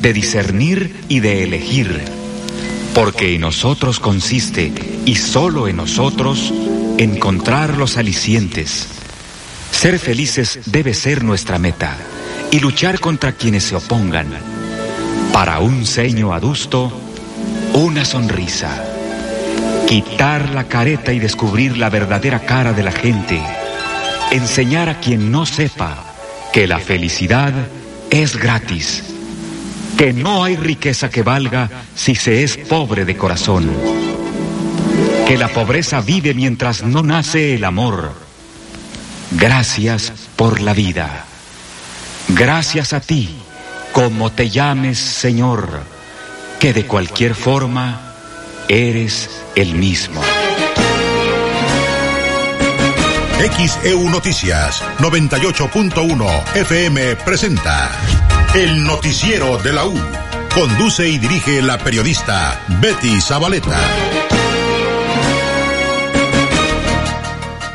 de discernir y de elegir, porque en nosotros consiste, y solo en nosotros, encontrar los alicientes. Ser felices debe ser nuestra meta, y luchar contra quienes se opongan. Para un ceño adusto, una sonrisa. Quitar la careta y descubrir la verdadera cara de la gente. Enseñar a quien no sepa que la felicidad es gratis. Que no hay riqueza que valga si se es pobre de corazón. Que la pobreza vive mientras no nace el amor. Gracias por la vida. Gracias a ti, como te llames Señor, que de cualquier forma eres el mismo. XEU Noticias 98.1 FM presenta El Noticiero de la U. Conduce y dirige la periodista Betty Zabaleta.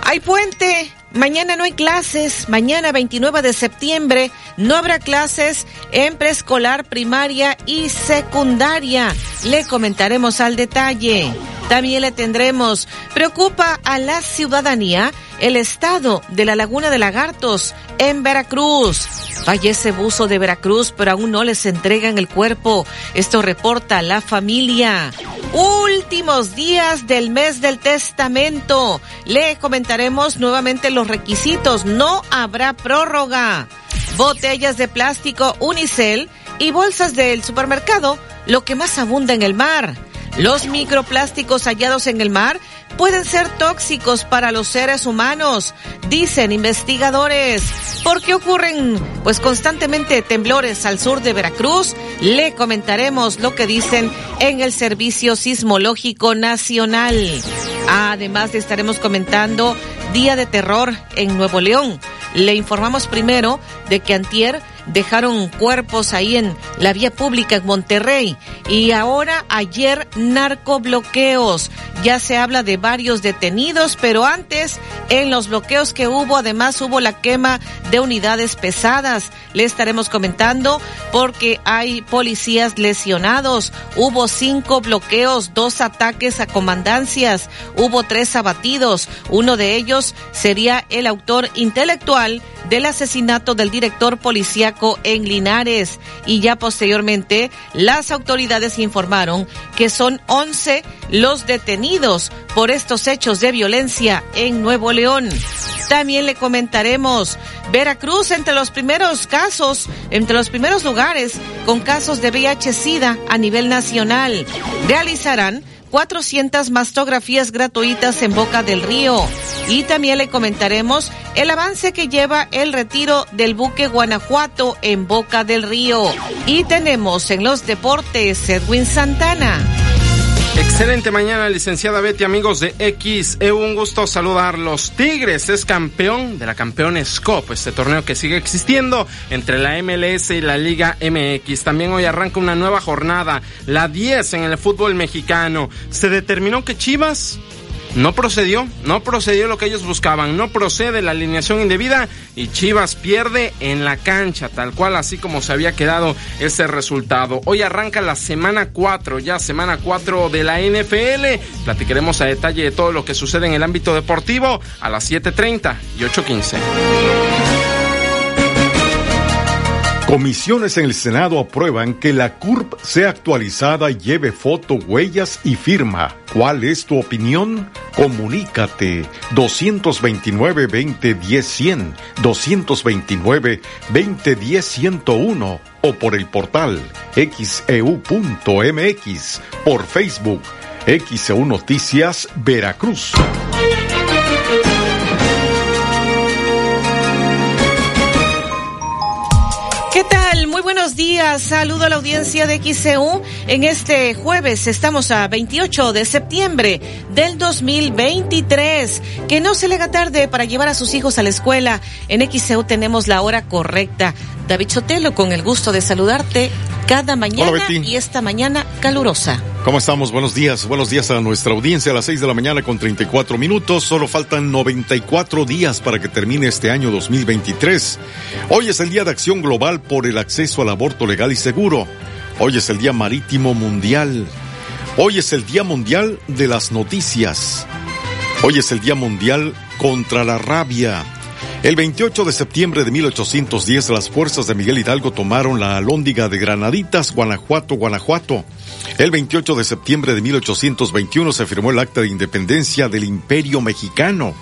Hay puente. Mañana no hay clases. Mañana 29 de septiembre no habrá clases en preescolar, primaria y secundaria. Le comentaremos al detalle. También le tendremos. Preocupa a la ciudadanía el estado de la laguna de lagartos en Veracruz. Fallece buzo de Veracruz, pero aún no les entregan el cuerpo. Esto reporta la familia. Últimos días del mes del testamento. Le comentaremos nuevamente los requisitos. No habrá prórroga. Botellas de plástico unicel y bolsas del supermercado, lo que más abunda en el mar. Los microplásticos hallados en el mar pueden ser tóxicos para los seres humanos, dicen investigadores. ¿Por qué ocurren pues constantemente temblores al sur de Veracruz? Le comentaremos lo que dicen en el Servicio Sismológico Nacional. Además estaremos comentando Día de Terror en Nuevo León. Le informamos primero de que antier dejaron cuerpos ahí en la vía pública en Monterrey. Y ahora, ayer, narcobloqueos. Ya se habla de varios detenidos, pero antes, en los bloqueos que hubo, además hubo la quema de unidades pesadas. Le estaremos comentando porque hay policías lesionados. Hubo cinco bloqueos, dos ataques a comandancias. Hubo tres abatidos. Uno de ellos sería el autor intelectual del asesinato del director en Linares y ya posteriormente las autoridades informaron que son 11 los detenidos por estos hechos de violencia en Nuevo León. También le comentaremos Veracruz entre los primeros casos, entre los primeros lugares con casos de VIH-Sida a nivel nacional. Realizarán 400 mastografías gratuitas en Boca del Río. Y también le comentaremos el avance que lleva el retiro del buque Guanajuato en Boca del Río. Y tenemos en los deportes Edwin Santana. Excelente mañana, licenciada Betty, amigos de X. Es un gusto saludar. Los Tigres es campeón de la Campeones Cup, este torneo que sigue existiendo entre la MLS y la Liga MX. También hoy arranca una nueva jornada, la 10 en el fútbol mexicano. Se determinó que Chivas no procedió, no procedió lo que ellos buscaban, no procede la alineación indebida y Chivas pierde en la cancha, tal cual así como se había quedado ese resultado. Hoy arranca la semana 4, ya semana 4 de la NFL. Platicaremos a detalle de todo lo que sucede en el ámbito deportivo a las 7.30 y 8.15. Comisiones en el Senado aprueban que la CURP sea actualizada y lleve foto, huellas y firma. ¿Cuál es tu opinión? Comunícate 229-2010-100, 229-2010-101 o por el portal xeu.mx, por Facebook, XEU Noticias Veracruz. Muy buenos días. Saludo a la audiencia de XCU. En este jueves estamos a 28 de septiembre del 2023. Que no se le haga tarde para llevar a sus hijos a la escuela. En XCU tenemos la hora correcta. David Chotelo, con el gusto de saludarte cada mañana y esta mañana calurosa. ¿Cómo estamos? Buenos días. Buenos días a nuestra audiencia a las 6 de la mañana con 34 minutos. Solo faltan 94 días para que termine este año 2023. Hoy es el Día de Acción Global por el acceso al aborto legal y seguro. Hoy es el Día Marítimo Mundial. Hoy es el Día Mundial de las Noticias. Hoy es el Día Mundial contra la Rabia. El 28 de septiembre de 1810 las fuerzas de Miguel Hidalgo tomaron la alóndiga de Granaditas, Guanajuato, Guanajuato. El 28 de septiembre de 1821 se firmó el acta de independencia del Imperio Mexicano.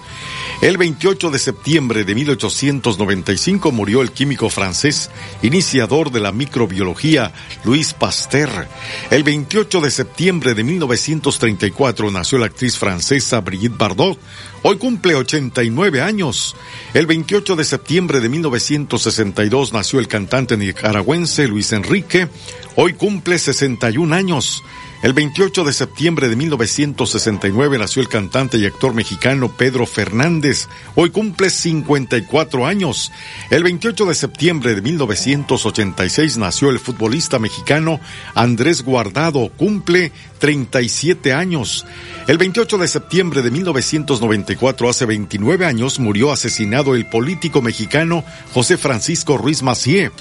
El 28 de septiembre de 1895 murió el químico francés, iniciador de la microbiología, Louis Pasteur. El 28 de septiembre de 1934 nació la actriz francesa Brigitte Bardot. Hoy cumple 89 años. El 28 de septiembre de 1962 nació el cantante nicaragüense Luis Enrique. Hoy cumple 61 años. El 28 de septiembre de 1969 nació el cantante y actor mexicano Pedro Fernández. Hoy cumple 54 años. El 28 de septiembre de 1986 nació el futbolista mexicano Andrés Guardado. Cumple 37 años. El 28 de septiembre de 1994, hace 29 años, murió asesinado el político mexicano José Francisco Ruiz Macié.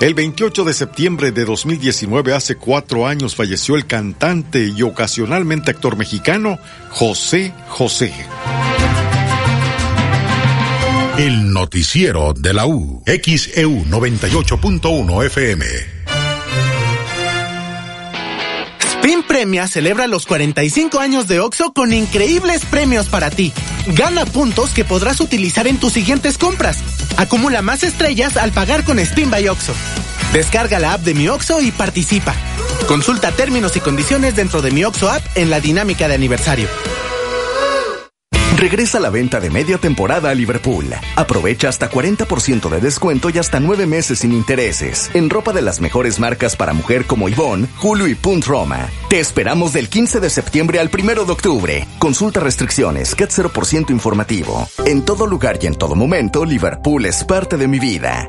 El 28 de septiembre de 2019, hace cuatro años, falleció el cantante y ocasionalmente actor mexicano José José. El noticiero de la U, XEU 98.1 FM. Spin Premia celebra los 45 años de OXO con increíbles premios para ti. Gana puntos que podrás utilizar en tus siguientes compras. Acumula más estrellas al pagar con Spin by OXO. Descarga la app de mi OXO y participa. Consulta términos y condiciones dentro de mi OXO app en la dinámica de aniversario. Regresa la venta de media temporada a Liverpool. Aprovecha hasta 40% de descuento y hasta nueve meses sin intereses. En ropa de las mejores marcas para mujer como Yvonne, Hulu y Punt Roma. Te esperamos del 15 de septiembre al 1 de octubre. Consulta restricciones, CAT 0% informativo. En todo lugar y en todo momento, Liverpool es parte de mi vida.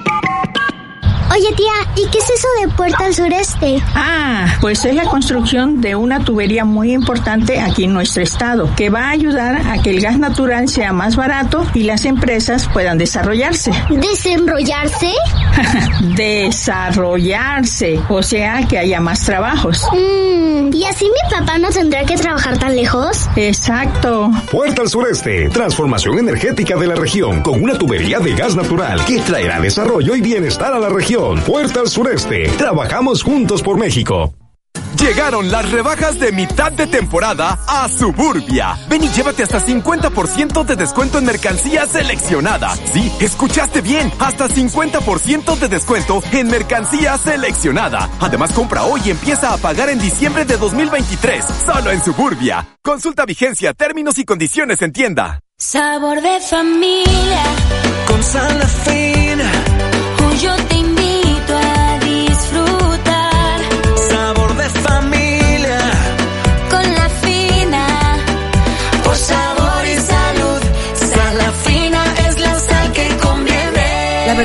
Oye tía, ¿y qué es eso de puerta al sureste? Ah, pues es la construcción de una tubería muy importante aquí en nuestro estado, que va a ayudar a que el gas natural sea más barato y las empresas puedan desarrollarse. ¿Desenrollarse? desarrollarse, o sea que haya más trabajos. Mm, ¿Y así mi papá no tendrá que trabajar tan lejos? Exacto. Puerta al sureste, transformación energética de la región con una tubería de gas natural que traerá desarrollo y bienestar a la región. Puerta al sureste. Trabajamos juntos por México. Llegaron las rebajas de mitad de temporada a Suburbia. Ven y llévate hasta 50% de descuento en mercancía seleccionada. Sí, escuchaste bien, hasta 50% de descuento en mercancía seleccionada. Además, compra hoy y empieza a pagar en diciembre de 2023, solo en Suburbia. Consulta vigencia, términos y condiciones en tienda. Sabor de familia, con.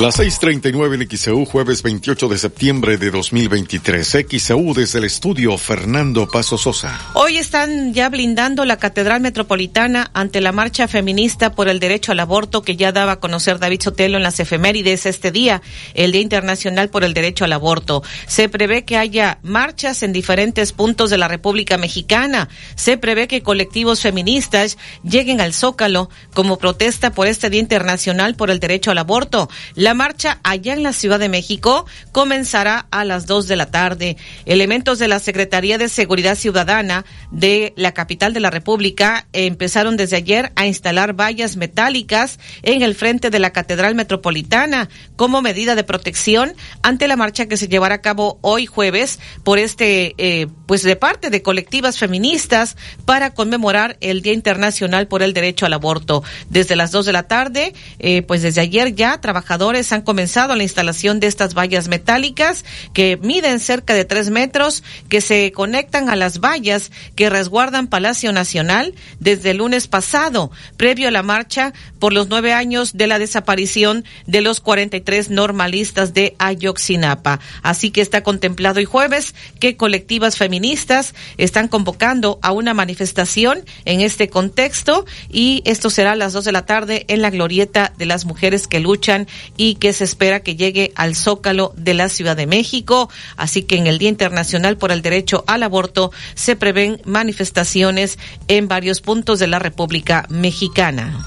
Las 6:39 en XEU, jueves 28 de septiembre de 2023. XEU desde el estudio Fernando Paso Sosa. Hoy están ya blindando la Catedral Metropolitana ante la marcha feminista por el derecho al aborto que ya daba a conocer David Sotelo en las efemérides este día, el Día Internacional por el Derecho al Aborto. Se prevé que haya marchas en diferentes puntos de la República Mexicana. Se prevé que colectivos feministas lleguen al Zócalo como protesta por este Día Internacional por el Derecho al Aborto. Marcha allá en la Ciudad de México comenzará a las dos de la tarde. Elementos de la Secretaría de Seguridad Ciudadana de la capital de la República empezaron desde ayer a instalar vallas metálicas en el frente de la Catedral Metropolitana como medida de protección ante la marcha que se llevará a cabo hoy jueves por este, eh, pues de parte de colectivas feministas para conmemorar el Día Internacional por el Derecho al Aborto. Desde las dos de la tarde, eh, pues desde ayer ya trabajadores han comenzado la instalación de estas vallas metálicas que miden cerca de tres metros, que se conectan a las vallas que resguardan Palacio Nacional desde el lunes pasado, previo a la marcha por los nueve años de la desaparición de los 43 normalistas de Ayotzinapa. Así que está contemplado el jueves que colectivas feministas están convocando a una manifestación en este contexto y esto será a las dos de la tarde en la glorieta de las mujeres que luchan y que se espera que llegue al Zócalo de la Ciudad de México. Así que en el Día Internacional por el Derecho al Aborto se prevén manifestaciones en varios puntos de la República Mexicana.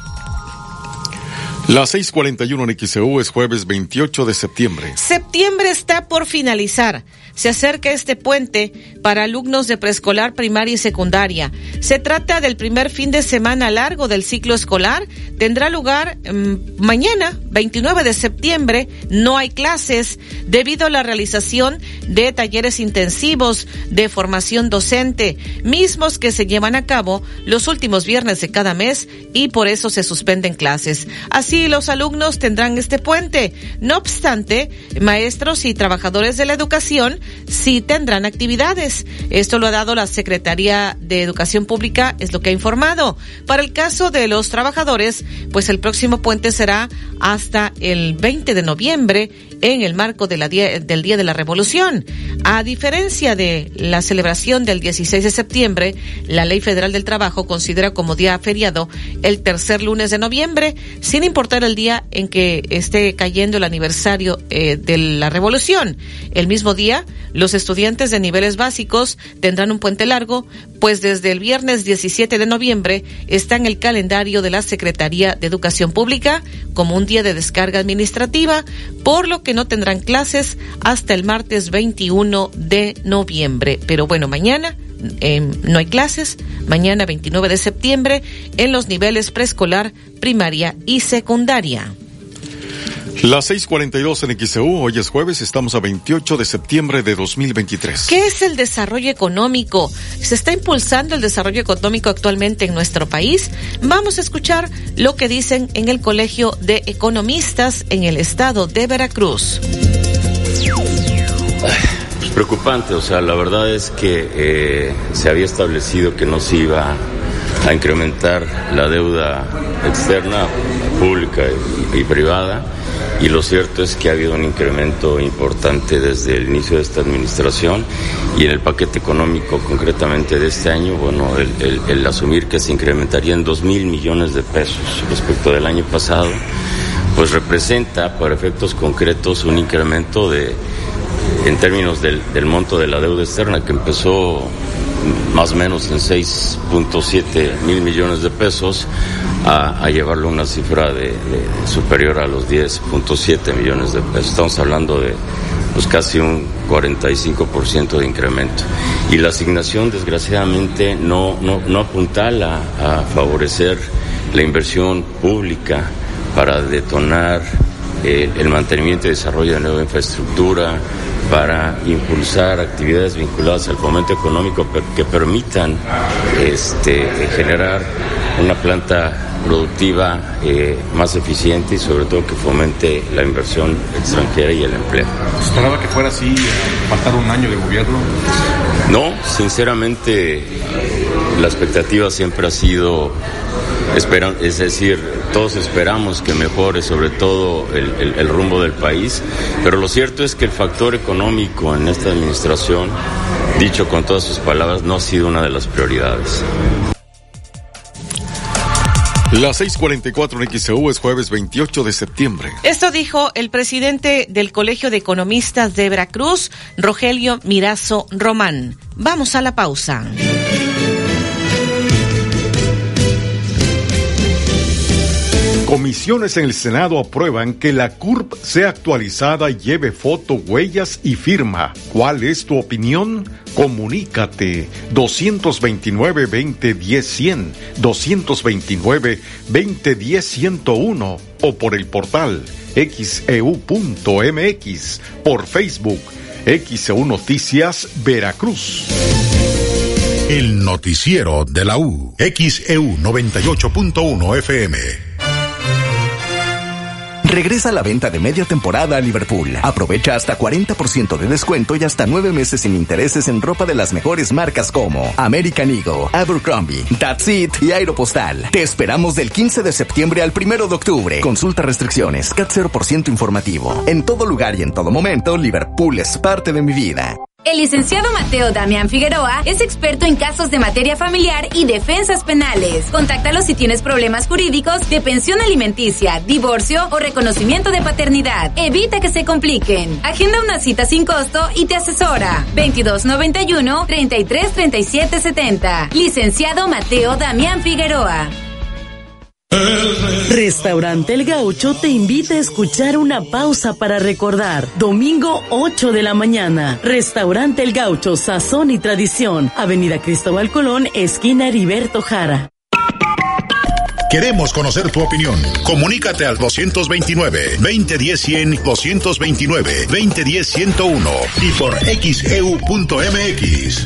Las 6:41 en XEU es jueves 28 de septiembre. Septiembre está por finalizar. Se acerca este puente para alumnos de preescolar, primaria y secundaria. Se trata del primer fin de semana largo del ciclo escolar. Tendrá lugar mmm, mañana, 29 de septiembre. No hay clases debido a la realización de talleres intensivos de formación docente, mismos que se llevan a cabo los últimos viernes de cada mes y por eso se suspenden clases. Así los alumnos tendrán este puente. No obstante, maestros y trabajadores de la educación sí tendrán actividades. Esto lo ha dado la Secretaría de Educación Pública, es lo que ha informado. Para el caso de los trabajadores, pues el próximo puente será hasta el 20 de noviembre en el marco día, del Día de la Revolución. A diferencia de la celebración del 16 de septiembre, la Ley Federal del Trabajo considera como día feriado el tercer lunes de noviembre, sin importar el día en que esté cayendo el aniversario eh, de la Revolución. El mismo día, los estudiantes de niveles básicos tendrán un puente largo, pues desde el viernes 17 de noviembre está en el calendario de la Secretaría de Educación Pública como un día de descarga administrativa, por lo que no tendrán clases hasta el martes 21 de noviembre. Pero bueno, mañana eh, no hay clases, mañana 29 de septiembre en los niveles preescolar, primaria y secundaria. Las 6:42 en XEU, hoy es jueves, estamos a 28 de septiembre de 2023. ¿Qué es el desarrollo económico? ¿Se está impulsando el desarrollo económico actualmente en nuestro país? Vamos a escuchar lo que dicen en el Colegio de Economistas en el estado de Veracruz. Pues preocupante, o sea, la verdad es que eh, se había establecido que no se iba a incrementar la deuda externa, pública y, y privada y lo cierto es que ha habido un incremento importante desde el inicio de esta administración y en el paquete económico concretamente de este año, bueno, el, el, el asumir que se incrementaría en dos mil millones de pesos respecto del año pasado, pues representa por efectos concretos un incremento de en términos del monto de la deuda externa que empezó más o menos en 6.7 mil millones de pesos a, a, llevarlo a una cifra de, superior a los 10.7 millones de pesos. Estamos hablando de pues casi un 45% de incremento. Y la asignación desgraciadamente no, no, no apuntala a favorecer la inversión pública para detonar eh, el mantenimiento y desarrollo de nueva infraestructura, para impulsar actividades vinculadas al fomento económico que permitan este, generar una planta productiva eh, más eficiente y sobre todo que fomente la inversión extranjera y el empleo. ¿Esperaba que fuera así, faltar un año de gobierno? No, sinceramente la expectativa siempre ha sido, es decir, todos esperamos que mejore sobre todo el, el- el rumbo del país, pero lo cierto es que el factor económico en esta administración, dicho con todas sus palabras, no ha sido una de las prioridades. Las 6:44 en XEU es jueves 28 de septiembre. Esto dijo el presidente del Colegio de Economistas de Veracruz, Rogelio Mirazo Román. Vamos a la pausa. Comisiones en el Senado aprueban que la CURP sea actualizada y lleve foto, huellas y firma. ¿Cuál es tu opinión? Comunícate 229-2010-100, 229-2010-101 o por el portal xeu.mx, por Facebook, XEU Noticias Veracruz. El noticiero de la U. XEU 98.1 FM. Regresa la venta de media temporada a Liverpool. Aprovecha hasta 40% de descuento y hasta nueve meses sin intereses en ropa de las mejores marcas como American Eagle, Abercrombie, That's It y Aeropostal. Te esperamos del 15 de septiembre al 1 de octubre. Consulta restricciones, CAT 0% informativo. En todo lugar y en todo momento, Liverpool es parte de mi vida. El licenciado Mateo Damián Figueroa es experto en casos de materia familiar y defensas penales. Contáctalo si tienes problemas jurídicos de pensión alimenticia, divorcio o reconocimiento de paternidad. Evita que se compliquen. Agenda una cita sin costo y te asesora. 2291 333770. Licenciado Mateo Damián Figueroa. Restaurante El Gaucho te invita a escuchar una pausa para recordar. Domingo 8 de la mañana. Restaurante El Gaucho, Sazón y Tradición. Avenida Cristóbal Colón, esquina Heriberto Jara. Queremos conocer tu opinión. Comunícate al 229-2010-100, 229-2010-101 y por xeu.mx.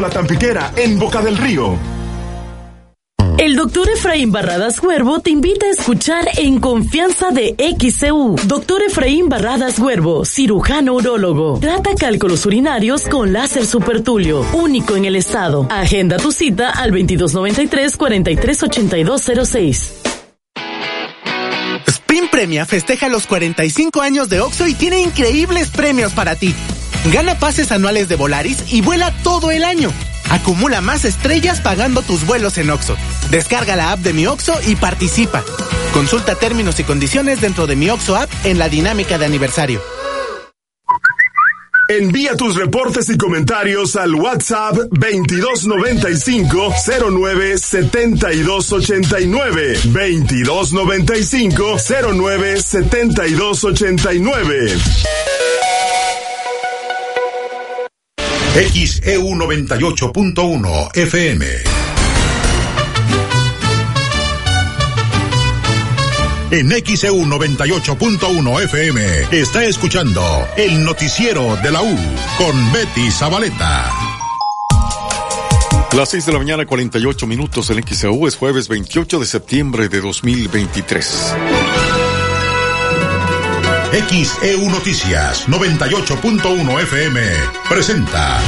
La Tampiquera en Boca del Río. El doctor Efraín Barradas Huervo te invita a escuchar En Confianza de XCU. Doctor Efraín Barradas Huervo, cirujano urólogo. Trata cálculos urinarios con láser supertulio, único en el estado. Agenda tu cita al 2293-438206. Spin Premia festeja los 45 años de OXO y tiene increíbles premios para ti. Gana pases anuales de Volaris y vuela todo el año. Acumula más estrellas pagando tus vuelos en OXO. Descarga la app de Mi OXO y participa. Consulta términos y condiciones dentro de Mi OXO app en la dinámica de aniversario. Envía tus reportes y comentarios al WhatsApp 2295 09 7289 2295 09 7289 XEU 98.1 FM. En XEU 98.1 FM está escuchando el noticiero de la U con Betty Zabaleta. Las 6 de la mañana, 48 minutos en XEU es jueves 28 de septiembre de 2023. XEU E Noticias 98.1 FM presenta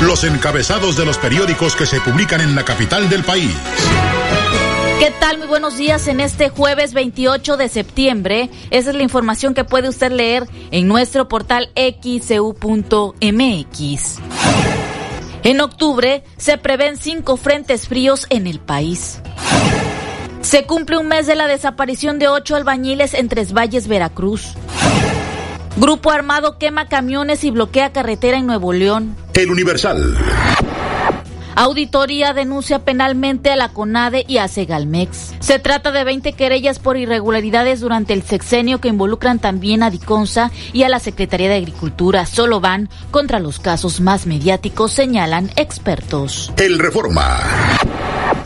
los encabezados de los periódicos que se publican en la capital del país. ¿Qué tal? Muy buenos días en este jueves 28 de septiembre. Esa es la información que puede usted leer en nuestro portal xcu.mx. En octubre se prevén cinco frentes fríos en el país. Se cumple un mes de la desaparición de ocho albañiles en Tres Valles, Veracruz. Grupo armado quema camiones y bloquea carretera en Nuevo León. El Universal. Auditoría denuncia penalmente a la CONADE y a Segalmex. Se trata de 20 querellas por irregularidades durante el sexenio que involucran también a Diconsa y a la Secretaría de Agricultura. Solo van contra los casos más mediáticos, señalan expertos. El Reforma.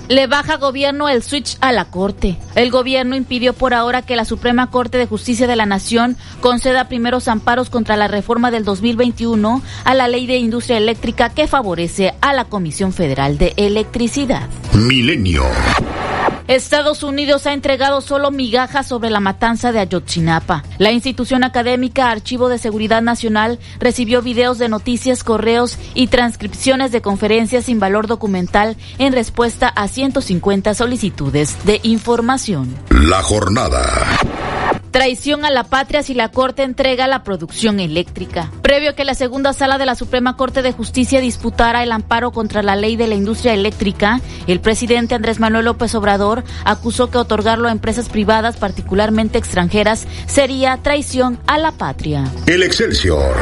Le baja gobierno el switch a la Corte. El gobierno impidió por ahora que la Suprema Corte de Justicia de la Nación conceda primeros amparos contra la reforma del 2021 a la ley de industria eléctrica que favorece a la Comisión Federal de Electricidad. Milenio. Estados Unidos ha entregado solo migajas sobre la matanza de Ayotzinapa. La institución académica Archivo de Seguridad Nacional recibió videos de noticias, correos y transcripciones de conferencias sin valor documental en respuesta a 150 solicitudes de información. La jornada. Traición a la patria si la Corte entrega la producción eléctrica. Previo a que la segunda sala de la Suprema Corte de Justicia disputara el amparo contra la ley de la industria eléctrica, el presidente Andrés Manuel López Obrador acusó que otorgarlo a empresas privadas, particularmente extranjeras, sería traición a la patria. El Excelsior.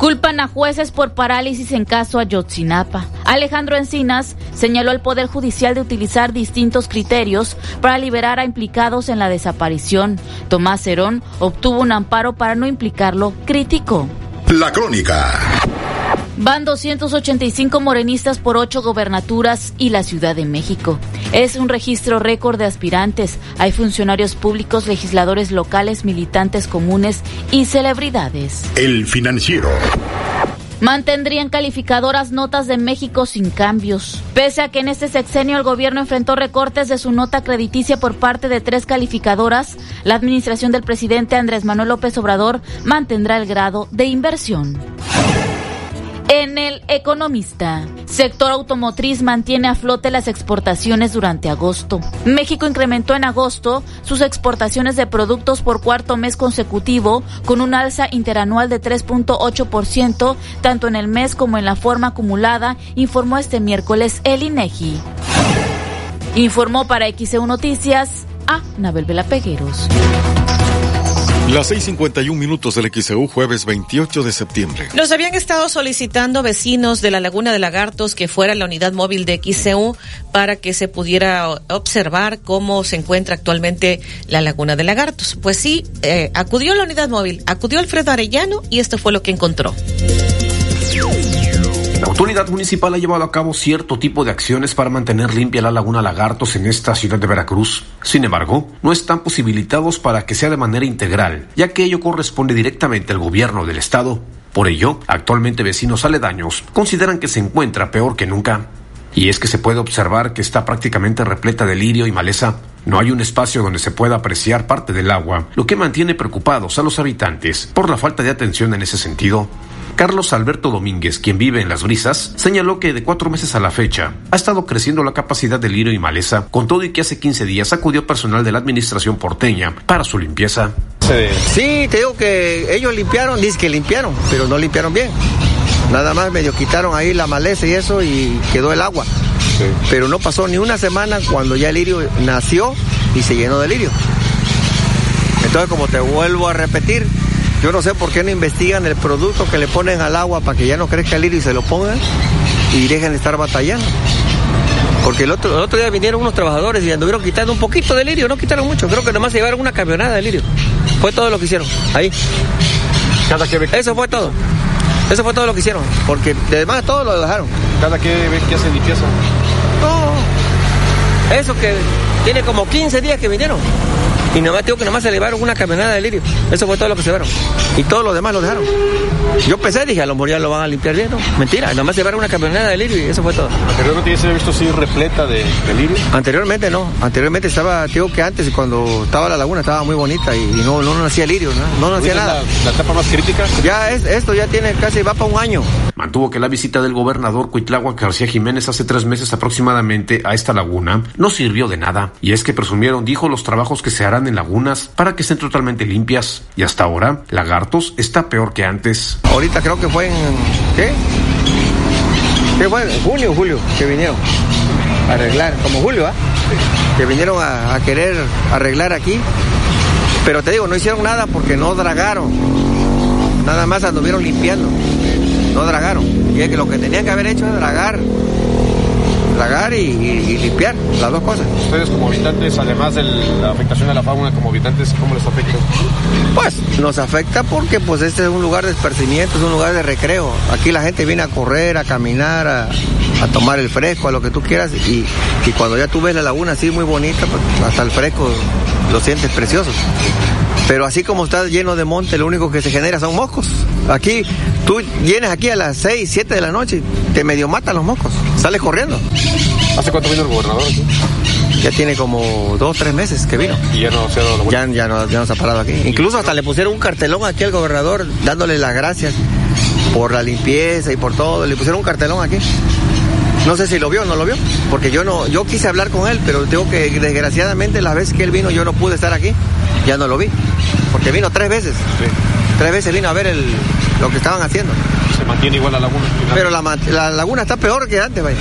Culpan a jueces por parálisis en caso Ayotzinapa. Alejandro Encinas señaló al Poder Judicial de utilizar distintos criterios para liberar a implicados en la desaparición. Tomás Herón obtuvo un amparo para no implicarlo, criticó. La crónica. Van 285 morenistas por ocho gobernaturas y la Ciudad de México. Es un registro récord de aspirantes. Hay funcionarios públicos, legisladores locales, militantes comunes y celebridades. El financiero. Mantendrían calificadoras notas de México sin cambios. Pese a que en este sexenio el gobierno enfrentó recortes de su nota crediticia por parte de tres calificadoras, la administración del presidente Andrés Manuel López Obrador mantendrá el grado de inversión. En el Economista, sector automotriz mantiene a flote las exportaciones durante agosto. México incrementó en agosto sus exportaciones de productos por cuarto mes consecutivo con un alza interanual de 3.8% tanto en el mes como en la forma acumulada, informó este miércoles el INEGI. Informó para XEU Noticias a Nabel Vela Pegueros. Las 6:51 minutos del XEU, jueves 28 de septiembre. Nos habían estado solicitando vecinos de la Laguna de Lagartos que fuera la unidad móvil de XEU para que se pudiera observar cómo se encuentra actualmente la Laguna de Lagartos. Pues sí, eh, acudió la unidad móvil, acudió Alfredo Arellano y esto fue lo que encontró. La autoridad municipal ha llevado a cabo cierto tipo de acciones para mantener limpia la laguna Lagartos en esta ciudad de Veracruz. Sin embargo, no están posibilitados para que sea de manera integral, ya que ello corresponde directamente al gobierno del estado. Por ello, actualmente vecinos aledaños consideran que se encuentra peor que nunca. Y es que se puede observar que está prácticamente repleta de lirio y maleza. No hay un espacio donde se pueda apreciar parte del agua, lo que mantiene preocupados a los habitantes por la falta de atención en ese sentido. Carlos Alberto Domínguez, quien vive en Las Brisas, señaló que de cuatro meses a la fecha ha estado creciendo la capacidad de lirio y maleza, con todo y que hace 15 días acudió personal de la administración porteña para su limpieza. Sí, te digo que ellos limpiaron, dice que limpiaron, pero no limpiaron bien. Nada más medio quitaron ahí la maleza y eso y quedó el agua. Pero no pasó ni una semana cuando ya el lirio nació y se llenó de lirio. Entonces, como te vuelvo a repetir, yo no sé por qué no investigan el producto que le ponen al agua para que ya no crezca el lirio y se lo pongan y dejen de estar batallando. Porque el otro, el otro día vinieron unos trabajadores y anduvieron quitando un poquito de lirio, no quitaron mucho, creo que nomás se llevaron una camionada de lirio. Fue todo lo que hicieron, ahí. Cada que Eso fue todo. Eso fue todo lo que hicieron, porque además todo lo dejaron. Cada que ve que hacen limpieza. No, eso que tiene como 15 días que vinieron. Y nomás digo que nomás se llevaron una camionada de lirio. Eso fue todo lo que se llevaron. Y todos los demás lo dejaron. Yo pensé, dije, a lo mejor ya lo van a limpiar bien, ¿no? Mentira, nomás se llevaron una camionada de lirio y eso fue todo. ¿Anteriormente ya se había visto así repleta de, de lirio? Anteriormente no. Anteriormente estaba, digo que antes, cuando estaba la laguna, estaba muy bonita y, y no, no nacía lirio, ¿no? No nacía ¿Esa es nada. La, la etapa más crítica? Ya es, esto ya tiene casi, va para un año. Mantuvo que la visita del gobernador Cuitláhuac García Jiménez hace tres meses aproximadamente a esta laguna no sirvió de nada. Y es que presumieron, dijo, los trabajos que se harán en lagunas para que estén totalmente limpias. Y hasta ahora, Lagartos está peor que antes. Ahorita creo que fue en. ¿Qué? ¿Qué fue? En julio, julio, que vinieron a arreglar, como julio, ¿ah? Que vinieron a, a querer arreglar aquí. Pero te digo, no hicieron nada porque no dragaron. Nada más anduvieron limpiando. No dragaron. Y es que lo que tenían que haber hecho es dragar tragar y, y- y limpiar, las dos cosas. Ustedes como habitantes, además de la afectación a la fauna, como habitantes, ¿cómo les afecta? Pues nos afecta porque pues este es un lugar de esparcimiento, es un lugar de recreo. Aquí la gente viene a correr, a caminar, a, a tomar el fresco, a lo que tú quieras. Y, y cuando ya tú ves la laguna así muy bonita, pues hasta el fresco lo sientes precioso. Pero así como está lleno de monte, lo único que se genera son moscos. Aquí, tú vienes aquí a las 6, 7 de la noche, te medio matan los moscos, sales corriendo. ¿Hace cuánto vino el gobernador aquí? Ya tiene como dos, tres meses que vino. Y ya no se ha dado la vuelta. Ya, ya, no, ya no se ha parado aquí. Incluso hasta le pusieron un cartelón aquí al gobernador dándole las gracias por la limpieza y por todo. Le pusieron un cartelón aquí. No sé si lo vio o no lo vio, porque yo no, yo quise hablar con él, pero tengo que desgraciadamente las veces que él vino yo no pude estar aquí, ya no lo vi, porque vino tres veces, tres veces vino a ver el, lo que estaban haciendo. Se mantiene igual la laguna. Pero la, laguna está peor que antes, vaya.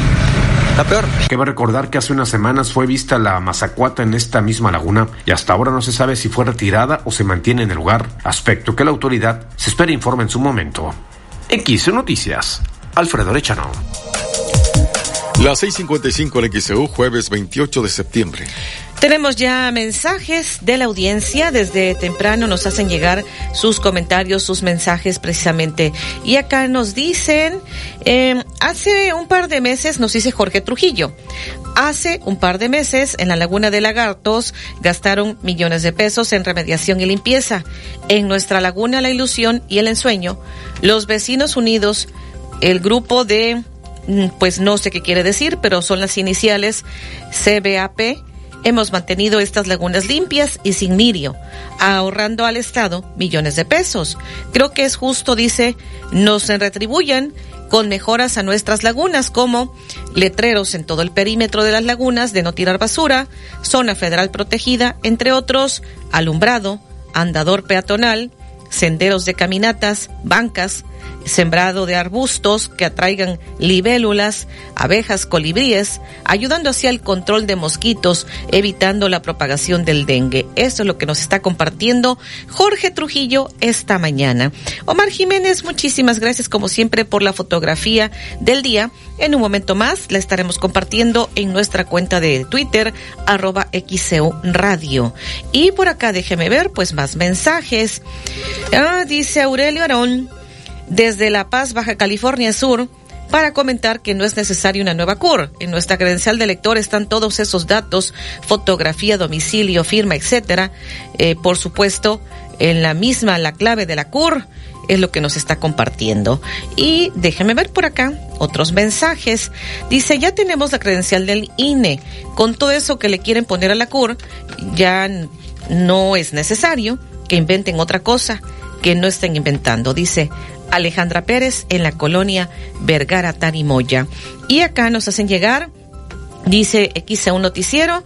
Está peor. Cabe recordar que hace unas semanas fue vista la mazacuata en esta misma laguna y hasta ahora no se sabe si fue retirada o se mantiene en el lugar, aspecto que la autoridad se espera informe en su momento. X Noticias, Alfredo Lechano. Las 6:55 en XEU, jueves 28 de septiembre. Tenemos ya mensajes de la audiencia. Desde temprano nos hacen llegar sus comentarios, sus mensajes precisamente. Y acá nos dicen, eh, hace un par de meses, nos dice Jorge Trujillo, hace un par de meses en la Laguna de Lagartos gastaron millones de pesos en remediación y limpieza. En nuestra laguna La Ilusión y El Ensueño, los vecinos unidos, el grupo de mm, pues no sé qué quiere decir, pero son las iniciales CBAP. Hemos mantenido estas lagunas limpias y sin mirio, ahorrando al Estado millones de pesos. Creo que es justo, dice, nos retribuyan con mejoras a nuestras lagunas como letreros en todo el perímetro de las lagunas de no tirar basura, zona federal protegida, entre otros, alumbrado, andador peatonal, senderos de caminatas, bancas, sembrado de arbustos que atraigan libélulas, abejas, colibríes, ayudando así al control de mosquitos, evitando la propagación del dengue. Esto es lo que nos está compartiendo Jorge Trujillo esta mañana. Omar Jiménez, muchísimas gracias como siempre por la fotografía del día. En un momento más la estaremos compartiendo en nuestra cuenta de Twitter, arroba Radio. Y por acá déjeme ver pues más mensajes. Ah, dice Aurelio Arón desde La Paz, Baja California Sur, para comentar que no es necesaria una nueva CUR. En nuestra credencial de lector están todos esos datos, fotografía, domicilio, firma, etcétera. Eh, por supuesto, en la misma, la clave de la CUR es lo que nos está compartiendo. Y déjeme ver por acá otros mensajes. Dice, ya tenemos la credencial del INE. Con todo eso que le quieren poner a la CUR, ya no es necesario que inventen otra cosa, que no estén inventando. Dice Alejandra Pérez en la colonia Vergara Tarimoya. Y acá nos hacen llegar Dice XA1 Noticiero,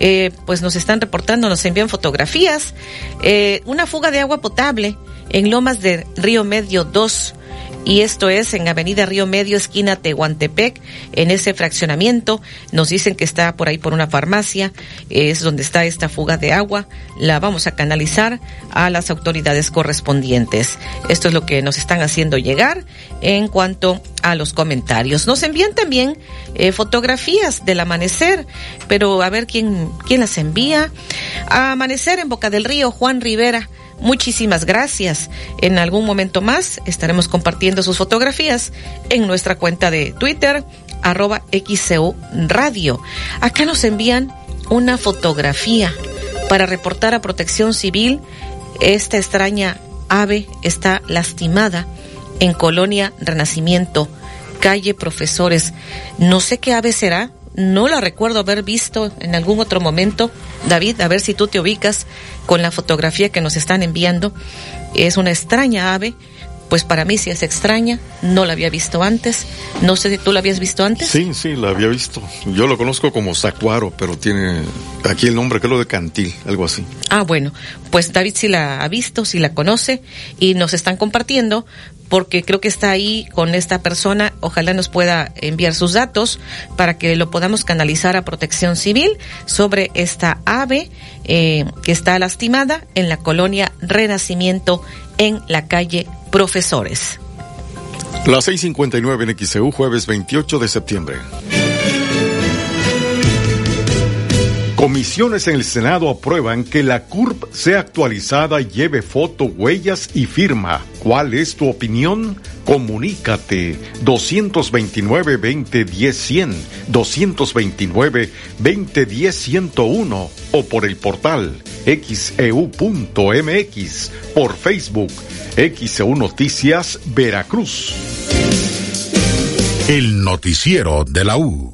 eh, pues nos están reportando, nos envían fotografías. Eh, una fuga de agua potable en Lomas de Río Medio 2. Y esto es en Avenida Río Medio, esquina Tehuantepec, en ese fraccionamiento. Nos dicen que está por ahí por una farmacia, es donde está esta fuga de agua. La vamos a canalizar a las autoridades correspondientes. Esto es lo que nos están haciendo llegar en cuanto a los comentarios. Nos envían también eh, fotografías del amanecer, pero a ver quién, quién las envía. A amanecer en Boca del Río, Juan Rivera. Muchísimas gracias. En algún momento más estaremos compartiendo sus fotografías en nuestra cuenta de Twitter, arroba XCU. Acá nos envían una fotografía para reportar a Protección Civil. Esta extraña ave está lastimada en Colonia Renacimiento, calle Profesores. No sé qué ave será, no la recuerdo haber visto en algún otro momento. David, a ver si tú te ubicas con la fotografía que nos están enviando. Es una extraña ave. Pues para mí sí es extraña, no la había visto antes. No sé si tú la habías visto antes. Sí, sí, la había visto. Yo lo conozco como Zacuaro, pero tiene aquí el nombre que es lo de Cantil, algo así. Ah, bueno, pues David sí la ha visto, sí la conoce y nos están compartiendo porque creo que está ahí con esta persona. Ojalá nos pueda enviar sus datos para que lo podamos canalizar a Protección Civil sobre esta ave eh, que está lastimada en la colonia Renacimiento en la calle Profesores. Las 6:59 en XEU, jueves 28 de septiembre. Comisiones en el Senado aprueban que la CURP sea actualizada lleve foto, huellas y firma. ¿Cuál es tu opinión? Comunícate 229-2010-100, 229-2010-101 o por el portal xeu.mx, e por Facebook, XEU Noticias Veracruz. El noticiero de la U.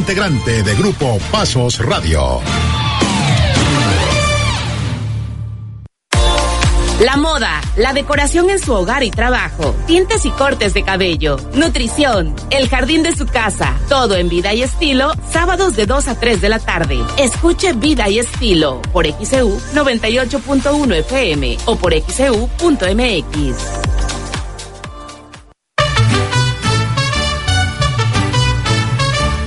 integrante de Grupo Pasos Radio. La moda, la decoración en su hogar y trabajo, tintes y cortes de cabello, nutrición, el jardín de su casa, todo en vida y estilo, sábados de 2 a 3 de la tarde. Escuche Vida y Estilo por XEU 98.1 FM o por XEU.mx.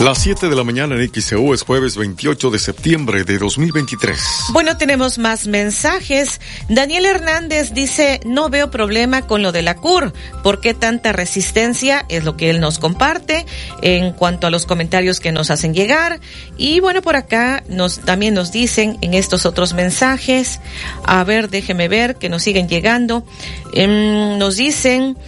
Las 7 de la mañana en XEU es jueves 28 de septiembre de 2023. Bueno, tenemos más mensajes. Daniel Hernández dice, no veo problema con lo de la CUR. ¿Por qué tanta resistencia? Es lo que él nos comparte en cuanto a los comentarios que nos hacen llegar. Y bueno, por acá nos también nos dicen en estos otros mensajes, a ver, déjeme ver que nos siguen llegando. Em, nos dicen...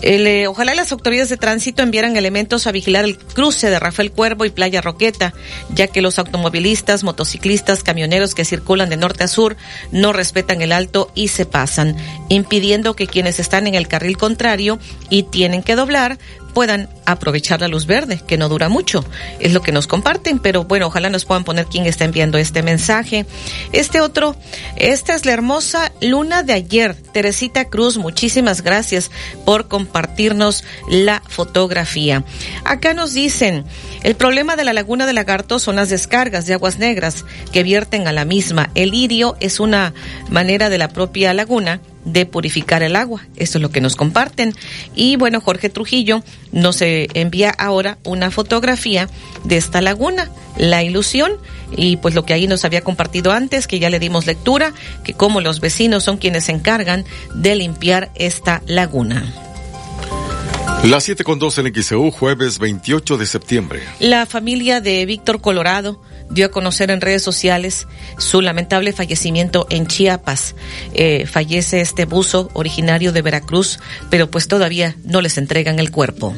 Eh, ojalá las autoridades de tránsito enviaran elementos a vigilar el cruce de Rafael Cuervo y Playa Roqueta, ya que los automovilistas, motociclistas, camioneros que circulan de norte a sur no respetan el alto y se pasan, impidiendo que quienes están en el carril contrario y tienen que doblar puedan aprovechar la luz verde, que no dura mucho. Es lo que nos comparten, pero bueno, ojalá nos puedan poner quién está enviando este mensaje. Este otro, esta es la hermosa luna de ayer. Teresita Cruz, muchísimas gracias por compartirnos la fotografía. Acá nos dicen, el problema de la laguna de Lagarto son las descargas de aguas negras que vierten a la misma. El lirio es una manera de la propia laguna de purificar el agua. Esto es lo que nos comparten. Y bueno, Jorge Trujillo nos envía ahora una fotografía de esta laguna, La Ilusión, y pues lo que ahí nos había compartido antes, que ya le dimos lectura, que como los vecinos son quienes se encargan de limpiar esta laguna. Las 7 con 2 en XEU, jueves 28 de septiembre. La familia de Víctor Colorado dio a conocer en redes sociales su lamentable fallecimiento en Chiapas. Eh, fallece este buzo originario de Veracruz, pero pues todavía no les entregan el cuerpo.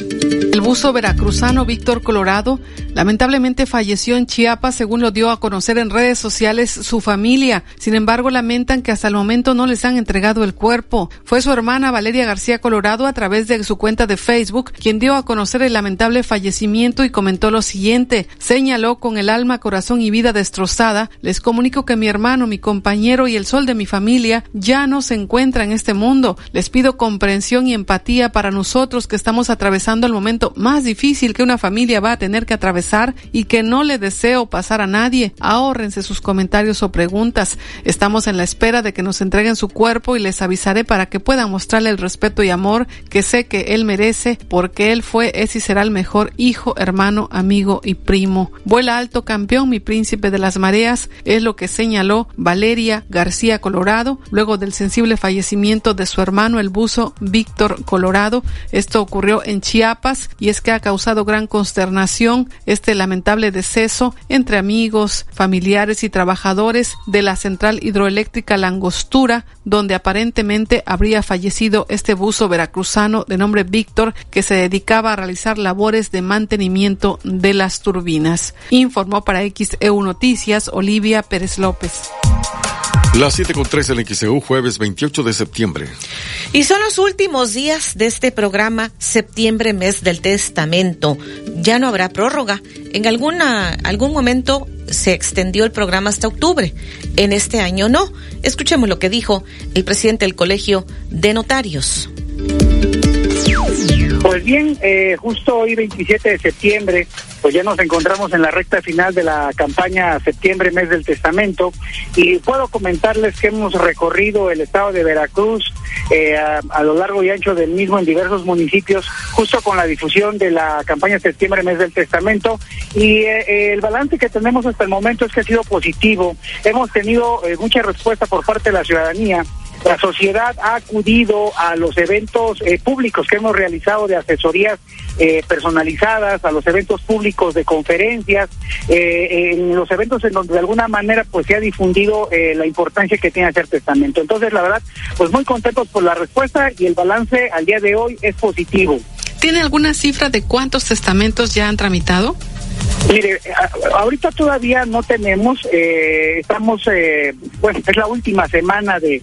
El buzo veracruzano Víctor Colorado lamentablemente falleció en Chiapas, según lo dio a conocer en redes sociales su familia. Sin embargo, lamentan que hasta el momento no les han entregado el cuerpo. Fue su hermana Valeria García Colorado a través de su cuenta de Facebook quien dio a conocer el lamentable fallecimiento y comentó lo siguiente. Señaló con el alma, corazón y vida destrozada, les comunico que mi hermano, mi compañero y el sol de mi familia ya no se encuentra en este mundo. Les pido comprensión y empatía para nosotros que estamos atravesando el momento más difícil que una familia va a tener que atravesar y que no le deseo pasar a nadie. Ahórrense sus comentarios o preguntas. Estamos en la espera de que nos entreguen su cuerpo y les avisaré para que puedan mostrarle el respeto y amor que sé que él merece porque él fue, es y será el mejor hijo, hermano, amigo y primo. Vuela alto campeón, mi príncipe de las mareas, es lo que señaló Valeria García Colorado luego del sensible fallecimiento de su hermano el buzo Víctor Colorado. Esto ocurrió en Chiapas y es que ha causado gran consternación este lamentable deceso entre amigos, familiares y trabajadores de la central hidroeléctrica Langostura, donde aparentemente habría fallecido este buzo veracruzano de nombre Víctor que se dedicaba a realizar labores de mantenimiento de las turbinas. Informó para XEU Noticias Olivia Pérez López. Las 7 con 3 en XEU, jueves 28 de septiembre. Y son los últimos días de este programa, septiembre, mes del testamento. Ya no habrá prórroga. En alguna, algún momento se extendió el programa hasta octubre. En este año no. Escuchemos lo que dijo el presidente del Colegio de Notarios. Pues bien, eh, justo hoy 27 de septiembre, pues ya nos encontramos en la recta final de la campaña Septiembre, mes del Testamento, y puedo comentarles que hemos recorrido el estado de Veracruz eh, a, lo largo y ancho del mismo en diversos municipios, justo con la difusión de la campaña Septiembre, mes del Testamento, y eh, el balance que tenemos hasta el momento es que ha sido positivo. Hemos tenido eh, mucha respuesta por parte de la ciudadanía la sociedad ha acudido a los eventos eh, públicos que hemos realizado de asesorías eh, personalizadas, a los eventos públicos de conferencias, eh, en los eventos en donde de alguna manera pues se ha difundido la importancia que tiene hacer testamento. Entonces, la verdad, pues muy contentos por la respuesta y el balance al día de hoy es positivo. ¿Tiene alguna cifra de cuántos testamentos ya han tramitado? Mire, ahorita todavía no tenemos, eh, estamos, eh, bueno, es la última semana de,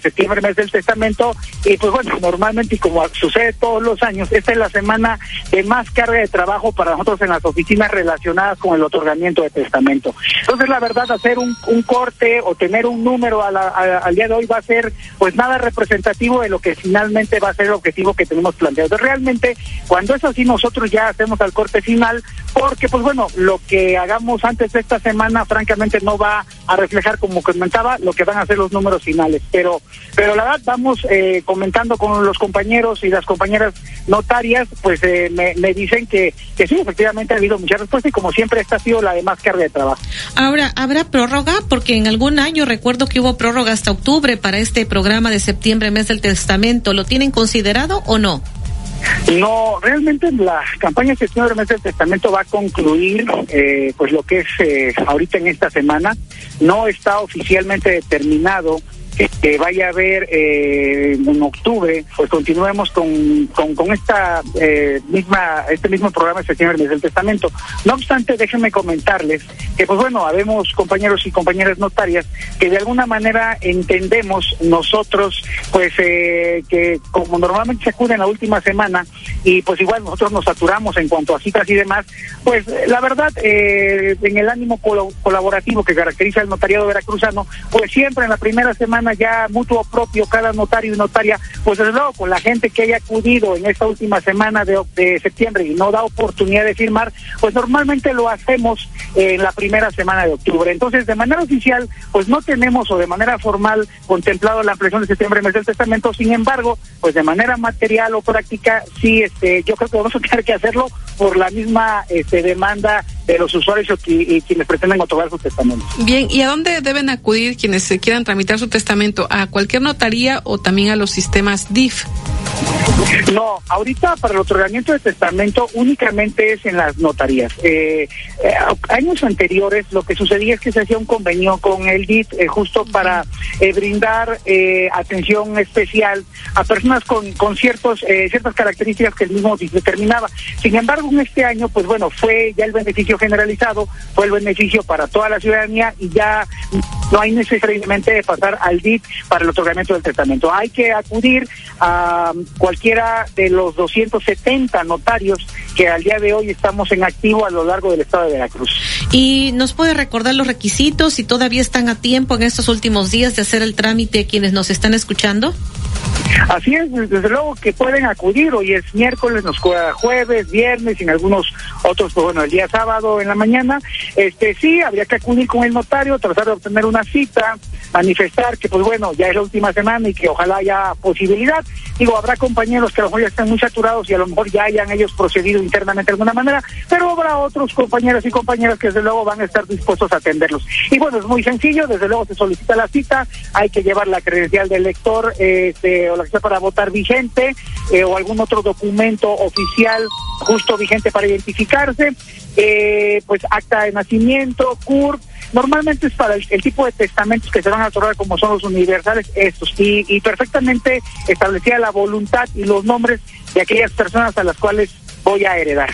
septiembre, mes del testamento, y pues bueno, normalmente y como sucede todos los años, esta es la semana de más carga de trabajo para nosotros en las oficinas relacionadas con el otorgamiento de testamento. Entonces, la verdad, hacer un, un corte o tener un número a la, a, al día de hoy va a ser, pues nada representativo de lo que finalmente va a ser el objetivo que tenemos planteado. Realmente, cuando es así, nosotros ya hacemos al corte final, porque pues bueno, lo que hagamos antes de esta semana, francamente, no va a reflejar, como comentaba, lo que van a ser los números finales. Pero, pero la verdad, vamos eh, comentando con los compañeros y las compañeras notarias, pues eh, me, me, dicen que, que sí, efectivamente ha habido mucha respuesta y como siempre esta ha sido la de más carga de trabajo. Ahora, ¿habrá prórroga? Porque en algún año recuerdo que hubo prórroga hasta octubre para este programa de septiembre, mes del testamento. ¿Lo tienen considerado o no? No, realmente la campaña de septiembre mes del testamento va a concluir, eh, pues lo que es eh, ahorita en esta semana. No está oficialmente determinado que vaya a haber eh, en octubre, pues continuemos con, con, con esta eh, misma este mismo programa de septiembre del testamento. No obstante, déjenme comentarles que, pues bueno, habemos compañeros y compañeras notarias que de alguna manera entendemos nosotros, pues eh, que como normalmente se acude en la última semana y pues igual nosotros nos saturamos en cuanto a citas y demás, pues la verdad, eh, en el ánimo col colaborativo que caracteriza el notariado veracruzano, pues siempre en la primera semana ya mutuo propio cada notario y notaria, pues desde luego con la gente que haya acudido en esta última semana de, de septiembre y no da oportunidad de firmar, pues normalmente lo hacemos en la primera semana de octubre. Entonces, de manera oficial, pues no tenemos o de manera formal contemplado la ampliación de septiembre mes del testamento, sin embargo, pues de manera material o práctica, sí, este, yo creo que vamos a tener que hacerlo por la misma este, demanda de los usuarios y, y quienes pretenden otorgar su testamento. Bien, ¿y a dónde deben acudir quienes se quieran tramitar su testamento? ¿A cualquier notaría o también a los sistemas DIF? No, ahorita para el otorgamiento de testamento únicamente es en las notarías. Eh, eh, años anteriores lo que sucedía es que se hacía un convenio con el DIF eh, justo para eh, brindar eh, atención especial a personas con, con ciertos ciertas características que el mismo DIF determinaba. Sin embargo, en este año, pues bueno, fue ya el beneficio generalizado, fue el beneficio para toda la ciudadanía y ya no hay necesariamente de pasar al DIF para el otorgamiento del testamento. Hay que acudir a cualquiera de los 270 notarios que al día de hoy estamos en activo a lo largo del estado de Veracruz. ¿Y nos puede recordar los requisitos si todavía están a tiempo en estos últimos días de hacer el trámite quienes nos están escuchando? Así es, desde luego que pueden acudir, hoy es miércoles, nos queda jueves, viernes y en algunos otros, pues bueno, el día sábado en la mañana, este sí, habría que acudir con el notario, tratar de obtener una cita, manifestar que pues bueno, ya es la última semana y que ojalá haya posibilidad. Digo, habrá compañeros que a lo mejor ya están muy saturados y a lo mejor ya hayan ellos procedido internamente de alguna manera, pero habrá otros compañeros y compañeras que desde luego van a estar dispuestos a atenderlos. Y bueno, es muy sencillo, desde luego se solicita la cita, hay que llevar la credencial del lector, este, o la sea para votar vigente, eh, o algún otro documento oficial justo vigente para identificarse, eh, pues acta de nacimiento, CURP, normalmente es para el, tipo de testamentos que se van a otorgar como son los universales estos y, y perfectamente establecida la voluntad y los nombres de aquellas personas a las cuales voy a heredar.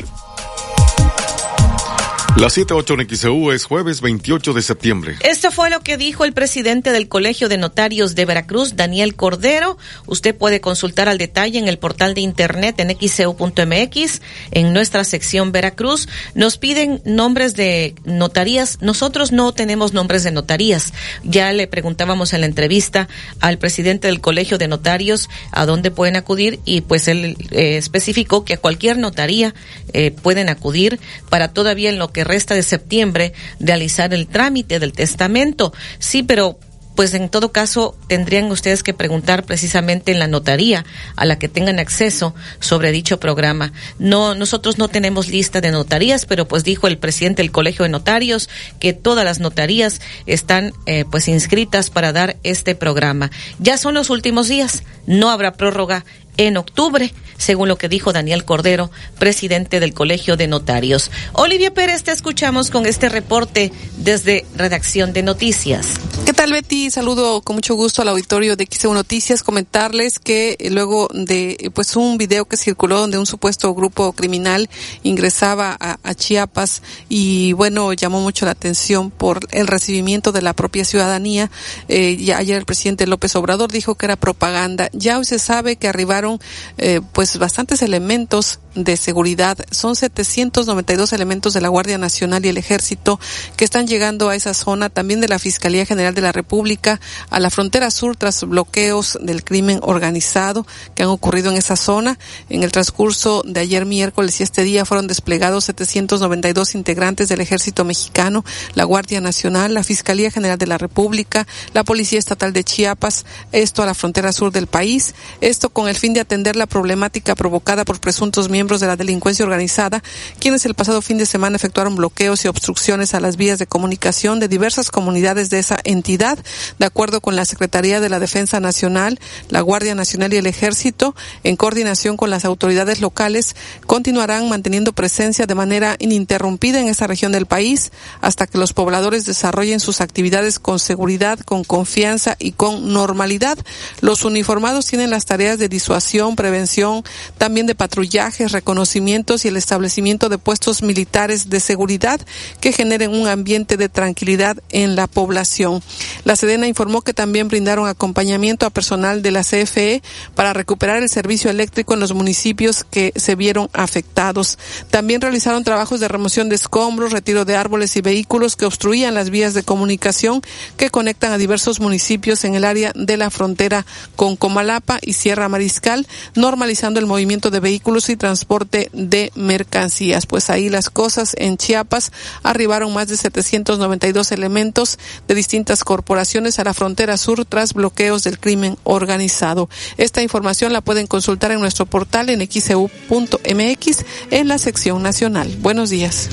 La 78 en XEU es jueves 28 de septiembre. Esto fue lo que dijo el presidente del Colegio de Notarios de Veracruz, Daniel Cordero. Usted puede consultar al detalle en el portal de internet en xeu.mx, en nuestra sección Veracruz. Nos piden nombres de notarías. Nosotros no tenemos nombres de notarías. Ya le preguntábamos en la entrevista al presidente del Colegio de Notarios a dónde pueden acudir y pues él eh, especificó que a cualquier notaría eh, pueden acudir para todavía en lo que resta de septiembre realizar el trámite del testamento. Sí, pero pues en todo caso tendrían ustedes que preguntar precisamente en la notaría a la que tengan acceso sobre dicho programa. No, nosotros no tenemos lista de notarías, pero pues dijo el presidente del Colegio de Notarios que todas las notarías están eh, pues inscritas para dar este programa. Ya son los últimos días, no habrá prórroga en octubre, según lo que dijo Daniel Cordero, presidente del Colegio de Notarios. Olivia Pérez, te escuchamos con este reporte desde Redacción de Noticias. ¿Qué tal, Betty? Saludo con mucho gusto al auditorio de XEU Noticias. Comentarles que eh, luego de eh, pues un video que circuló donde un supuesto grupo criminal ingresaba a, a Chiapas y bueno, llamó mucho la atención por el recibimiento de la propia ciudadanía. Eh, ya ayer el presidente López Obrador dijo que era propaganda. Ya hoy se sabe que arribaron eh, pues bastantes elementos de seguridad. Son 792 elementos de la Guardia Nacional y el Ejército que están llegando a esa zona, también de la Fiscalía General de la República, a la frontera sur tras bloqueos del crimen organizado que han ocurrido en esa zona. En el transcurso de ayer miércoles y este día fueron desplegados 792 integrantes del Ejército Mexicano, la Guardia Nacional, la Fiscalía General de la República, la Policía Estatal de Chiapas, esto a la frontera sur del país, esto con el fin de atender la problemática provocada por presuntos miembros de la delincuencia organizada, quienes el pasado fin de semana efectuaron bloqueos y obstrucciones a las vías de comunicación de diversas comunidades de esa entidad, de acuerdo con la Secretaría de la Defensa Nacional, la Guardia Nacional y el Ejército, en coordinación con las autoridades locales, continuarán manteniendo presencia de manera ininterrumpida en esa región del país hasta que los pobladores desarrollen sus actividades con seguridad, con confianza y con normalidad. Los uniformados tienen las tareas de disuasión, prevención, también de patrullajes, reconocimientos y el establecimiento de puestos militares de seguridad que generen un ambiente de tranquilidad en la población. La Sedena informó que también brindaron acompañamiento a personal de la CFE para recuperar el servicio eléctrico en los municipios que se vieron afectados. También realizaron trabajos de remoción de escombros, retiro de árboles y vehículos que obstruían las vías de comunicación que conectan a diversos municipios en el área de la frontera con Comalapa y Sierra Mariscal, normalizando el movimiento de vehículos y transporte de mercancías. Pues ahí las cosas en Chiapas arribaron más de 792 elementos de distintas corporaciones a la frontera sur tras bloqueos del crimen organizado. Esta información la pueden consultar en nuestro portal en xeu.mx en la sección nacional. Buenos días.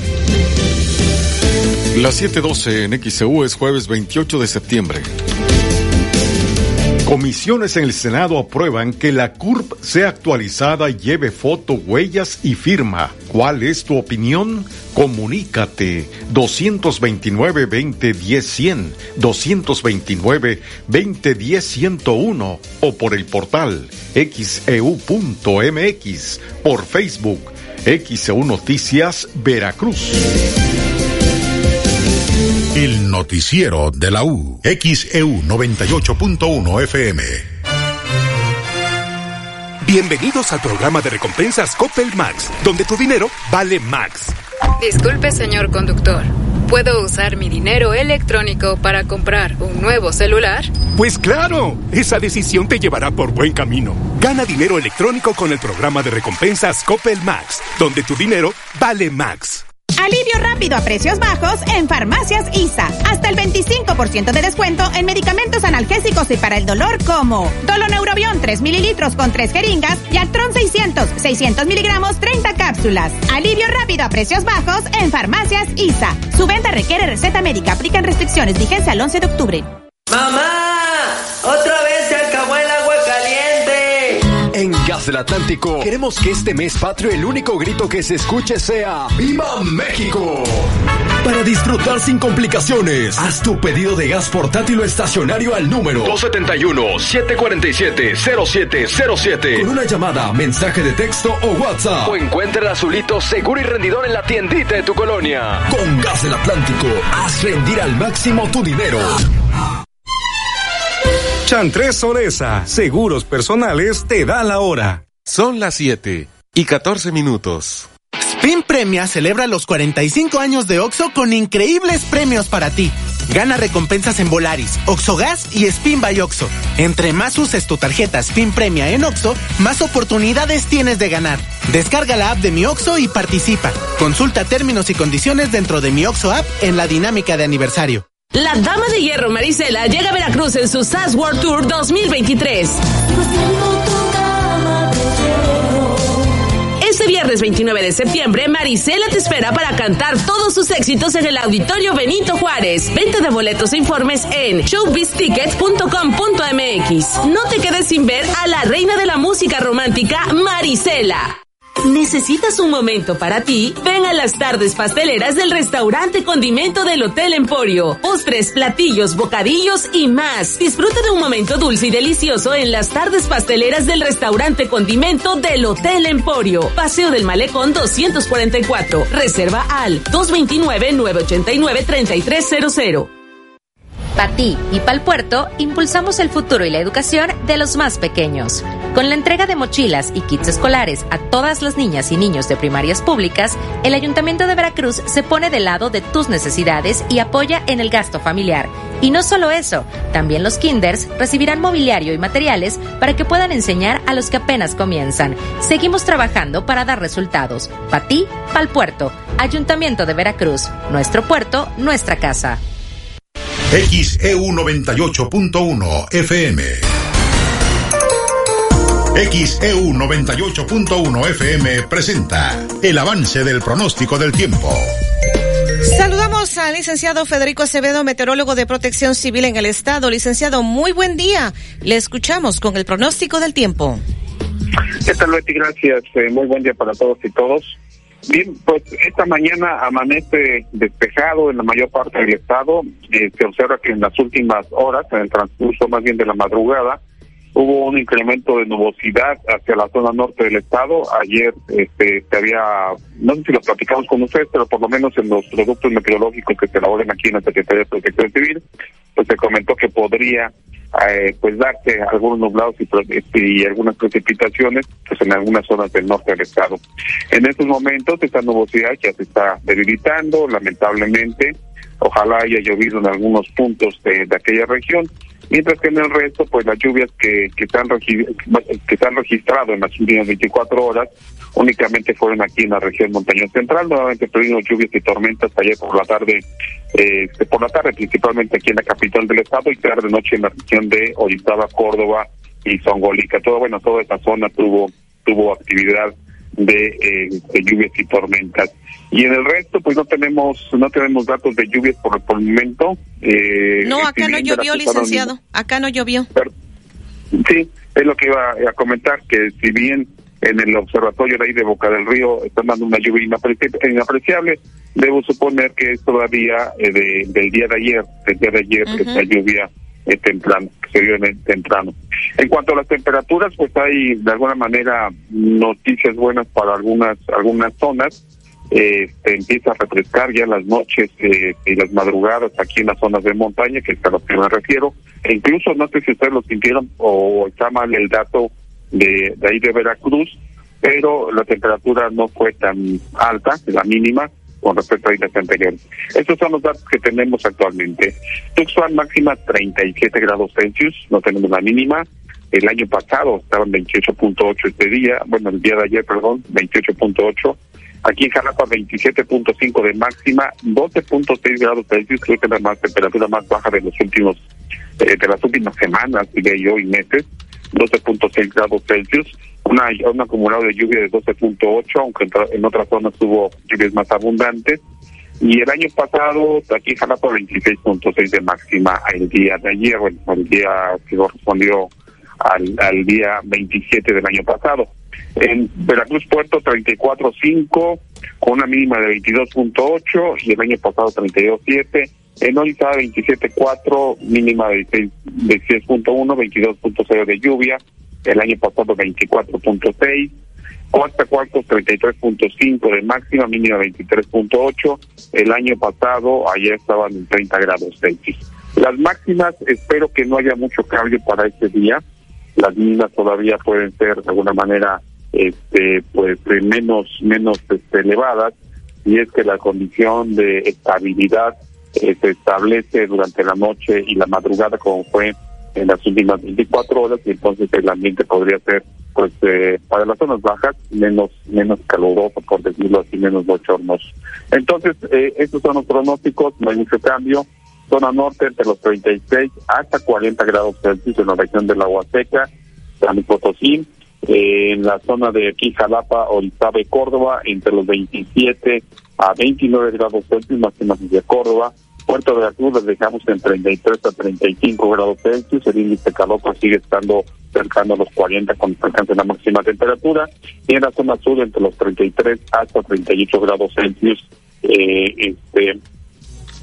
Las 7:12 en XEU es jueves 28 de septiembre. Comisiones en el Senado aprueban que la CURP sea actualizada y lleve foto, huellas y firma. ¿Cuál es tu opinión? Comunícate 229-2010-100, 229-2010-101 o por el portal xeu.mx, por Facebook, XEU Noticias Veracruz. El noticiero de la U. XEU 98.1 FM. Bienvenidos al programa de recompensas Coppel Max, donde tu dinero vale Max. Disculpe, señor conductor. ¿Puedo usar mi dinero electrónico para comprar un nuevo celular? Pues claro, esa decisión te llevará por buen camino. Gana dinero electrónico con el programa de recompensas Coppel Max, donde tu dinero vale Max. Alivio rápido a precios bajos en Farmacias ISA. Hasta el 25% de descuento en medicamentos analgésicos y para el dolor como Doloneurobión 3 mililitros con 3 jeringas y Altron 600, 600 miligramos, 30 cápsulas. Alivio rápido a precios bajos en Farmacias ISA. Su venta requiere receta médica. Aplican restricciones. Vigencia al 11 de octubre. ¡Mamá! Del Atlántico queremos que este mes patrio el único grito que se escuche sea ¡Viva México! para disfrutar sin complicaciones. Haz tu pedido de gas portátil o estacionario al número 271-747-0707. Con una llamada, mensaje de texto o WhatsApp. O encuentra el azulito seguro y rendidor en la tiendita de tu colonia. Con Gas del Atlántico, haz rendir al máximo tu dinero. Chantres Soresa, seguros personales, te da la hora. Son las 7 y 14 minutos. Spin Premia celebra los 45 años de OXO con increíbles premios para ti. Gana recompensas en Volaris, Gas y Spin by OXO. Entre más uses tu tarjeta Spin Premia en OXO, más oportunidades tienes de ganar. Descarga la app de Mi OXO y participa. Consulta términos y condiciones dentro de Mi OXO app en la dinámica de aniversario. La Dama de Hierro Marisela llega a Veracruz en su SAS World Tour 2023. Este viernes 29 de septiembre, Marisela te espera para cantar todos sus éxitos en el Auditorio Benito Juárez. Venta de boletos e informes en showbiztickets.com.mx. No te quedes sin ver a la reina de la música romántica, Marisela. ¿Necesitas un momento para ti? Ven a las tardes pasteleras del restaurante Condimento del Hotel Emporio. Postres, platillos, bocadillos y más. Disfruta de un momento dulce y delicioso en las tardes pasteleras del restaurante Condimento del Hotel Emporio. Paseo del Malecón 244. Reserva al 229-989-3300. Para ti y para el puerto, impulsamos el futuro y la educación de los más pequeños. Con la entrega de mochilas y kits escolares a todas las niñas y niños de primarias públicas, el Ayuntamiento de Veracruz se pone del lado de tus necesidades y apoya en el gasto familiar. Y no solo eso, también los kinders recibirán mobiliario y materiales para que puedan enseñar a los que apenas comienzan. Seguimos trabajando para dar resultados. Para ti, para el puerto. Ayuntamiento de Veracruz. Nuestro puerto, nuestra casa. XEU 98.1 FM. XEU 98.1 FM presenta el avance del pronóstico del tiempo. Saludamos al licenciado Federico Acevedo, meteorólogo de protección civil en el estado. Licenciado, muy buen día. Le escuchamos con el pronóstico del tiempo. ¿Qué tal, Betty? Gracias. Eh, muy buen día para todos y todos. Bien, pues esta mañana amanece despejado en la mayor parte del estado. Eh, se observa que en las últimas horas, en el transcurso más bien de la madrugada, hubo un incremento de nubosidad hacia la zona norte del estado. Ayer este, se había, no sé si lo platicamos con ustedes, pero por lo menos en los productos meteorológicos que se elaboran aquí en la Secretaría de Protección Civil, pues se comentó que podría eh, pues darse algunos nublados y, algunas precipitaciones pues en algunas zonas del norte del estado. En estos momentos esta nubosidad ya se está debilitando, lamentablemente. Ojalá haya llovido en algunos puntos de, aquella región, mientras que en el resto, pues las lluvias que, que, están, que están registrado en las últimas 24 horas únicamente fueron aquí en la región montañosa central. Nuevamente tuvimos lluvias y tormentas ayer por la tarde, eh, por la tarde principalmente aquí en la capital del estado y tarde noche en la región de Orizaba, Córdoba y Zongolica. Todo, bueno, toda esa zona tuvo, tuvo actividad de, eh, de lluvias y tormentas. Y en el resto, pues no tenemos no tenemos datos de lluvias por, el momento. Eh, no, acá no llovió, licenciado. Acá no llovió. sí, es lo que iba a comentar, que si bien en el observatorio de ahí de Boca del Río están dando una lluvia inapreciable. Debo suponer que es todavía eh, del día de ayer, del día de ayer, esta lluvia eh, temprano, temprano. En cuanto a las temperaturas, pues hay de alguna manera noticias buenas para algunas algunas zonas. Eh, empieza a refrescar ya las noches eh, y las madrugadas aquí en las zonas de montaña, que es a lo que me refiero. E incluso, no sé si ustedes lo sintieron o está mal el dato de, de ahí de Veracruz, pero la temperatura no fue tan alta, la mínima, con respecto a días anteriores. Estos son los datos que tenemos actualmente. Tuxpan máxima 37 grados Celsius, no tenemos la mínima. El año pasado estaban 28.8 este día, bueno, el día de ayer, perdón, 28.8. Aquí en Jalapa 27.5 de máxima, 12.6 grados Celsius, creo que es la más, temperatura más baja de los últimos, eh, de las últimas semanas, diría yo, y meses. 12.6 grados Celsius, una, un acumulado de lluvia de 12.8, aunque en, otras zonas hubo lluvias más abundantes. Y el año pasado, aquí en Jalapa, 26.6 de máxima el día de ayer, bueno, el día que correspondió al, al día 27 del año pasado. En Veracruz Puerto 34.5, con una mínima de 22.8 y el año pasado 32.7. En Orizaba 27.4, mínima de 16.1, 22.0 de lluvia. El año pasado 24.6. Coatzacoalcos 33.5 de máxima, mínima 23.8. El año pasado, ayer estaban en 30 grados Celsius. Las máximas, espero que no haya mucho cambio para este día. Las mínimas todavía pueden ser de alguna manera este pues menos menos este, elevadas y es que la condición de estabilidad eh, se establece durante la noche y la madrugada como fue en las últimas 24 horas y entonces el ambiente podría ser pues eh, para las zonas bajas menos menos caluroso por decirlo así menos bochornos entonces eh, estos son los pronósticos no hay mucho cambio. Zona norte entre los 36 hasta 40 grados Celsius en la región de la Huasteca San Potosí en la zona de aquí Jalapa, Orizaba y Córdoba entre los 27 a 29 grados Celsius máximas de Córdoba Puerto de la Cruz les dejamos en 33 a 35 grados Celsius, el índice de calor sigue estando cercano a los 40 cuando alcance la máxima temperatura, y en la zona sur entre los 33 hasta 38 grados Celsius, eh, este,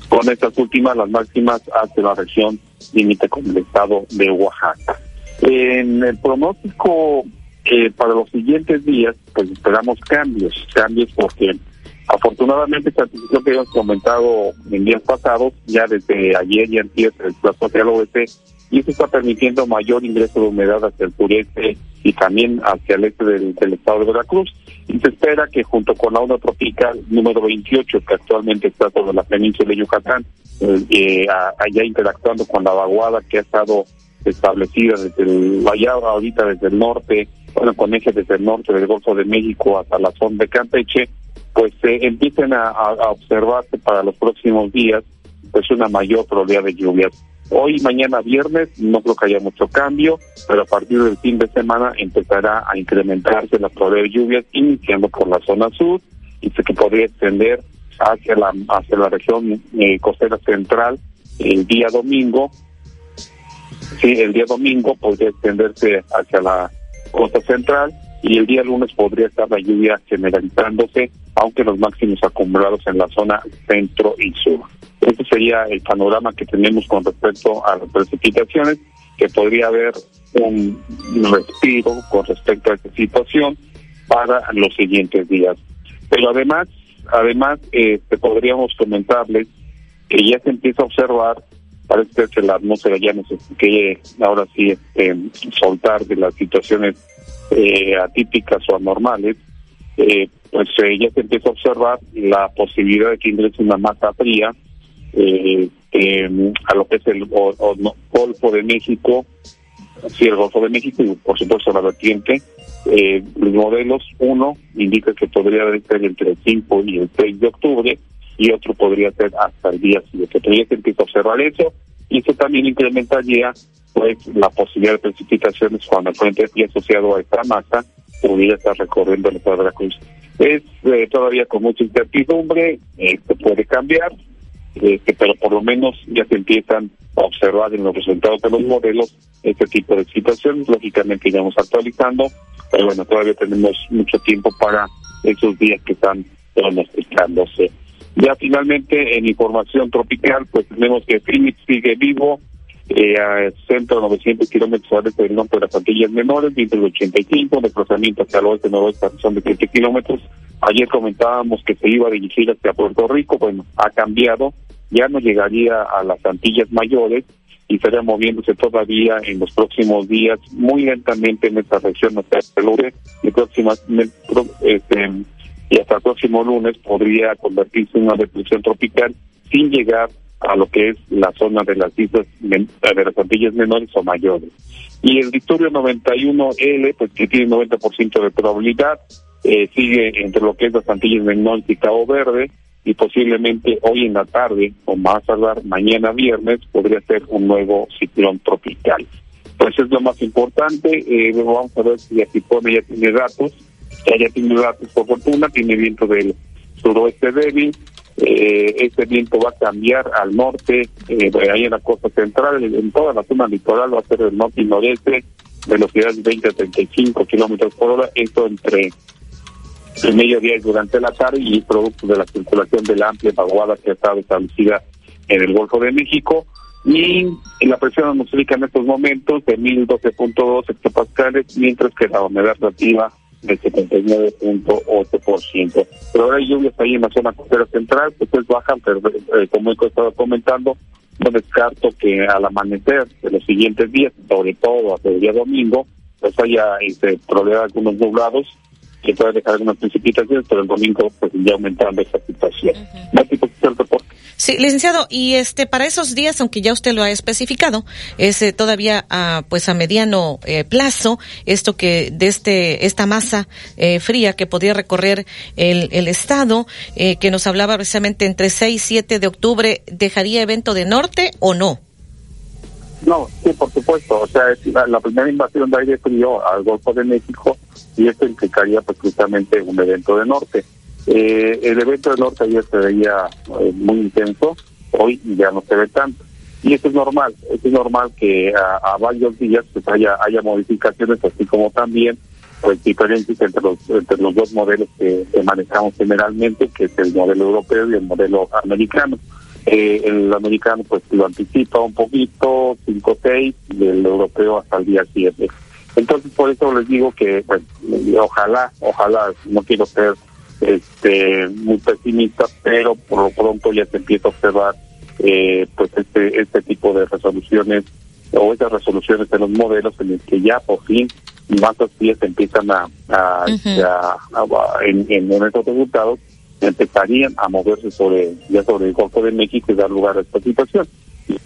con estas últimas, las máximas hacia la región límite con el estado de Oaxaca. En el pronóstico eh, para los siguientes días, pues esperamos cambios, cambios porque Afortunadamente, esta decisión que hemos comentado en días pasados, ya desde ayer y antes el plazo hacia el oeste, y eso está permitiendo mayor ingreso de humedad hacia el sureste y también hacia el este del, estado de Veracruz. Y se espera que junto con la onda tropical número 28, que actualmente está sobre la península de Yucatán, eh, eh, allá interactuando con la vaguada que ha estado establecida desde el allá ahorita desde el norte, bueno, con eje desde el norte del Golfo de México hasta la zona de Campeche, pues eh, empiecen a, observarse para los próximos días pues una mayor probabilidad de lluvias. Hoy, mañana, viernes, no creo que haya mucho cambio, pero a partir del fin de semana empezará a incrementarse la probabilidad de lluvias, iniciando por la zona sur, y sé que podría extender hacia la hacia la región eh, costera central el día domingo. Sí, el día domingo podría extenderse hacia la costa central y el día lunes podría estar la lluvia generalizándose, aunque los máximos acumulados en la zona centro y sur. Este sería el panorama que tenemos con respecto a las precipitaciones, que podría haber un respiro con respecto a esta situación para los siguientes días. Pero además, además, eh, podríamos comentarles que ya se empieza a observar, parece que la atmósfera ya no ahora sí este, soltar de las situaciones eh, atípicas o anormales, eh, pues eh, ya se empieza a observar la posibilidad de que ingrese una masa fría eh, a lo que es el Golfo de México, sí, el Golfo de México y por supuesto la vertiente. los modelos, uno indica que podría ser entre el 5 y el 6 de octubre y otro podría ser hasta el día siguiente. Pero ya se empieza a observar eso y eso también incrementaría pues la posibilidad de precipitaciones cuando el frente asociado a esta masa pudiera estar recorriendo el estado de la cruz. Es eh, todavía con mucha incertidumbre, esto puede cambiar, este, pero por lo menos ya se empiezan a observar en los resultados de los modelos este tipo de situaciones. Lógicamente iremos actualizando, pero bueno, todavía tenemos mucho tiempo para esos días que están pronosticándose. Ya finalmente en información tropical, pues tenemos que Phoenix sigue vivo, eh, a centro 900 kilómetros al este del norte de las Antillas Menores, viento de 85, desplazamiento hacia el oeste noroeste son de 7 kilómetros. Ayer comentábamos que se iba a dirigir hacia Puerto Rico, bueno, ha cambiado, ya no llegaría a las Antillas Mayores y estaría moviéndose todavía en los próximos días muy lentamente en esta región hasta el lunes y este, y hasta el próximo lunes podría convertirse en una depresión tropical sin llegar a lo que es la zona de las islas de las Antillas menores o mayores. Y el Victorio 91L, pues que tiene 90% de probabilidad, eh, sigue entre lo que es las Antillas menores y Cabo Verde, y posiblemente hoy en la tarde, o más tardar mañana viernes, podría ser un nuevo ciclón tropical. Pues es lo más importante, eh, vamos a ver si pone ya tiene datos, ya tiene datos por fortuna, tiene viento del suroeste débil, eh, este viento va a cambiar al norte, eh, ahí en la costa central, en toda la zona litoral va a ser el norte y noreste, velocidad de 20 a 35 kilómetros por hora, esto entre el mediodía y durante la tarde y producto de la circulación de la amplia vaguada que estado establecida en el Golfo de México y la presión atmosférica en estos momentos de 1012.2 hectopascales, mientras que la humedad relativa del 79.8%. Pero ahora hay lluvias ahí en la zona costera central, pues bajan, pero eh, como he estado comentando, no descarto que al amanecer de los siguientes días, sobre todo hasta el día domingo, pues haya este, probabilidad de algunos nublados que pueda dejar algunas precipitaciones, pero el domingo pues ya aumentando esa situación. Sí, licenciado, y este para esos días, aunque ya usted lo ha especificado, es eh, todavía a, pues a mediano eh, plazo esto que de este esta masa eh, fría que podría recorrer el, el estado, que nos hablaba precisamente entre 6 y 7 de octubre, ¿dejaría evento de norte o no? No, sí, por supuesto. O sea, la, primera invasión de aire frío al Golfo de México y esto implicaría pues precisamente un evento de norte. Eh, el evento de norte ayer se veía eh, muy intenso, hoy ya no se ve tanto. Y eso es normal, eso es normal que a, varios días pues haya, haya modificaciones, así como también pues diferencias entre los, entre los dos modelos que, manejamos generalmente, que es el modelo europeo y el modelo americano. Eh, el americano pues lo anticipa un poquito, 5-6, y el europeo hasta el día 7. Entonces por eso les digo que, bueno, ojalá, ojalá, no quiero ser este muy pesimista, pero por lo pronto ya se empieza a observar eh, pues este este tipo de resoluciones o esas resoluciones en los modelos en el que ya por fin más días empiezan a, a, en, en estos resultados empezarían a moverse sobre ya sobre el Golfo de México y dar lugar a esta situación.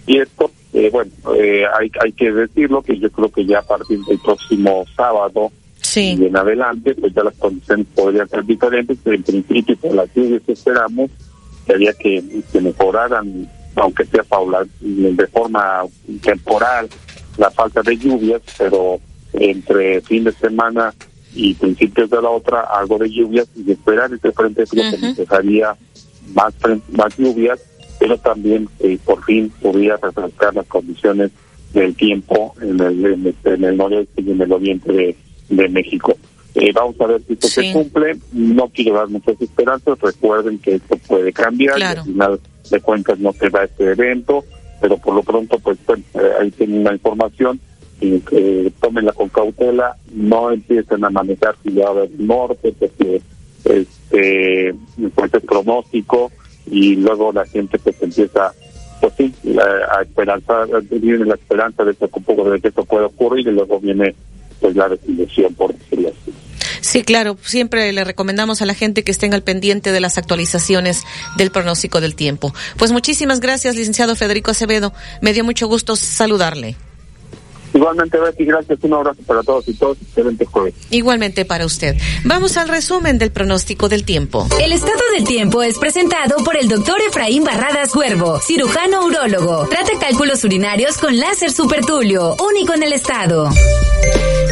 Y esto, eh, bueno, eh, hay, hay que decirlo que yo creo que ya a partir del próximo sábado y en adelante, pues ya las condiciones podrían ser diferentes, pero en principio por las lluvias que esperamos, sería que, que mejoraran, aunque sea paula, de forma temporal, la falta de lluvias, pero entre fin de semana y principios de la otra algo de lluvias y esperar este frente frío que necesitaría más más lluvias pero también eh, por fin podría refrescar las condiciones del tiempo en el, en el, noreste y en el oriente de, de México. Eh, vamos a ver si esto se cumple. No quiero dar muchas esperanzas. Recuerden que esto puede cambiar. Al final de cuentas no se da este evento, pero por lo pronto, pues bueno, eh, ahí tienen una información que tómenla con cautela, no empiecen a manejar si va a haber norte, porque este pues es pronóstico y luego la gente pues empieza pues sí a esperanza viene la esperanza de que un poco de que esto pueda ocurrir y luego viene pues la desilusión por decirlo Sí, claro. Siempre le recomendamos a la gente que estén al pendiente de las actualizaciones del pronóstico del tiempo. Pues muchísimas gracias, licenciado Federico Acevedo. Me dio mucho gusto saludarle. Igualmente, Betty, gracias. Un abrazo para todos y todos. Excelente jueves. Igualmente para usted. Vamos al resumen del pronóstico del tiempo. El estado del tiempo es presentado por el doctor Efraín Barradas Huervo, cirujano urólogo. Trata cálculos urinarios con láser supertulio, único en el estado.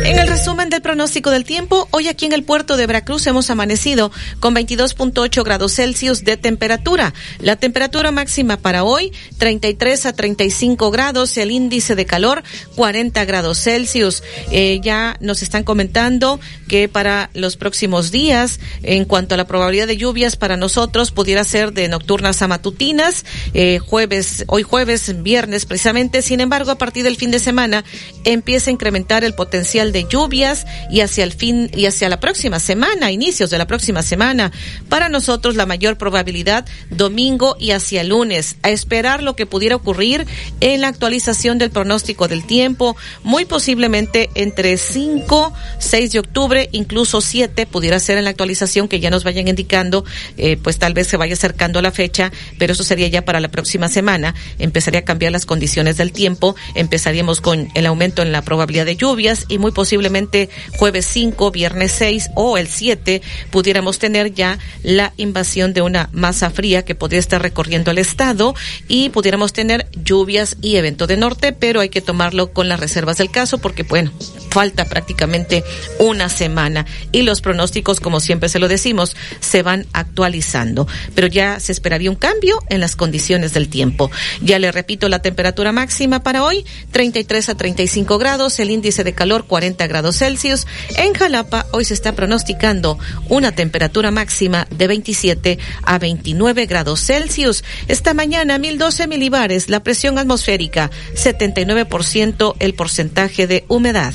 En el resumen del pronóstico del tiempo, hoy aquí en el puerto de Veracruz hemos amanecido con 22.8 grados Celsius de temperatura. La temperatura máxima para hoy, 33 a 35 grados, el índice de calor, 40 grados Celsius. Eh, ya nos están comentando que para los próximos días, en cuanto a la probabilidad de lluvias para nosotros, pudiera ser de nocturnas a matutinas, eh, jueves, hoy jueves, viernes precisamente. Sin embargo, a partir del fin de semana empieza a incrementar el potencial de lluvias y hacia el fin y hacia la próxima semana, inicios de la próxima semana. Para nosotros la mayor probabilidad domingo y hacia lunes. A esperar lo que pudiera ocurrir en la actualización del pronóstico del tiempo, muy posiblemente entre 5, 6 de octubre, incluso 7 pudiera ser en la actualización que ya nos vayan indicando, eh, pues tal vez se vaya acercando la fecha, pero eso sería ya para la próxima semana. Empezaría a cambiar las condiciones del tiempo, empezaríamos con el aumento en la probabilidad de lluvias y muy posiblemente jueves 5, viernes 6 o el 7 pudiéramos tener ya la invasión de una masa fría que podría estar recorriendo el estado y pudiéramos tener lluvias y evento de norte, pero hay que tomarlo con la reservas del caso porque, bueno, falta prácticamente una semana y los pronósticos, como siempre se lo decimos, se van actualizando. Pero ya se esperaría un cambio en las condiciones del tiempo. Ya le repito, la temperatura máxima para hoy, 33 a 35 grados, el índice de calor 40 grados Celsius. En Jalapa hoy se está pronosticando una temperatura máxima de 27 a 29 grados Celsius. Esta mañana 1012 milibares, la presión atmosférica 79% el porcentaje de humedad.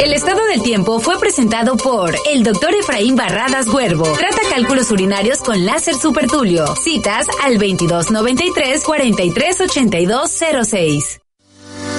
El estado del tiempo fue presentado por el doctor Efraín Barradas Huervo. Trata cálculos urinarios con láser supertulio. Citas al 2293 438206.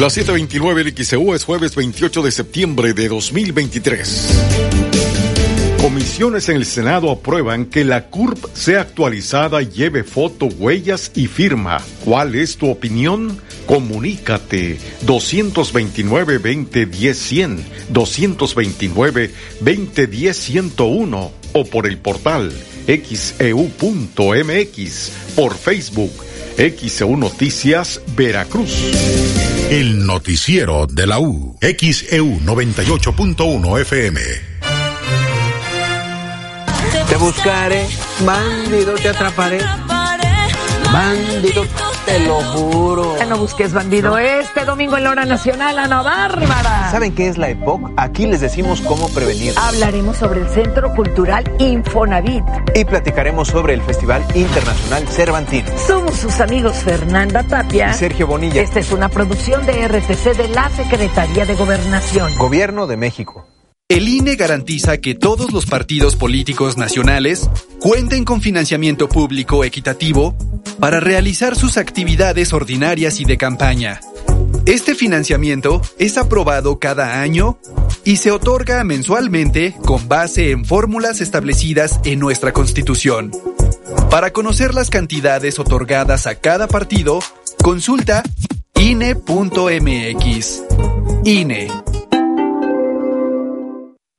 La 729 del XEU es jueves 28 de septiembre de 2023. Comisiones en el Senado aprueban que la CURP sea actualizada, lleve foto, huellas y firma. ¿Cuál es tu opinión? Comunícate 229-2010-100, 229-2010-101 o por el portal xeu.mx, por Facebook XEU Noticias Veracruz. El noticiero de la U. XEU 98.1 FM. Te buscaré, bandido, te atraparé. Bandido, te lo juro. Ya no busques bandido este domingo en la hora nacional, Ana Bárbara. ¿Saben qué es la EPOC? Aquí les decimos cómo prevenir. Hablaremos sobre el Centro Cultural Infonavit. Y platicaremos sobre el Festival Internacional Cervantino. Somos sus amigos Fernanda Tapia y Sergio Bonilla. Esta es una producción de RTC de la Secretaría de Gobernación. Gobierno de México. El INE garantiza que todos los partidos políticos nacionales cuenten con financiamiento público equitativo para realizar sus actividades ordinarias y de campaña. Este financiamiento es aprobado cada año y se otorga mensualmente con base en fórmulas establecidas en nuestra Constitución. Para conocer las cantidades otorgadas a cada partido, consulta INE.mx. INE.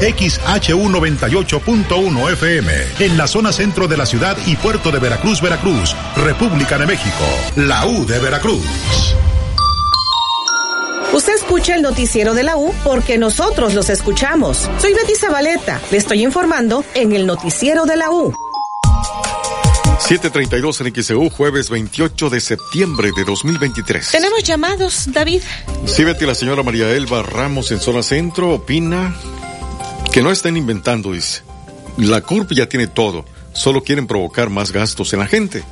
XHU 98.1 FM, en la zona centro de la ciudad y puerto de Veracruz, Veracruz, República de México, la U de Veracruz. Usted escucha el noticiero de la U porque nosotros los escuchamos. Soy Betty Zabaleta, le estoy informando en el noticiero de la U. 732 en XEU, jueves 28 de septiembre de 2023. Tenemos llamados, David. Sí, Betty, la señora María Elba Ramos en zona centro opina que no estén inventando, dice. La CURP ya tiene todo, solo quieren provocar más gastos en la gente.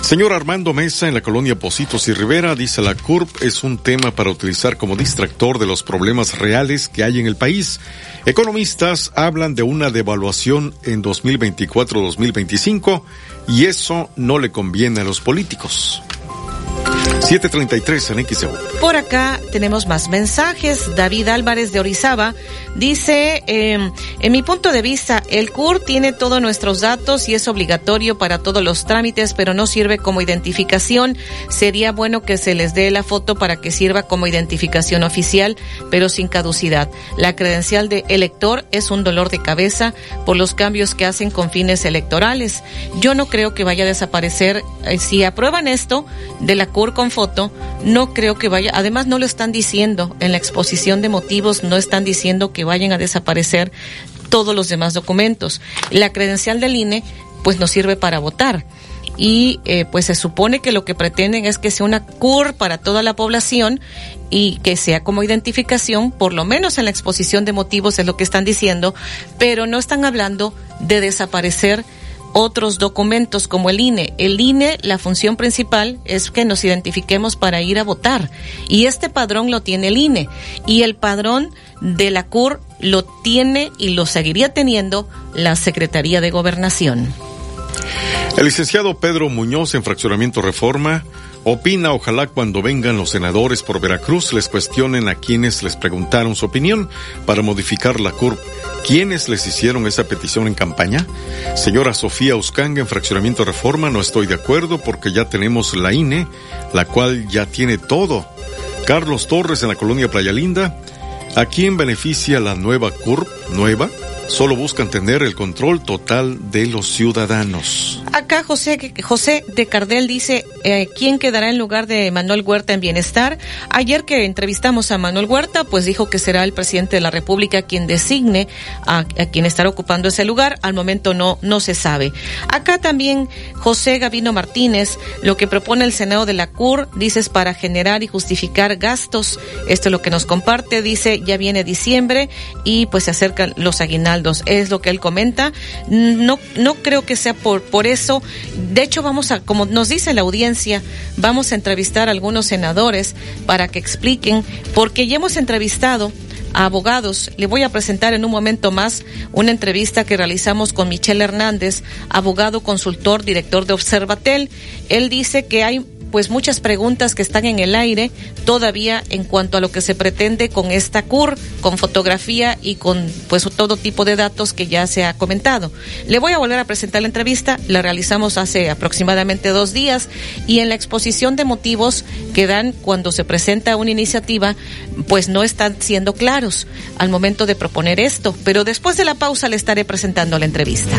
Señor Armando Mesa, en la colonia Positos y Rivera, dice la CURP es un tema para utilizar como distractor de los problemas reales que hay en el país. Economistas hablan de una devaluación en 2024-2025 y eso no le conviene a los políticos. 733 en XEU. Por acá tenemos más mensajes. David Álvarez de Orizaba dice, eh, en mi punto de vista, el CUR tiene todos nuestros datos y es obligatorio para todos los trámites, pero no sirve como identificación. Sería bueno que se les dé la foto para que sirva como identificación oficial, pero sin caducidad. La credencial de elector es un dolor de cabeza por los cambios que hacen con fines electorales. Yo no creo que vaya a desaparecer. Eh, si aprueban esto de la CUR foto, no creo que vaya, además no lo están diciendo en la exposición de motivos, no están diciendo que vayan a desaparecer todos los demás documentos. La credencial del INE pues nos sirve para votar y eh, pues se supone que lo que pretenden es que sea una CUR para toda la población y que sea como identificación, por lo menos en la exposición de motivos es lo que están diciendo, pero no están hablando de desaparecer otros documentos como el INE. El INE, la función principal es que nos identifiquemos para ir a votar. Y este padrón lo tiene el INE. Y el padrón de la CUR lo tiene y lo seguiría teniendo la Secretaría de Gobernación. El licenciado Pedro Muñoz en Fraccionamiento Reforma opina ojalá cuando vengan los senadores por Veracruz les cuestionen a quienes les preguntaron su opinión para modificar la CURP ¿Quiénes les hicieron esa petición en campaña? Señora Sofía Uscanga, en Fraccionamiento Reforma, no estoy de acuerdo porque ya tenemos la INE, la cual ya tiene todo. Carlos Torres, en la colonia Playa Linda, ¿a quién beneficia la nueva CURP nueva? Solo buscan tener el control total de los ciudadanos. Acá José, José de Cardel dice, eh, ¿quién quedará en lugar de Manuel Huerta en bienestar? Ayer que entrevistamos a Manuel Huerta, pues dijo que será el presidente de la República quien designe a, quien estará ocupando ese lugar. Al momento no, no se sabe. Acá también José Gavino Martínez, lo que propone el Senado de la CUR, dice es para generar y justificar gastos. Esto es lo que nos comparte, dice, ya viene diciembre y pues se acercan los aguinaldos es lo que él comenta. No, no creo que sea por, por eso. De hecho, vamos a, como nos dice la audiencia, vamos a entrevistar a algunos senadores para que expliquen, porque ya hemos entrevistado a abogados. Le voy a presentar en un momento más una entrevista que realizamos con Michelle Hernández, abogado consultor, director de Observatel. Él dice que hay pues muchas preguntas que están en el aire todavía en cuanto a lo que se pretende con esta CUR, con fotografía y con pues todo tipo de datos que ya se ha comentado. Le voy a volver a presentar la entrevista, la realizamos hace aproximadamente dos días y en la exposición de motivos que dan cuando se presenta una iniciativa, pues no están siendo claros al momento de proponer esto, pero después de la pausa le estaré presentando la entrevista.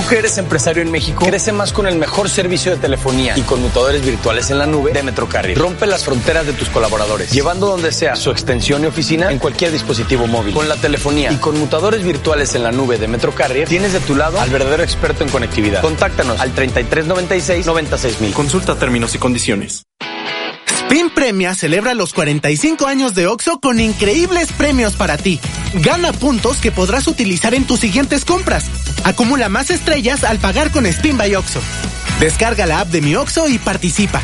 Tú que eres empresario en México, crece más con el mejor servicio de telefonía y conmutadores virtuales en la nube de Metrocarrier. Rompe las fronteras de tus colaboradores, llevando donde sea su extensión y oficina en cualquier dispositivo móvil. Con la telefonía y conmutadores virtuales en la nube de Metrocarrier, tienes de tu lado al verdadero experto en conectividad. Contáctanos al 3396 96000. Consulta términos y condiciones. Spin Premia celebra los 45 años de OXO con increíbles premios para ti. Gana puntos que podrás utilizar en tus siguientes compras. Acumula más estrellas al pagar con Spin by OXO. Descarga la app de mi OXO y participa.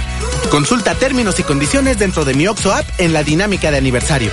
Consulta términos y condiciones dentro de mi OXO app en la dinámica de aniversario.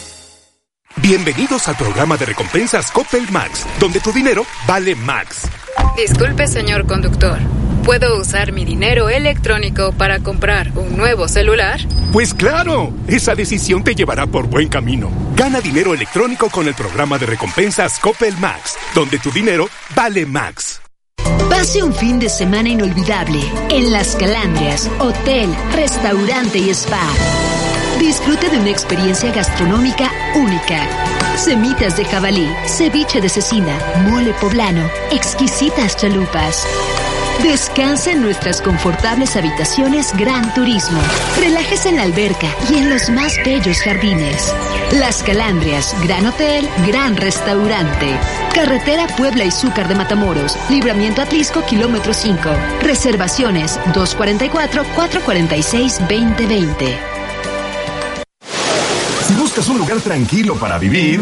Bienvenidos al programa de recompensas Coppel Max, donde tu dinero vale Max. Disculpe, señor conductor. ¿Puedo usar mi dinero electrónico para comprar un nuevo celular? Pues claro, esa decisión te llevará por buen camino. Gana dinero electrónico con el programa de recompensas Coppel Max, donde tu dinero vale Max. Pase un fin de semana inolvidable en Las Calandrias, hotel, restaurante y spa. Disfrute de una experiencia gastronómica única. Semitas de jabalí, ceviche de cecina, mole poblano, exquisitas chalupas. Descansa en nuestras confortables habitaciones Gran Turismo. Relájese en la alberca y en los más bellos jardines. Las Calandrias, Gran Hotel, Gran Restaurante. Carretera Puebla y Zúcar de Matamoros. Libramiento Atlisco, kilómetro 5. Reservaciones 244-446-2020. Un lugar tranquilo para vivir...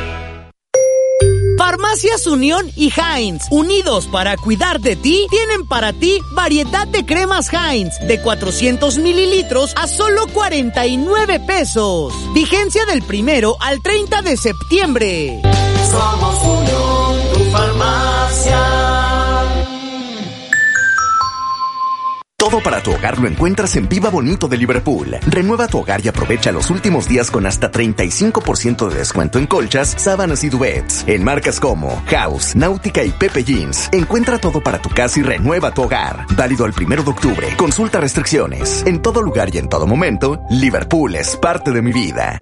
Farmacias Unión y Heinz, unidos para cuidar de ti, tienen para ti variedad de cremas Heinz de 400 mililitros a solo 49 pesos. Vigencia del primero al 30 de septiembre. Somos Unión, tu farmacia. Todo para tu hogar lo encuentras en Viva Bonito de Liverpool. Renueva tu hogar y aprovecha los últimos días con hasta 35% de descuento en colchas, sábanas y duvets. En marcas como House, Náutica y Pepe Jeans. Encuentra todo para tu casa y renueva tu hogar. Válido al primero de octubre. Consulta restricciones. En todo lugar y en todo momento, Liverpool es parte de mi vida.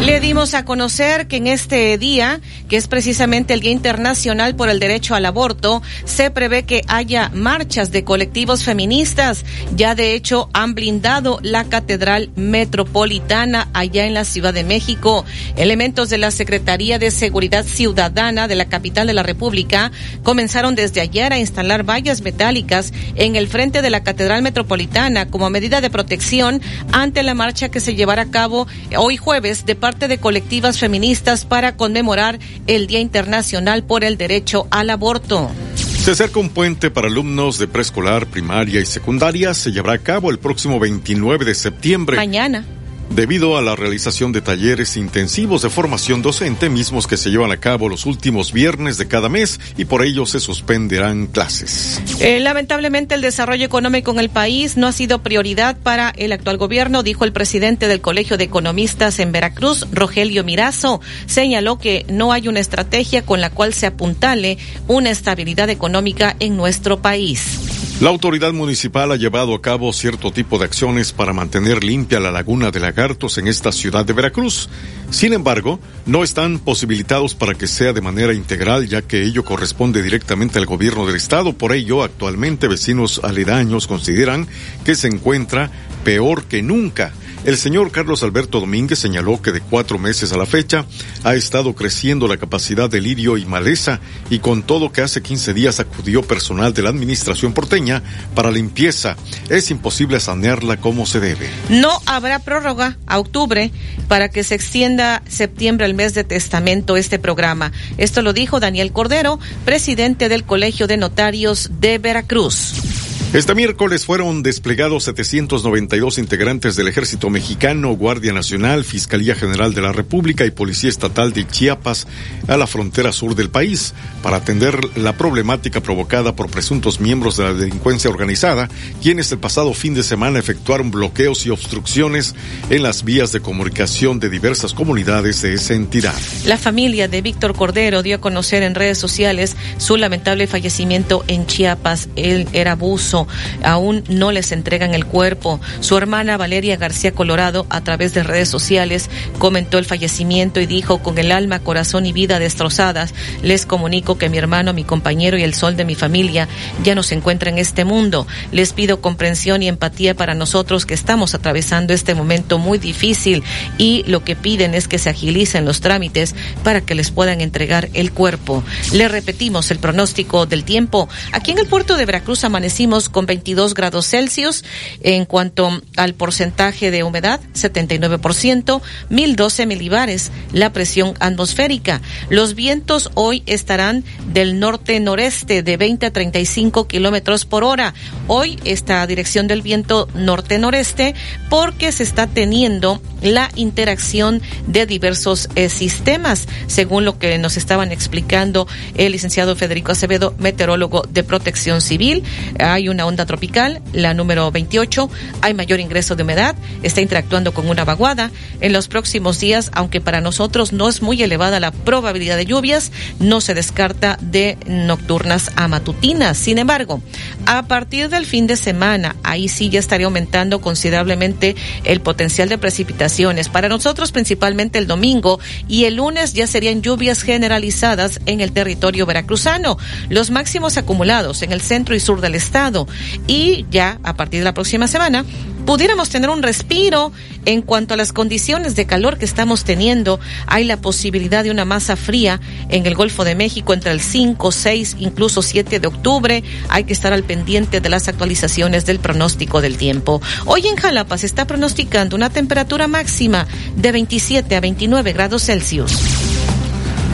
Le dimos a conocer que en este día, que es precisamente el Día Internacional por el Derecho al Aborto, se prevé que haya marchas de colectivos feministas. Ya de hecho han blindado la Catedral Metropolitana allá en la Ciudad de México. Elementos de la Secretaría de Seguridad Ciudadana de la capital de la República comenzaron desde ayer a instalar vallas metálicas en el frente de la Catedral Metropolitana como medida de protección ante la marcha que se llevará a cabo hoy jueves de parte de colectivas feministas para conmemorar el Día Internacional por el Derecho al Aborto. Se acerca un puente para alumnos de preescolar, primaria y secundaria. Se llevará a cabo el próximo 29 de septiembre. Mañana debido a la realización de talleres intensivos de formación docente mismos que se llevan a cabo los últimos viernes de cada mes y por ello se suspenderán clases. Eh, lamentablemente el desarrollo económico en el país no ha sido prioridad para el actual gobierno, dijo el presidente del Colegio de Economistas en Veracruz, Rogelio Mirazo. Señaló que no hay una estrategia con la cual se apuntale una estabilidad económica en nuestro país. La autoridad municipal ha llevado a cabo cierto tipo de acciones para mantener limpia la laguna de lagartos en esta ciudad de Veracruz. Sin embargo, no están posibilitados para que sea de manera integral, ya que ello corresponde directamente al gobierno del estado. Por ello, actualmente vecinos aledaños consideran que se encuentra peor que nunca el señor Carlos Alberto Domínguez señaló que de cuatro meses a la fecha ha estado creciendo la capacidad de lirio y maleza y con todo que hace 15 días acudió personal de la administración porteña para limpieza, es imposible sanearla como se debe. No habrá prórroga a octubre para que se extienda septiembre al mes de testamento este programa. Esto lo dijo Daniel Cordero, presidente del Colegio de Notarios de Veracruz. Este miércoles fueron desplegados 792 integrantes del Ejército Mexicano, Guardia Nacional, Fiscalía General de la República y Policía Estatal de Chiapas a la frontera sur del país para atender la problemática provocada por presuntos miembros de la delincuencia organizada, quienes el pasado fin de semana efectuaron bloqueos y obstrucciones en las vías de comunicación de diversas comunidades de esa entidad. La familia de Víctor Cordero dio a conocer en redes sociales su lamentable fallecimiento en Chiapas. Él era buzo Aún no les entregan el cuerpo. Su hermana Valeria García Colorado, a través de redes sociales, comentó el fallecimiento y dijo, con el alma, corazón y vida destrozadas, les comunico que mi hermano, mi compañero y el sol de mi familia ya no se encuentra en este mundo. Les pido comprensión y empatía para nosotros que estamos atravesando este momento muy difícil y lo que piden es que se agilicen los trámites para que les puedan entregar el cuerpo. Le repetimos el pronóstico del tiempo. Aquí en el puerto de Veracruz amanecimos con 22 grados Celsius. En cuanto al porcentaje de humedad, 79%, 1012 milibares, la presión atmosférica. Los vientos hoy estarán del norte-noreste de 20 a 35 kilómetros por hora. Hoy esta dirección del viento norte-noreste porque se está teniendo la interacción de diversos eh, sistemas, según lo que nos estaban explicando el licenciado Federico Acevedo, meteorólogo de protección civil. Hay una onda tropical, la número 28, hay mayor ingreso de humedad, está interactuando con una vaguada. En los próximos días, aunque para nosotros no es muy elevada la probabilidad de lluvias, no se descarta de nocturnas a matutinas. Sin embargo, a partir del fin de semana, ahí sí ya estaría aumentando considerablemente el potencial de precipitaciones. Para nosotros, principalmente el domingo y el lunes ya serían lluvias generalizadas en el territorio veracruzano. Los máximos acumulados en el centro y sur del estado. Y ya a partir de la próxima semana, pudiéramos tener un respiro en cuanto a las condiciones de calor que estamos teniendo. Hay la posibilidad de una masa fría en el Golfo de México entre el 5, 6, incluso 7 de octubre. Hay que estar al pendiente de las actualizaciones del pronóstico del tiempo. Hoy en Jalapa se está pronosticando una temperatura máxima de 27 a 29 grados Celsius.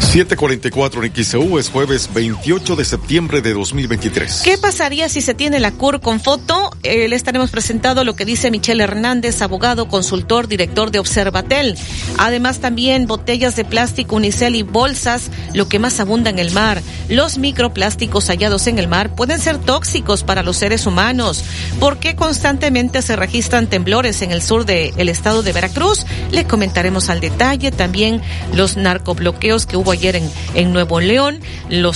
744 en es jueves 28 de septiembre de 2023. ¿Qué pasaría si se tiene la CUR con foto? Eh, le estaremos presentando lo que dice Michelle Hernández, abogado, consultor, director de Observatel. Además también botellas de plástico, unicel y bolsas, lo que más abunda en el mar. Los microplásticos hallados en el mar pueden ser tóxicos para los seres humanos. ¿Por qué constantemente se registran temblores en el sur del estado de Veracruz? Le comentaremos al detalle también los narcobloqueos que hubo ayer en, Nuevo León,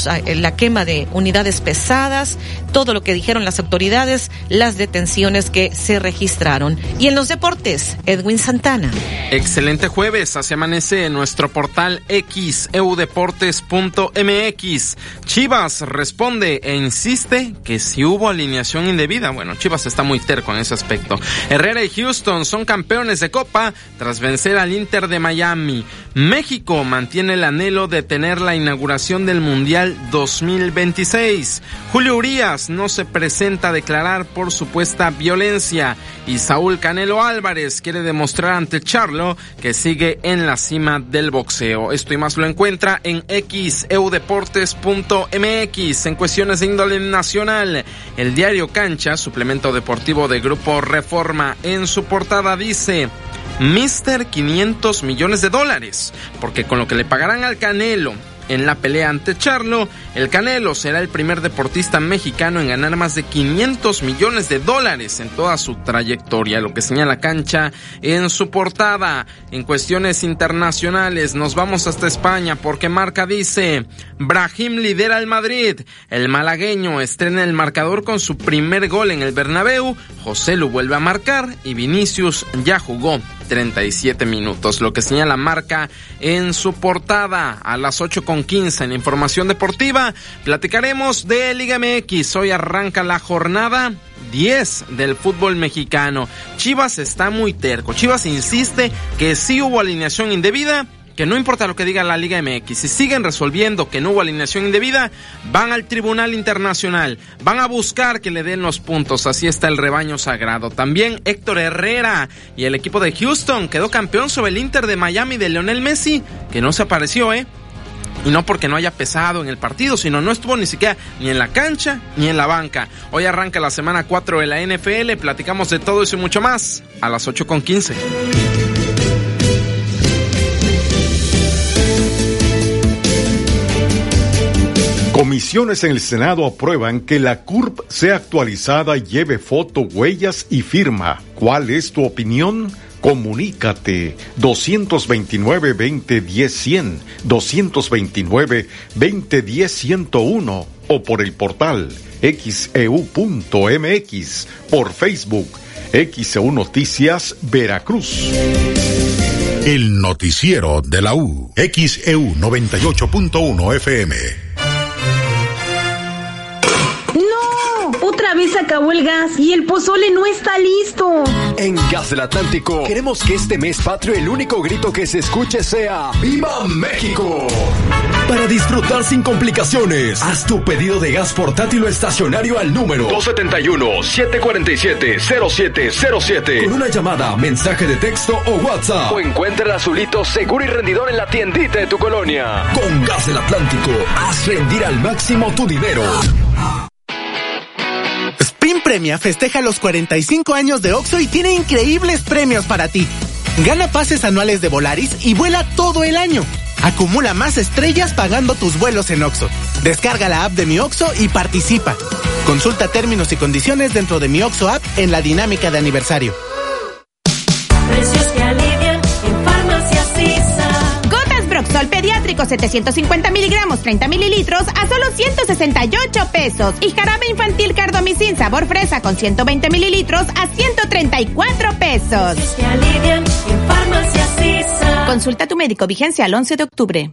ah, la quema de unidades pesadas, todo lo que dijeron las autoridades, las detenciones que se registraron. Y en los deportes, Edwin Santana. Excelente jueves, así amanece en nuestro portal X, eudeportes.mx. Chivas responde e insiste que si hubo alineación indebida, bueno, Chivas está muy terco en ese aspecto. Herrera y Houston son campeones de Copa tras vencer al Inter de Miami. México mantiene el anhelo de tener la inauguración del Mundial 2026. Julio Urias no se presenta a declarar por supuesta violencia y Saúl Canelo Álvarez quiere demostrar ante Charlo que sigue en la cima del boxeo. Esto y más lo encuentra en xeudeportes.mx en cuestiones de índole nacional. El diario Cancha, suplemento deportivo de Grupo Reforma, en su portada dice Mister 500 millones de dólares, porque con lo que le pagarán al Canelo en la pelea ante Charlo, el Canelo será el primer deportista mexicano en ganar más de 500 millones de dólares en toda su trayectoria, lo que señala Cancha en su portada. En cuestiones internacionales nos vamos hasta España porque Marca dice, Brahim lidera el Madrid, el malagueño estrena el marcador con su primer gol en el Bernabéu, José lo vuelve a marcar y Vinicius ya jugó 37 minutos, lo que señala marca en su portada a las 8 con 15 en información deportiva. Platicaremos de Liga MX. Hoy arranca la jornada 10 del fútbol mexicano. Chivas está muy terco. Chivas insiste que sí hubo alineación indebida que no importa lo que diga la Liga MX, si siguen resolviendo que no hubo alineación indebida, van al Tribunal Internacional, van a buscar que le den los puntos, así está el rebaño sagrado. También Héctor Herrera y el equipo de Houston quedó campeón sobre el Inter de Miami de Leonel Messi, que no se apareció, ¿eh? Y no porque no haya pesado en el partido, sino no estuvo ni siquiera ni en la cancha ni en la banca. Hoy arranca la semana 4 de la NFL, platicamos de todo eso y mucho más a las 8 Comisiones en el Senado aprueban que la CURP sea actualizada y lleve foto, huellas y firma. ¿Cuál es tu opinión? Comunícate 229-2010-100, 229-2010-101 o por el portal xeu.mx, por Facebook, XEU Noticias Veracruz. El noticiero de la U, XEU 98.1 FM. Vez acabó el gas y el pozole no está listo. En Gas del Atlántico queremos que este mes patrio el único grito que se escuche sea ¡Viva México! Para disfrutar sin complicaciones, haz tu pedido de gas portátil o estacionario al número 271-747-0707 con una llamada, mensaje de texto o WhatsApp. O encuentra el azulito seguro y rendidor en la tiendita de tu colonia. Con Gas del Atlántico, haz rendir al máximo tu dinero. Spin Premia festeja los 45 años de Oxo y tiene increíbles premios para ti. Gana pases anuales de Volaris y vuela todo el año. Acumula más estrellas pagando tus vuelos en Oxo. Descarga la app de Mi Oxo y participa. Consulta términos y condiciones dentro de Mi Oxo app en la dinámica de aniversario. Broxol pediátrico 750 miligramos 30 mililitros a solo 168 pesos. Y jarabe infantil cardomicin sabor fresa con 120 mililitros a 134 pesos. Alivian en. Consulta a tu médico vigencia al 11 de octubre.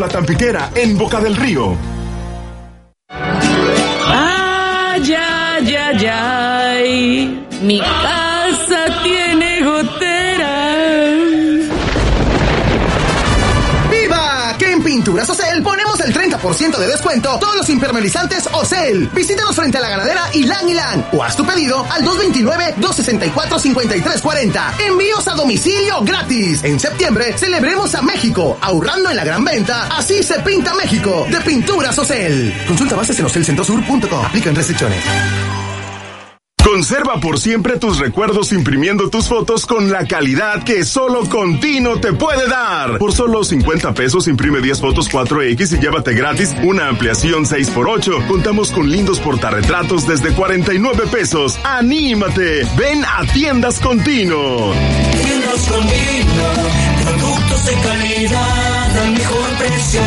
La Tampiquera, en Boca del Río. Ay, ay, ay. Mi el 30% de descuento todos los impermeabilizantes Ocel. Visítanos frente a la ganadera Ilan Ilan o haz tu pedido al 229-264-5340. Envíos a domicilio gratis. En septiembre celebremos a México, ahorrando en la gran venta. Así se pinta México de Pinturas Ocel. Consulta bases en ocelcentrosur.com. Aplican restricciones. Conserva por siempre tus recuerdos imprimiendo tus fotos con la calidad que solo Contino te puede dar. Por solo 50 pesos imprime 10 fotos 4X y llévate gratis una ampliación 6x8. Contamos con lindos portarretratos desde 49 pesos. ¡Anímate! Ven a Tiendas Contino. Tiendas Contino, productos de calidad al mejor precio.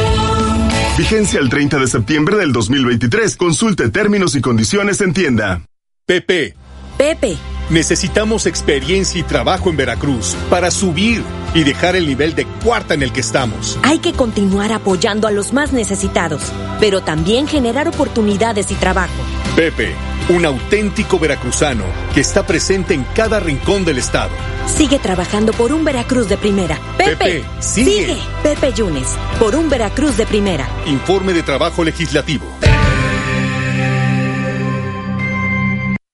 Vigencia el 30 de septiembre del 2023. Consulte términos y condiciones en tienda. Pepe, Pepe, necesitamos experiencia y trabajo en Veracruz para subir y dejar el nivel de cuarta en el que estamos. hay que continuar apoyando a los más necesitados, pero también generar oportunidades y trabajo. Pepe, un auténtico veracruzano que está presente en cada rincón del estado. Sigue trabajando por un Veracruz de primera. Pepe, Pepe, sigue. Pepe Yunes, por un Veracruz de primera. Informe de trabajo legislativo.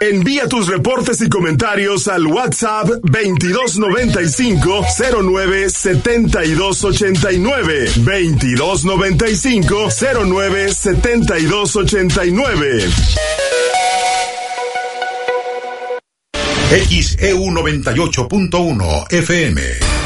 Envía tus reportes y comentarios al WhatsApp 2295 09 7289 2295 09 7289 XEU 98.1 FM.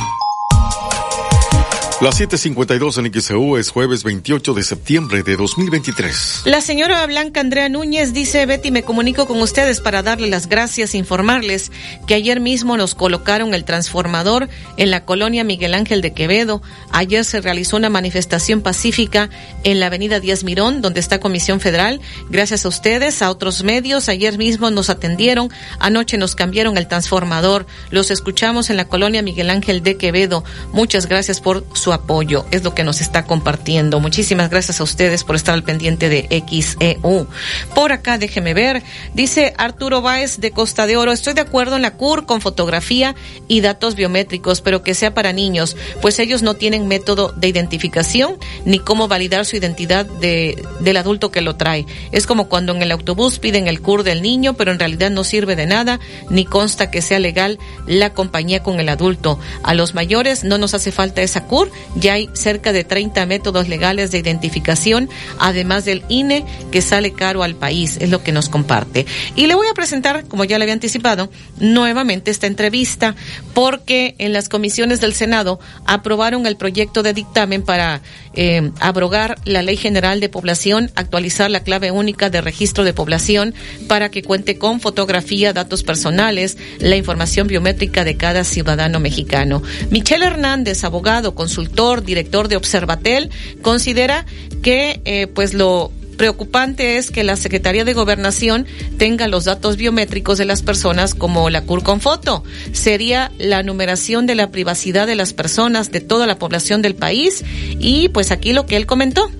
Las 7:52 en XEU es jueves 28 de septiembre de 2023. La señora Blanca Andrea Núñez dice, Betty, me comunico con ustedes para darle las gracias e informarles que ayer mismo nos colocaron el transformador en la colonia Miguel Ángel de Quevedo. Ayer se realizó una manifestación pacífica en la avenida Díaz Mirón, donde está Comisión Federal. Gracias a ustedes, a otros medios, ayer mismo nos atendieron, anoche nos cambiaron el transformador. Los escuchamos en la colonia Miguel Ángel de Quevedo. Muchas gracias por su apoyo, es lo que nos está compartiendo. Muchísimas gracias a ustedes por estar al pendiente de XEU. Por acá, déjeme ver, dice Arturo Báez de Costa de Oro, estoy de acuerdo en la CUR con fotografía y datos biométricos, pero que sea para niños, pues ellos no tienen método de identificación ni cómo validar su identidad de, del adulto que lo trae. Es como cuando en el autobús piden el CUR del niño, pero en realidad no sirve de nada, ni consta que sea legal la compañía con el adulto. A los mayores no nos hace falta esa CUR, ya hay cerca de 30 métodos legales de identificación, además del INE, que sale caro al país, es lo que nos comparte. Y le voy a presentar, como ya le había anticipado, nuevamente esta entrevista, porque en las comisiones del Senado aprobaron el proyecto de dictamen para eh, abrogar la Ley General de Población, actualizar la clave única de registro de población para que cuente con fotografía, datos personales, la información biométrica de cada ciudadano mexicano. Michelle Hernández, abogado, consultor, director de Observatel, considera que eh, pues lo preocupante es que la Secretaría de Gobernación tenga los datos biométricos de las personas como la CUR con foto. Sería la numeración de la privacidad de las personas de toda la población del país y pues aquí lo que él comentó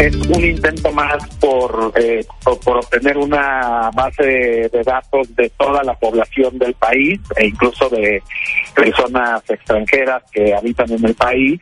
es un intento más por, eh, por, obtener una base de, datos de toda la población del país e incluso de personas extranjeras que habitan en el país.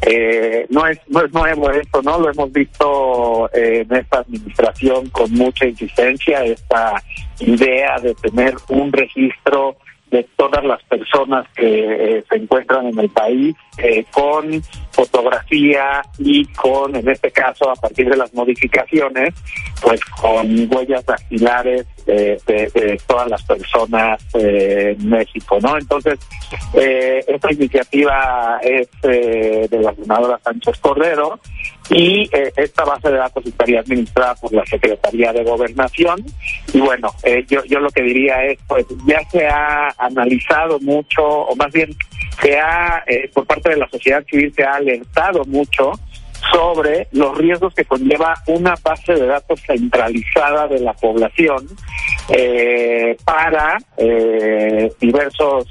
Eh, no, es, no es nuevo esto, ¿no? Lo hemos visto eh, en esta administración con mucha insistencia, esta idea de tener un registro de todas las personas que eh, se encuentran en el país eh, con fotografía y con, en este caso, a partir de las modificaciones, pues con huellas dactilares de, de, todas las personas eh, en México, ¿no? Entonces, esta iniciativa es de la senadora Sánchez Cordero y esta base de datos estaría administrada por la Secretaría de Gobernación. Y bueno, yo, yo lo que diría es, pues ya se ha analizado mucho, o más bien se ha, eh, por parte de la sociedad civil, se ha alertado mucho sobre los riesgos que conlleva una base de datos centralizada de la población eh, para eh, diversos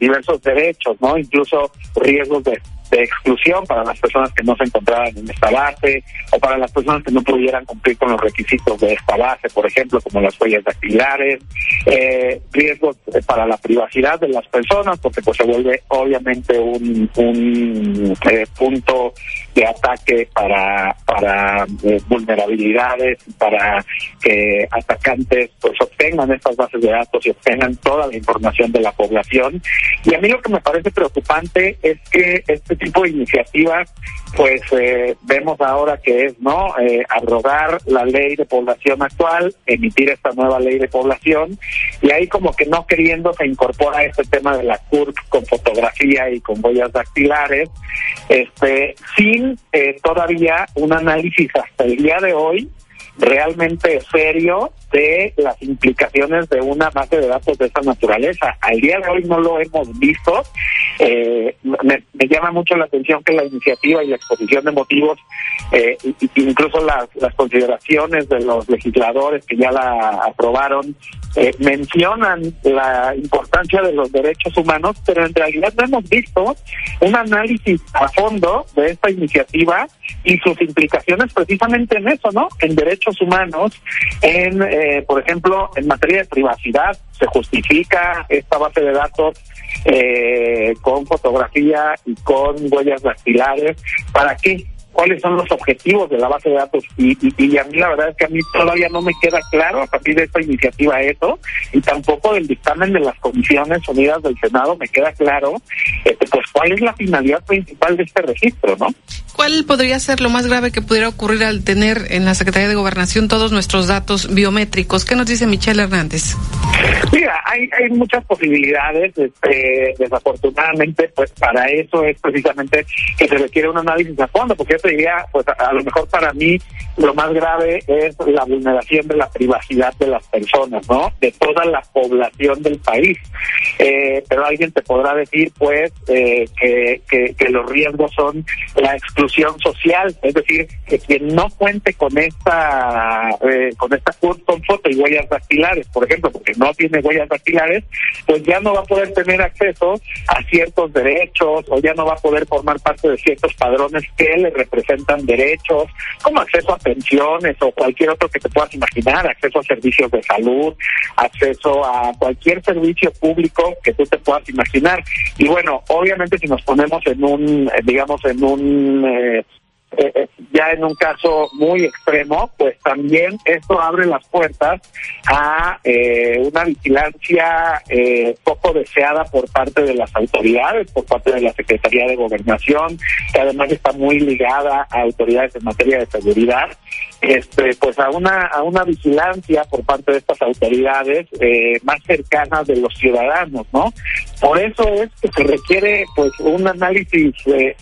diversos derechos, no, incluso riesgos de de exclusión para las personas que no se encontraban en esta base o para las personas que no pudieran cumplir con los requisitos de esta base, por ejemplo, como las huellas dactilares, eh, riesgos para la privacidad de las personas, porque pues se vuelve obviamente un, un eh, punto de ataque para, para eh, vulnerabilidades, para que atacantes pues obtengan estas bases de datos y obtengan toda la información de la población. Y a mí lo que me parece preocupante es que este tipo de iniciativas, pues eh, vemos ahora que es no eh, arrogar la ley de población actual, emitir esta nueva ley de población y ahí como que no queriendo se incorpora este tema de la CURP con fotografía y con huellas dactilares, este sin eh, todavía un análisis hasta el día de hoy realmente serio de las implicaciones de una base de datos de esa naturaleza. Al día de hoy no lo hemos visto. Eh, me, llama mucho la atención que la iniciativa y la exposición de motivos, eh, incluso las, las consideraciones de los legisladores que ya la aprobaron, eh, mencionan la importancia de los derechos humanos, pero en realidad no hemos visto un análisis a fondo de esta iniciativa y sus implicaciones precisamente en eso, ¿no? En derechos humanos, en, eh, por ejemplo, en materia de privacidad, se justifica esta base de datos eh, con fotografía y con huellas dactilares. ¿Para qué? cuáles son los objetivos de la base de datos y, y, a mí la verdad es que a mí todavía no me queda claro a partir de esta iniciativa eso y tampoco del dictamen de las comisiones unidas del Senado me queda claro este, pues cuál es la finalidad principal de este registro, ¿no? ¿Cuál podría ser lo más grave que pudiera ocurrir al tener en la Secretaría de Gobernación todos nuestros datos biométricos? ¿Qué nos dice Michelle Hernández? Mira, hay, hay muchas posibilidades. Este, desafortunadamente, pues para eso es precisamente que se requiere un análisis a fondo, porque yo te diría, pues a, lo mejor para mí lo más grave es la vulneración de la privacidad de las personas, ¿no? De toda la población del país. Eh, pero alguien te podrá decir, pues, eh, que, que, que los riesgos son la exclusión social, es decir, que quien no cuente con esta eh, con esta con foto y huellas dactilares, por ejemplo, porque no tiene huellas dactilares, pues ya no va a poder tener acceso a ciertos derechos o ya no va a poder formar parte de ciertos padrones que le representan derechos, como acceso a pensiones o cualquier otro que te puedas imaginar, acceso a servicios de salud, acceso a cualquier servicio público que tú te puedas imaginar. Y bueno, obviamente si nos ponemos en un, eh, digamos, en un eh, eh, eh, ya en un caso muy extremo, pues también esto abre las puertas a eh, una vigilancia poco deseada por parte de las autoridades, por parte de la Secretaría de Gobernación, que además está muy ligada a autoridades en materia de seguridad, este, pues a una a una vigilancia por parte de estas autoridades más cercanas de los ciudadanos, ¿no? Por eso es que se requiere pues un análisis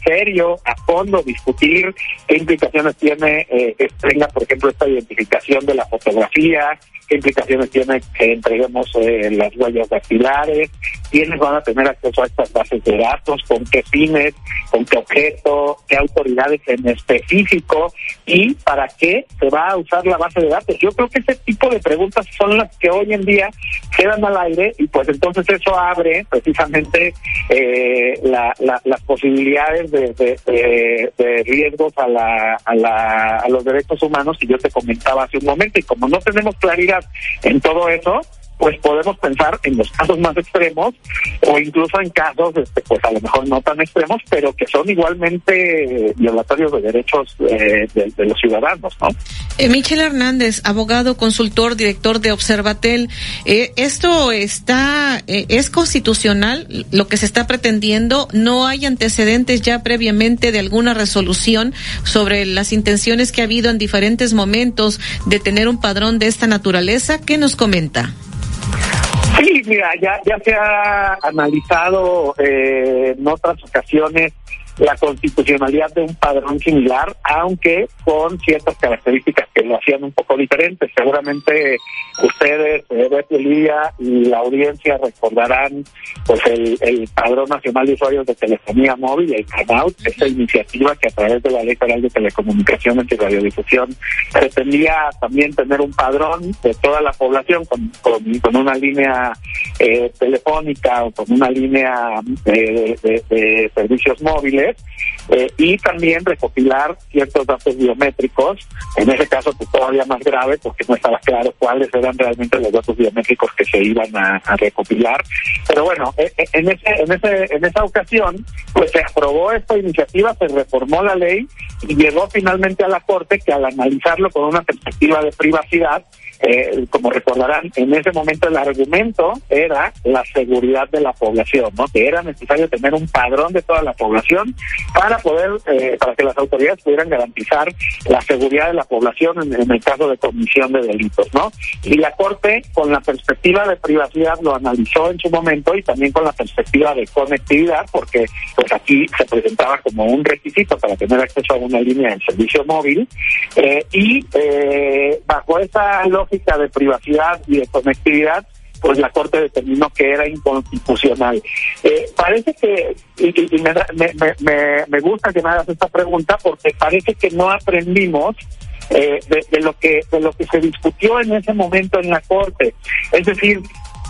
serio, a fondo, discutir qué implicaciones tiene eh, tenga, por ejemplo, esta identificación de la fotografía, qué implicaciones tiene que entreguemos eh, las huellas dactilares, quiénes van a tener acceso a estas bases de datos, con qué fines, con qué objeto, qué autoridades en específico y para qué se va a usar la base de datos. Yo creo que ese tipo de preguntas son las que hoy en día quedan al aire y pues entonces eso abre precisamente eh, las posibilidades de, de, riesgos a, la, a, la, a los derechos humanos que yo te comentaba hace un momento. Y como no tenemos claridad en todo eso, pues podemos pensar en los casos más extremos o incluso en casos, este, pues a lo mejor no tan extremos, pero que son igualmente violatorios de derechos eh, de, los ciudadanos, ¿no? Eh, Michel Hernández, abogado, consultor, director de Observatel, eh, esto está es constitucional lo que se está pretendiendo. No hay antecedentes ya previamente de alguna resolución sobre las intenciones que ha habido en diferentes momentos de tener un padrón de esta naturaleza. ¿Qué nos comenta? Sí, mira, ya, ya se ha analizado eh, en otras ocasiones la constitucionalidad de un padrón similar, aunque con ciertas características que lo hacían un poco diferentes. Seguramente ustedes, eh, Betty y la audiencia recordarán pues el, el Padrón Nacional de Usuarios de Telefonía Móvil, el CANAUT, esta iniciativa que a través de la Ley Federal de Telecomunicaciones y Radiodifusión pretendía también tener un padrón de toda la población con, con, una línea eh, telefónica o con una línea eh, de servicios móviles eh, y también recopilar ciertos datos biométricos, en ese caso pues, todavía más grave porque no estaba claro cuáles eran realmente los datos biométricos que se iban a, recopilar. Pero bueno, eh, eh, en, ese, en, ese, en esa ocasión pues se aprobó esta iniciativa, se reformó la ley y llegó finalmente a la Corte que al analizarlo con una perspectiva de privacidad, eh, como recordarán, en ese momento el argumento era la seguridad de la población, ¿no? Que era necesario tener un padrón de toda la población para poder, eh, para que las autoridades pudieran garantizar la seguridad de la población en, el caso de comisión de delitos, ¿no? Y la Corte, con la perspectiva de privacidad, lo analizó en su momento y también con la perspectiva de conectividad, porque pues aquí se presentaba como un requisito para tener acceso a una línea de servicio móvil, eh, y bajo esa lógica de privacidad y de conectividad, pues la Corte determinó que era inconstitucional. Eh, parece que, y, me, gusta que me hagas esta pregunta porque parece que no aprendimos eh, de, lo que de lo que se discutió en ese momento en la Corte. Es decir,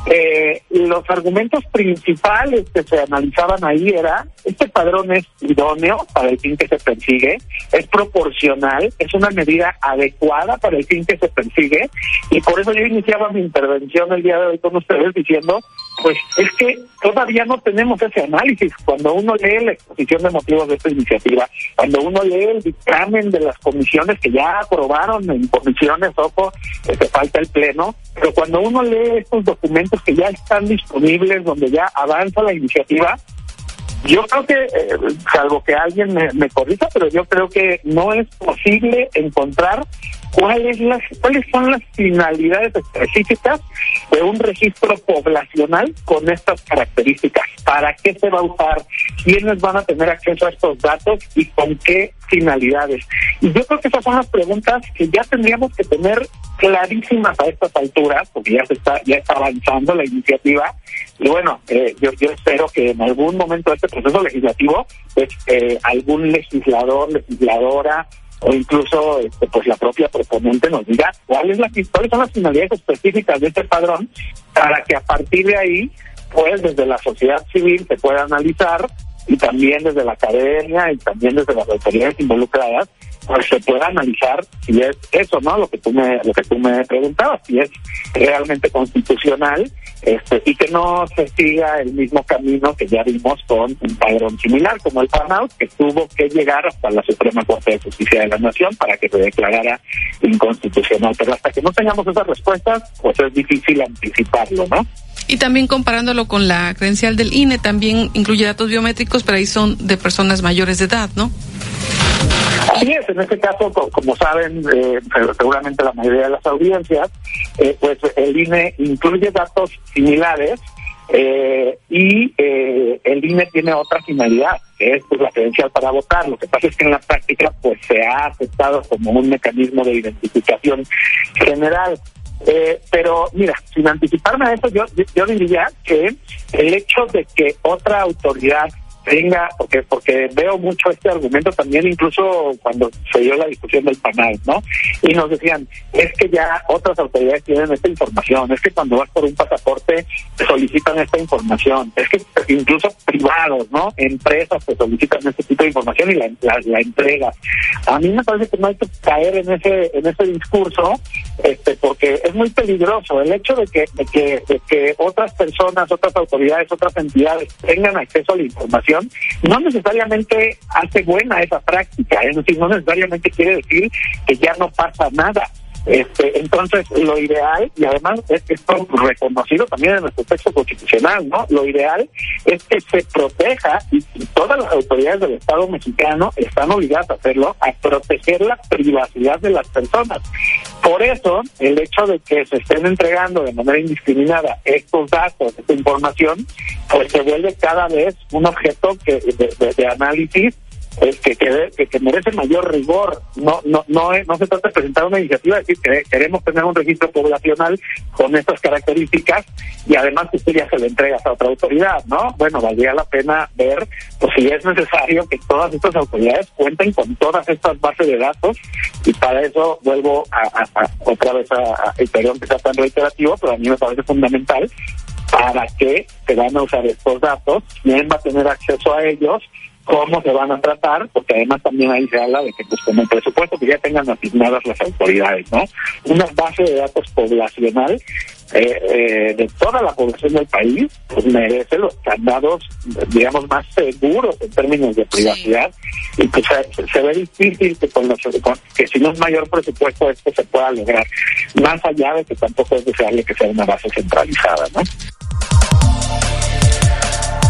eh, los argumentos principales que se analizaban ahí era, este padrón es idóneo para el fin que se persigue, es proporcional, es una medida adecuada para el fin que se persigue, y por eso yo iniciaba mi intervención el día de hoy con ustedes diciendo, pues es que todavía no tenemos ese análisis. Cuando uno lee la exposición de motivos de esta iniciativa, cuando uno lee el dictamen de las comisiones que ya aprobaron en comisiones, ojo, que falta el pleno, pero cuando uno lee estos documentos que ya están disponibles, donde ya avanza la iniciativa, Yo creo que, eh, salvo que alguien me, me corrija, pero yo creo que no es posible encontrar cuáles las cuáles son las finalidades específicas de un registro poblacional con estas características. ¿Para qué se va a usar? ¿Quiénes van a tener acceso a estos datos y con qué finalidades? Y yo creo que esas son las preguntas que ya tendríamos que tener clarísimas a estas alturas, porque ya se está ya está avanzando la iniciativa. Y bueno, eh, yo, yo espero que en algún momento de este proceso legislativo, pues eh, algún legislador, legisladora, o incluso este, pues la propia proponente nos diga cuál es la, cuáles son las finalidades específicas de este padrón para que a partir de ahí pues desde la sociedad civil se pueda analizar y también desde la academia y también desde las autoridades involucradas pues se pueda analizar si es eso no lo que tú me lo que tú me preguntabas si es realmente constitucional este y que no se siga el mismo camino que ya vimos con un padrón similar como el PANAUT que tuvo que llegar hasta la Suprema Corte de Justicia de la Nación para que se declarara inconstitucional. Pero hasta que no tengamos esas respuestas pues es difícil anticiparlo no y también comparándolo con la credencial del INE, también incluye datos biométricos, pero ahí son de personas mayores de edad, ¿no? Así es, en este caso, como saben, eh, seguramente la mayoría de las audiencias, eh, pues el INE incluye datos similares eh, y el INE tiene otra finalidad, que es pues, la credencial para votar. Lo que pasa es que en la práctica pues se ha aceptado como un mecanismo de identificación general. Eh, pero mira, sin anticiparme a eso, yo, yo diría que el hecho de que otra autoridad venga, porque porque veo mucho este argumento también incluso cuando se dio la discusión del panel, ¿no? Y nos decían, es que ya otras autoridades tienen esta información, es que cuando vas por un pasaporte te solicitan esta información, es que incluso privados, ¿no? Empresas te solicitan este tipo de información y la, la, la entregas. A mí me parece que no hay que caer en ese en ese discurso, este porque es muy peligroso el hecho de que de que, de que otras personas, otras autoridades, otras entidades tengan acceso a la información no necesariamente hace buena esa práctica, es decir, no necesariamente quiere decir que ya no pasa nada. Este, entonces, lo ideal, y además es esto reconocido también en nuestro texto constitucional, ¿no? Lo ideal es que se proteja, y, todas las autoridades del Estado mexicano están obligadas a hacerlo, a proteger la privacidad de las personas. Por eso, el hecho de que se estén entregando de manera indiscriminada estos datos, esta información, pues se vuelve cada vez un objeto que, de análisis que, que, que, merece mayor rigor. No, no, no, no se trata de presentar una iniciativa, decir que queremos tener un registro poblacional con estas características y además tú ya se le entregas a otra autoridad, ¿no? Bueno, valdría la pena ver pues, si es necesario que todas estas autoridades cuenten con todas estas bases de datos y para eso vuelvo a, otra vez a, a, perdón que sea tan reiterativo, pero a mí me parece fundamental para que se van a usar estos datos, quién va a tener acceso a ellos cómo se van a tratar, porque además también ahí se habla de que pues con el presupuesto que ya tengan asignadas las autoridades, ¿no? Una base de datos poblacional eh, eh, de toda la población del país pues merece los candados, digamos, más seguros en términos de privacidad y pues se, ve difícil que con, los, que si no es mayor presupuesto esto se pueda lograr, más allá de que tampoco es deseable que sea una base centralizada, ¿no?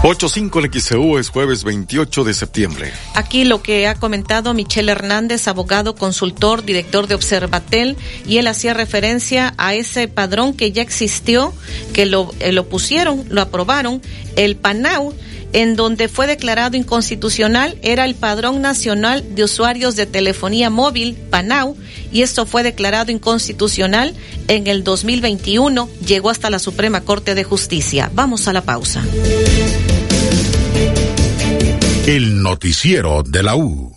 85 en es jueves 28 de septiembre. Aquí lo que ha comentado Michelle Hernández, abogado, consultor, director de Observatel, y él hacía referencia a ese padrón que ya existió, que lo, eh, lo pusieron, lo aprobaron, el PANAU, en donde fue declarado inconstitucional era el Padrón Nacional de Usuarios de Telefonía Móvil, PANAU, y esto fue declarado inconstitucional en el 2021, llegó hasta la Suprema Corte de Justicia. Vamos a la pausa. El noticiero de la U.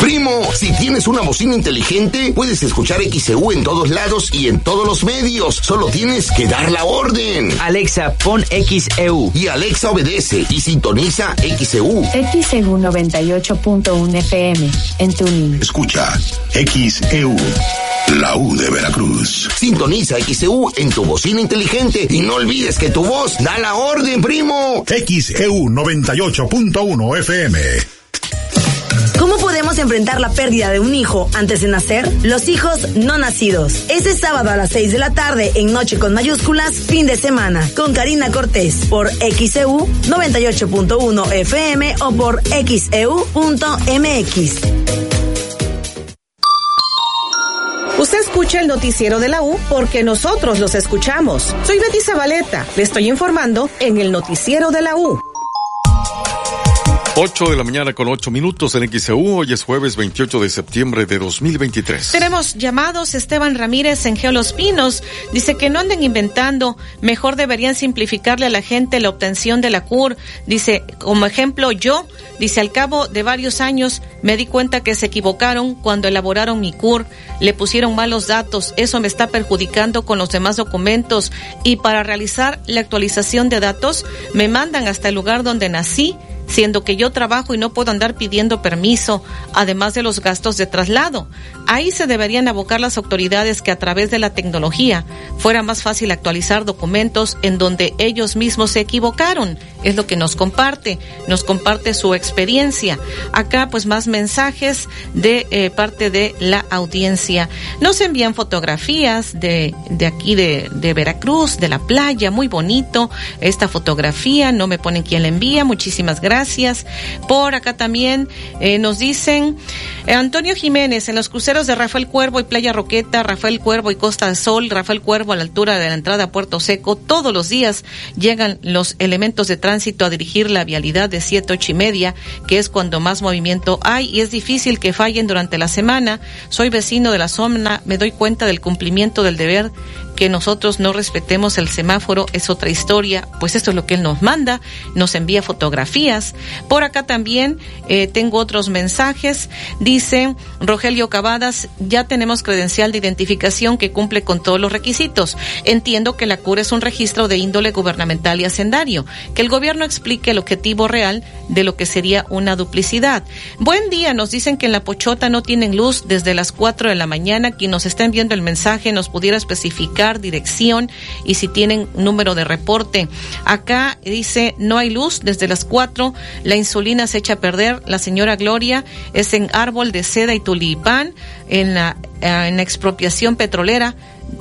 Primo, Si tienes una bocina inteligente, puedes escuchar XEU en todos lados y en todos los medios. Solo tienes que dar la orden. Alexa, pon XEU. Y Alexa obedece y sintoniza XEU. XEU 98.1 FM en tu Escucha XEU. La U de Veracruz. Sintoniza XEU en tu bocina inteligente y no olvides que tu voz da la orden, primo. XEU 98.1 FM. ¿Cómo podemos enfrentar la pérdida de un hijo antes de nacer? Los hijos no nacidos. Este sábado a las 6 de la tarde en Noche con mayúsculas, fin de semana, con Karina Cortés por XEU 98.1 FM o por XEU.mx. Usted escucha el noticiero de la U porque nosotros los escuchamos. Soy Betty Zabaleta. Le estoy informando en el noticiero de la U. 8 de la mañana con 8 minutos en XEU. Hoy es jueves 28 de septiembre de 2023. Tenemos llamados. Esteban Ramírez en Geolos Pinos dice que no anden inventando. Mejor deberían simplificarle a la gente la obtención de la CUR. Dice, como ejemplo, yo, dice, al cabo de varios años me di cuenta que se equivocaron cuando elaboraron mi CUR. Le pusieron malos datos. Eso me está perjudicando con los demás documentos. Y para realizar la actualización de datos, me mandan hasta el lugar donde nací siendo que yo trabajo y no puedo andar pidiendo permiso, además de los gastos de traslado. Ahí se deberían abocar las autoridades que a través de la tecnología fuera más fácil actualizar documentos en donde ellos mismos se equivocaron. Es lo que nos comparte, nos comparte su experiencia. Acá pues más mensajes de eh, parte de la audiencia. Nos envían fotografías de, de aquí de, de Veracruz, de la playa, muy bonito esta fotografía, no me ponen quién la envía, muchísimas gracias. Por acá también eh, nos dicen eh, Antonio Jiménez en los cruceros de Rafael Cuervo y Playa Roqueta, Rafael Cuervo y Costa del Sol, Rafael Cuervo a la altura de la entrada a Puerto Seco, todos los días llegan los elementos de tránsito a dirigir la vialidad de siete, ocho y media, que es cuando más movimiento hay y es difícil que fallen durante la semana. Soy vecino de la zona, me doy cuenta del cumplimiento del deber que nosotros no respetemos el semáforo es otra historia, pues esto es lo que él nos manda, nos envía fotografías. Por acá también eh, tengo otros mensajes. Dice Rogelio Cavadas, ya tenemos credencial de identificación que cumple con todos los requisitos. Entiendo que la cura es un registro de índole gubernamental y hacendario. Que el gobierno explique el objetivo real de lo que sería una duplicidad. Buen día, nos dicen que en la Pochota no tienen luz desde las 4 de la mañana. Quien nos está enviando el mensaje nos pudiera especificar dirección y si tienen número de reporte. Acá dice, no hay luz desde las 4, la insulina se echa a perder, la señora Gloria es en árbol de seda y tulipán, en la, en la expropiación petrolera,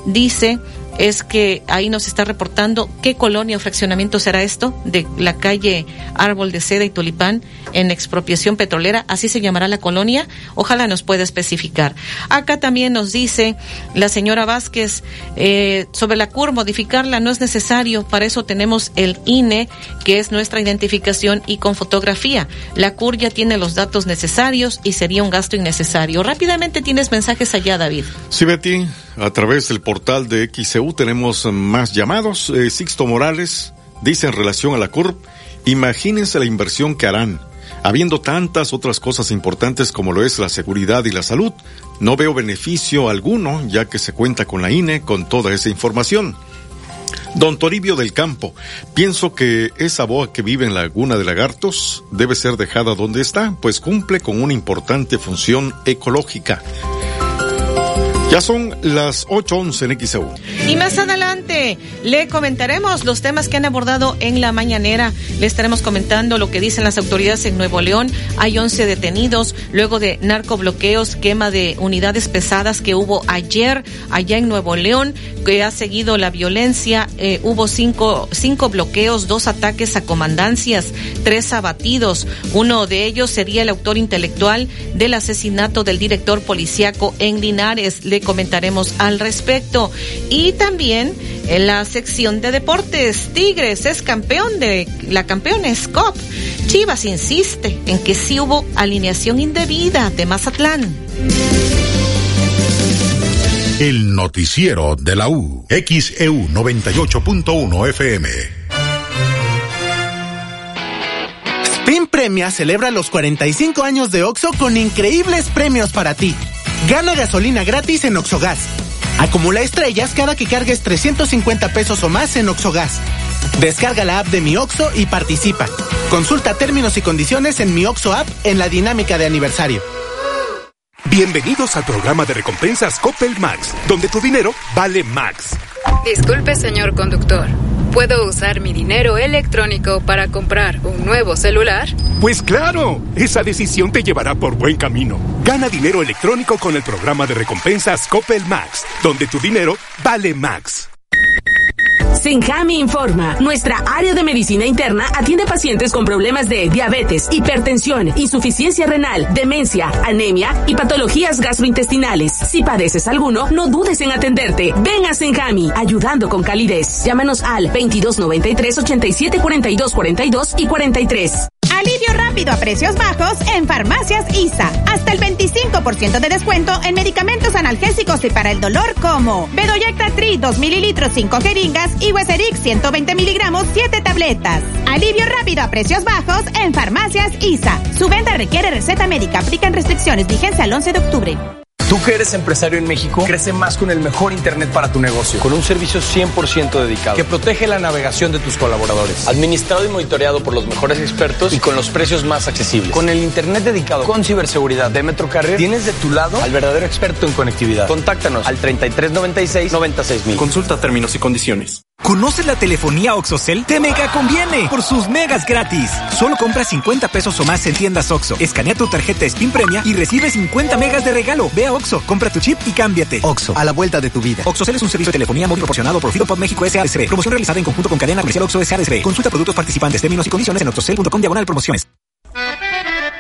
dice es que ahí nos está reportando qué colonia o fraccionamiento será esto de la calle Árbol de Seda y Tulipán en expropiación petrolera, así se llamará la colonia, ojalá nos pueda especificar. Acá también nos dice la señora Vázquez eh, sobre la CUR, modificarla no es necesario, para eso tenemos el INE, que es nuestra identificación y con fotografía. La CUR ya tiene los datos necesarios y sería un gasto innecesario. Rápidamente tienes mensajes allá, David. Sí, Betty, a través del portal de Tenemos más llamados. Eh, Sixto Morales dice en relación a la CURP, imagínense la inversión que harán. Habiendo tantas otras cosas importantes como lo es la seguridad y la salud, no veo beneficio alguno ya que se cuenta con la INE con toda esa información. Don Toribio del Campo, pienso que esa boa que vive en la Laguna de Lagartos debe ser dejada donde está, pues cumple con una importante función ecológica. Ya son las 8.11 en XEU. Y más adelante le comentaremos los temas que han abordado en la mañanera. Le estaremos comentando lo que dicen las autoridades en Nuevo León. Hay 11 detenidos luego de narcobloqueos, quema de unidades pesadas que hubo ayer allá en Nuevo León, que ha seguido la violencia. Eh, hubo cinco, cinco bloqueos, dos ataques a comandancias, tres abatidos. Uno de ellos sería el autor intelectual del asesinato del director policíaco en Linares. Comentaremos al respecto. Y también en la sección de deportes, Tigres es campeón de la campeona SCOP. Chivas insiste en que sí hubo alineación indebida de Mazatlán. El noticiero de la U, XEU 98.1 FM. Spin Premia celebra los 45 años de OXO con increíbles premios para ti. Gana gasolina gratis en Oxogas. Acumula estrellas cada que cargues 350 pesos o más en Oxogas. Descarga la app de Mi Oxo y participa. Consulta términos y condiciones en Mi Oxo app en la dinámica de aniversario. Bienvenidos al programa de recompensas Coppel Max, donde tu dinero vale Max. Disculpe, señor conductor. ¿Puedo usar mi dinero electrónico para comprar un nuevo celular? Pues claro, esa decisión te llevará por buen camino. Gana dinero electrónico con el programa de recompensas Coppel Max, donde tu dinero vale Max. Senjami informa. Nuestra área de medicina interna atiende pacientes con problemas de diabetes, hipertensión, insuficiencia renal, demencia, anemia y patologías gastrointestinales. Si padeces alguno, no dudes en atenderte. Ven a Senjami, ayudando con calidez. Llámanos al 2293 87 42 42 y 43. Alivio rápido a precios bajos en Farmacias ISA. Hasta el 25% de descuento en medicamentos analgésicos y para el dolor como Bedoyecta Tri 2 mililitros 5 jeringas y Weserix 120 miligramos 7 tabletas. Alivio rápido a precios bajos en Farmacias ISA. Su venta requiere receta médica. Aplican restricciones. Vigencia al 11 de octubre. Tú que eres empresario en México, crece más con el mejor Internet para tu negocio, con un servicio 100% dedicado, que protege la navegación de tus colaboradores, administrado y monitoreado por los mejores expertos y con los precios más accesibles. Con el Internet dedicado con ciberseguridad de Metrocarrier, tienes de tu lado al verdadero experto en conectividad. Contáctanos al 3396-96000. Consulta términos y condiciones. ¿Conoces la telefonía OxoCell? Te mega conviene por sus megas gratis. Solo compra 50 pesos o más en tiendas Oxo. Escanea tu tarjeta Spin Premia y recibe 50 megas de regalo. Ve a Oxo, compra tu chip y cámbiate. Oxo, a la vuelta de tu vida. OxoCell es un servicio de telefonía móvil proporcionado por Fidopod México S.A.S.B. Promoción realizada en conjunto con cadena comercial Oxo S.A.S.B. Consulta productos participantes, términos y condiciones en oxocell.com diagonal promociones.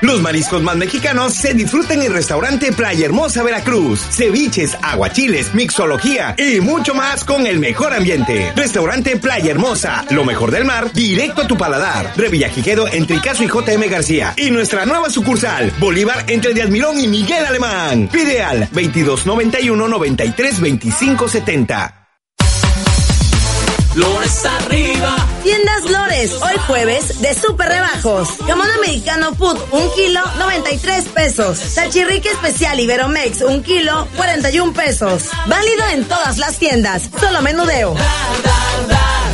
Los mariscos más mexicanos se disfrutan en restaurante Playa Hermosa Veracruz. Ceviches, aguachiles, mixología y mucho más con el mejor ambiente. Restaurante Playa Hermosa, lo mejor del mar, directo a tu paladar. Revillagigedo entre Icaso y JM García. Y nuestra nueva sucursal, Bolívar entre de Admirón y Miguel Alemán. Pide al 2291 93 25 70. Lores arriba. Tiendas Lores, hoy jueves de super rebajos. Jamón americano food, un kilo, 93 pesos. Salchirrique especial Iberomex, un kilo, 41 pesos. Válido en todas las tiendas, solo menudeo.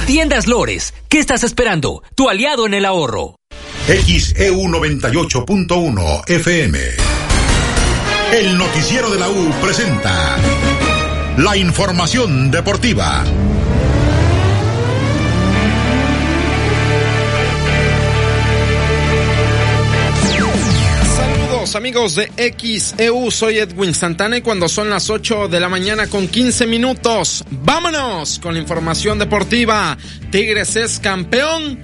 Tiendas Lores, ¿qué estás esperando? Tu aliado en el ahorro. XEU 98.1 FM. El noticiero de la U presenta la información deportiva. Amigos de XEU, soy Edwin Santana y cuando son las 8 de la mañana con 15 minutos, vámonos con la información deportiva. Tigres es campeón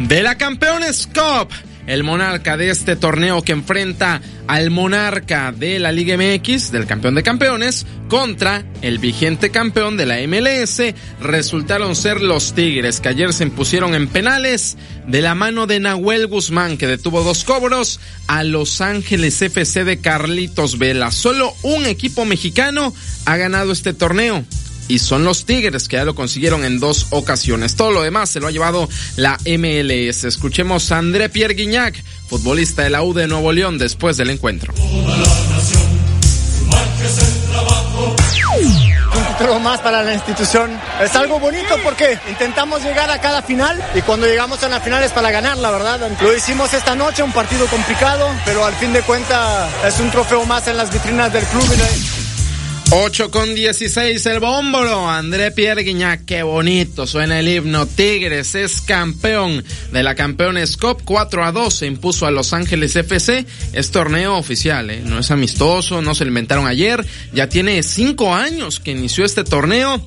de la Campeones Cup el monarca de este torneo que enfrenta al monarca de la Liga MX, del campeón de campeones, contra el vigente campeón de la MLS, resultaron ser los Tigres, que ayer se impusieron en penales de la mano de Nahuel Guzmán, que detuvo dos cobros, a Los Ángeles FC de Carlitos Vela. Solo un equipo mexicano ha ganado este torneo y son los Tigres que ya lo consiguieron en dos ocasiones. Todo lo demás se lo ha llevado la MLS. Escuchemos a André Pierre Guignac, futbolista de la U de Nuevo León, después del encuentro. Un título más para la institución. Es algo bonito porque intentamos llegar a cada final y cuando llegamos a la final es para ganar, la verdad. Lo hicimos esta noche, un partido complicado, pero al fin de cuentas es un trofeo más en las vitrinas del club. 8 con 16 el bómbolo. André Pierre Guignac, qué bonito suena el himno. Tigres es campeón de la Campeones Cup. 4 a 2 se impuso a Los Ángeles FC. Es torneo oficial, ¿eh? no es amistoso, no se lo inventaron ayer. Ya tiene 5 años que inició este torneo.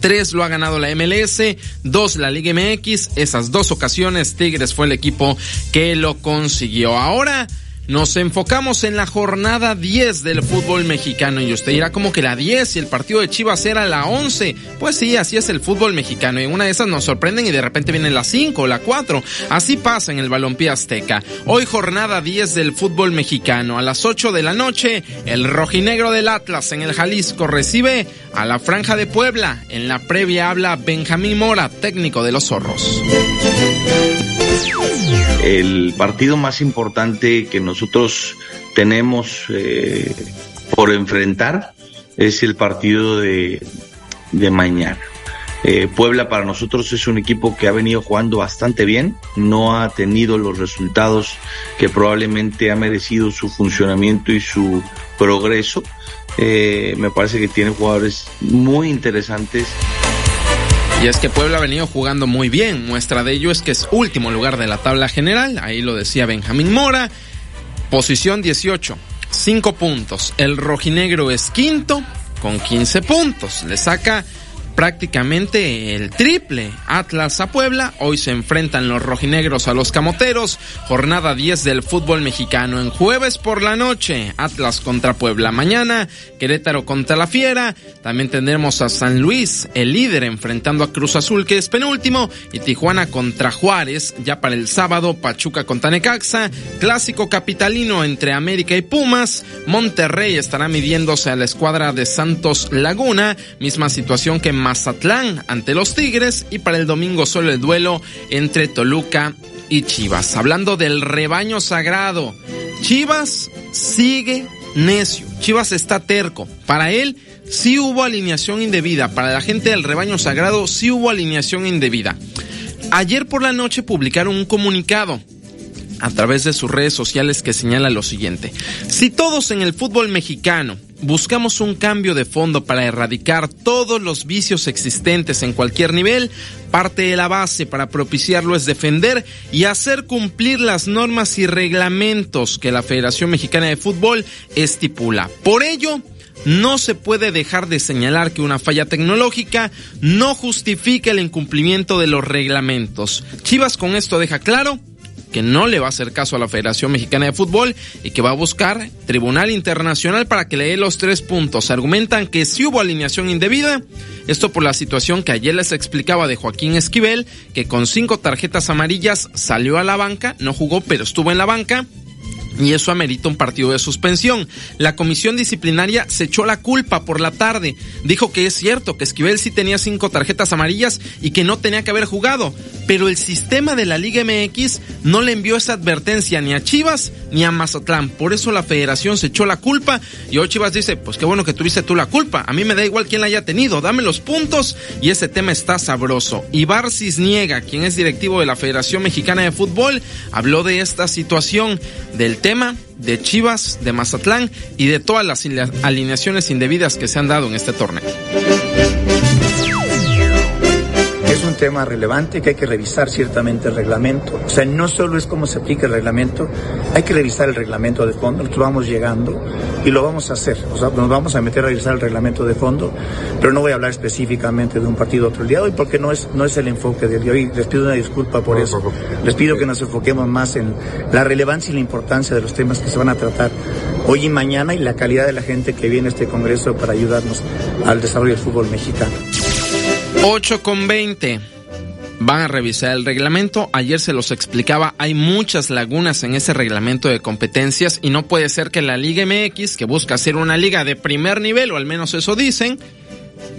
Tres lo ha ganado la MLS, dos la Liga MX. Esas dos ocasiones Tigres fue el equipo que lo consiguió. Ahora nos enfocamos en la jornada 10 del fútbol mexicano y usted dirá como que la 10 y el partido de Chivas era la 11. Pues sí, así es el fútbol mexicano y una de esas nos sorprenden y de repente viene la 5 o la 4. Así pasa en el balompié azteca. Hoy jornada 10 del fútbol mexicano. A las 8 de la noche, el rojinegro del Atlas en el Jalisco recibe a la Franja de Puebla. En la previa habla Benjamín Mora, técnico de los zorros. El partido más importante que nosotros tenemos eh, por enfrentar es el partido de, mañana. Eh, Puebla para nosotros es un equipo que ha venido jugando bastante bien, no ha tenido los resultados que probablemente ha merecido su funcionamiento y su progreso. Eh, me parece que tiene jugadores muy interesantes. Y es que Puebla ha venido jugando muy bien. Muestra de ello es que es último lugar de la tabla general. Ahí lo decía Benjamín Mora. Posición 18, 5 puntos. El rojinegro es quinto con 15 puntos. Le saca prácticamente el triple. Atlas a Puebla, hoy se enfrentan los rojinegros a los camoteros, jornada 10 del fútbol mexicano en jueves por la noche, Atlas contra Puebla mañana, Querétaro contra la Fiera, también tendremos a San Luis, el líder enfrentando a Cruz Azul que es penúltimo, y Tijuana contra Juárez, ya para el sábado, Pachuca contra Necaxa, clásico capitalino entre América y Pumas, Monterrey estará midiéndose a la escuadra de Santos Laguna, misma situación que Mazatlán ante los Tigres y para el domingo solo el duelo entre Toluca y Chivas. Hablando del rebaño sagrado, Chivas sigue necio. Chivas está terco. Para él sí hubo alineación indebida. Para la gente del rebaño sagrado sí hubo alineación indebida. Ayer por la noche publicaron un comunicado a través de sus redes sociales que señala lo siguiente. Si todos en el fútbol mexicano buscamos un cambio de fondo para erradicar todos los vicios existentes en cualquier nivel, parte de la base para propiciarlo es defender y hacer cumplir las normas y reglamentos que la Federación Mexicana de Fútbol estipula. Por ello, no se puede dejar de señalar que una falla tecnológica no justifica el incumplimiento de los reglamentos. Chivas con esto deja claro que no le va a hacer caso a la Federación Mexicana de Fútbol y que va a buscar Tribunal Internacional para que le dé los tres puntos. Argumentan que si hubo alineación indebida, esto por la situación que ayer les explicaba de Joaquín Esquivel, que con cinco tarjetas amarillas salió a la banca, no jugó pero estuvo en la banca y eso amerita un partido de suspensión. La comisión disciplinaria se echó la culpa por la tarde. Dijo que es cierto que Esquivel sí tenía cinco tarjetas amarillas y que no tenía que haber jugado. Pero el sistema de la Liga MX no le envió esa advertencia ni a Chivas ni a Mazatlán. Por eso la federación se echó la culpa y hoy Chivas dice, pues qué bueno que tuviste tú la culpa. A mí me da igual quién la haya tenido. Dame los puntos y ese tema está sabroso. Ibar Cisniega, quien es directivo de la Federación Mexicana de Fútbol, habló de esta situación del tema de Chivas, de Mazatlán y de todas las alineaciones indebidas que se han dado en este torneo. Tema relevante que hay que revisar ciertamente el reglamento. O sea, no solo es cómo se aplica el reglamento, hay que revisar el reglamento de fondo. Nosotros vamos llegando y lo vamos a hacer. O sea, nos vamos a meter a revisar el reglamento de fondo, pero no voy a hablar específicamente de un partido otro día de hoy porque no es, no es el enfoque del día de hoy. Les pido una disculpa por eso. Les pido que nos enfoquemos más en la relevancia y la importancia de los temas que se van a tratar hoy y mañana y la calidad de la gente que viene a este Congreso para ayudarnos al desarrollo del fútbol mexicano. 8 con 20. Van a revisar el reglamento. Ayer se los explicaba, hay muchas lagunas en ese reglamento de competencias y no puede ser que la Liga MX, que busca ser una liga de primer nivel, o al menos eso dicen,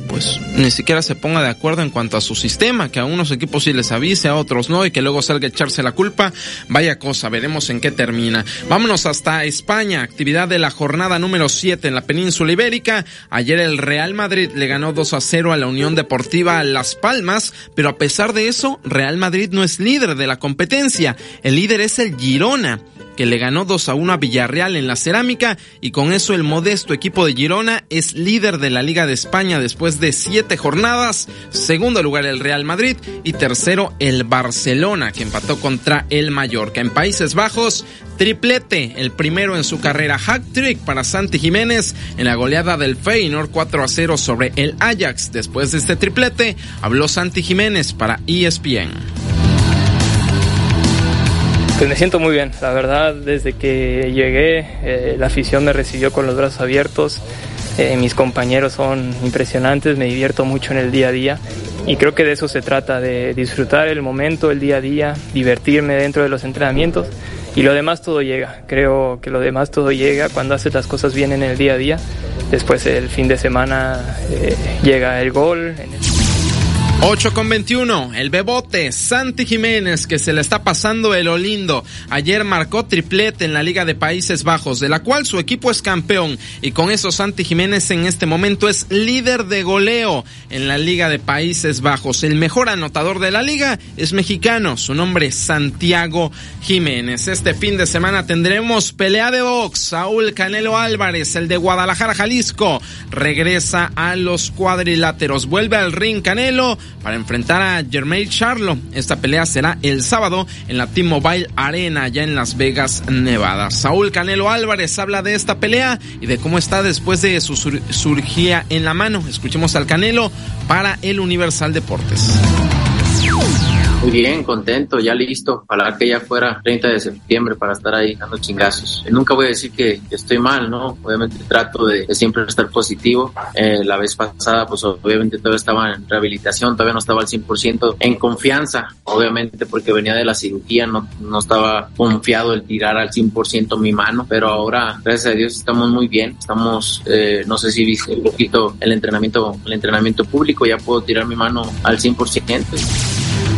pues ni siquiera se ponga de acuerdo en cuanto a su sistema, que a unos equipos sí les avise, a otros no, y que luego salga a echarse la culpa. Vaya cosa, veremos en qué termina. Vámonos hasta España, actividad de la jornada número 7 en la península ibérica. Ayer el Real Madrid le ganó 2 a 0 a la Unión Deportiva Las Palmas, pero a pesar de eso, Real Madrid no es líder de la competencia. El líder es el Girona que le ganó 2 a 1 a Villarreal en la cerámica y con eso el modesto equipo de Girona es líder de la Liga de España después de siete jornadas, segundo lugar el Real Madrid y tercero el Barcelona que empató contra el Mallorca. En Países Bajos, triplete, el primero en su carrera hack trick para Santi Jiménez en la goleada del Feyenoord 4 a 0 sobre el Ajax. Después de este triplete, habló Santi Jiménez para ESPN. Pues me siento muy bien, la verdad, desde que llegué, eh, la afición me recibió con los brazos abiertos, eh, mis compañeros son impresionantes, me divierto mucho en el día a día y creo que de eso se trata, de disfrutar el momento, el día a día, divertirme dentro de los entrenamientos y lo demás todo llega, creo que lo demás todo llega cuando haces las cosas bien en el día a día, después el fin de semana eh, llega el gol. En el... 8 con 21, el bebote Santi Jiménez que se le está pasando el olindo. Ayer marcó triplete en la Liga de Países Bajos, de la cual su equipo es campeón. Y con eso Santi Jiménez en este momento es líder de goleo en la Liga de Países Bajos. El mejor anotador de la liga es mexicano, su nombre es Santiago Jiménez. Este fin de semana tendremos pelea de box. Saúl Canelo Álvarez, el de Guadalajara, Jalisco, regresa a los cuadriláteros. Vuelve al ring Canelo para enfrentar a Jermaine Charlo. Esta pelea será el sábado en la T-Mobile Arena, ya en Las Vegas, Nevada. Saúl Canelo Álvarez habla de esta pelea y de cómo está después de su surgía en la mano. Escuchemos al Canelo para el Universal Deportes. Muy bien, contento, ya listo. Ojalá que ya fuera 30 de septiembre para estar ahí dando chingazos. Nunca voy a decir que, estoy mal, ¿no? Obviamente trato de, siempre estar positivo. Eh, la vez pasada, pues obviamente todavía estaba en rehabilitación, todavía no estaba al 100% en confianza, obviamente porque venía de la cirugía, no, no estaba confiado el tirar al 100% mi mano, pero ahora, gracias a Dios, estamos muy bien. Estamos, eh, no sé si viste un poquito el entrenamiento, el entrenamiento público, ya puedo tirar mi mano al 100%.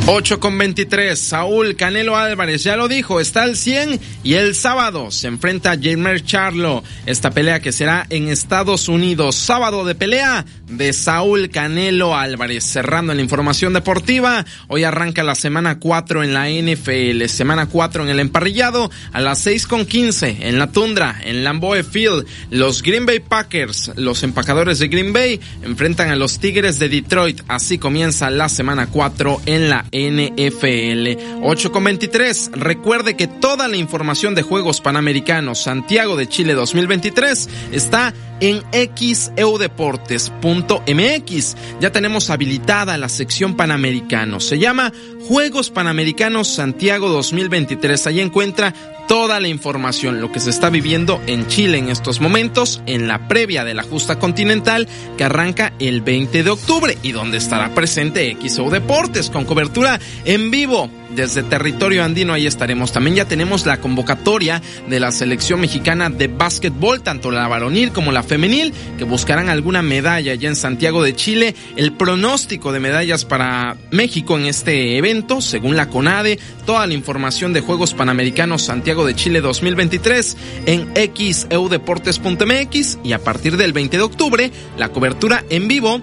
8 con 23, Saúl Canelo Álvarez ya lo dijo, está al 100 y el sábado se enfrenta a Jamer Charlo. Esta pelea que será en Estados Unidos, sábado de pelea de Saúl Canelo Álvarez. Cerrando la información deportiva, hoy arranca la semana 4 en la NFL, semana 4 en el emparrillado, a las 6 con 15 en la tundra, en Lambeau Field. Los Green Bay Packers, los empacadores de Green Bay, enfrentan a los Tigres de Detroit. Así comienza la semana 4 en la NFL. 8 con 23. Recuerde que toda la información de Juegos Panamericanos Santiago de Chile 2023 está en xeudeportes.mx. Ya tenemos habilitada la sección Panamericano. Se llama Juegos Panamericanos Santiago 2023. Ahí encuentra toda la información, lo que se está viviendo en Chile en estos momentos, en la previa de la justa continental que arranca el 20 de octubre y donde estará presente XO Deportes con cobertura en vivo desde territorio andino ahí estaremos. También ya tenemos la convocatoria de la selección mexicana de básquetbol, tanto la varonil como la femenil, que buscarán alguna medalla ya en Santiago de Chile. El pronóstico de medallas para México en este evento, según la CONADE, toda la información de Juegos Panamericanos Santiago de Chile 2023 en xeudeportes.mx y a partir del 20 de octubre, la cobertura en vivo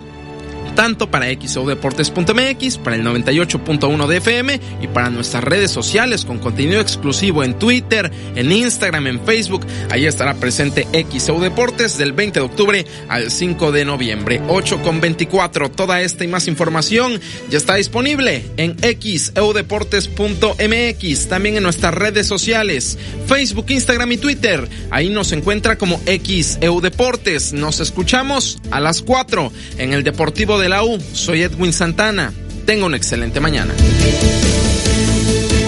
tanto para xoudeportes.mx, para el 98.1 de FM y para nuestras redes sociales con contenido exclusivo en Twitter, en Instagram, en Facebook. Ahí estará presente XO Deportes del 20 de octubre al 5 de noviembre. 8 con 24. Toda esta y más información ya está disponible en xeudeportes.mx, también en nuestras redes sociales, Facebook, Instagram y Twitter. Ahí nos encuentra como XEU Deportes. Nos escuchamos a las 4 en el Deportivo de la U. Soy Edwin Santana. Tenga una excelente mañana.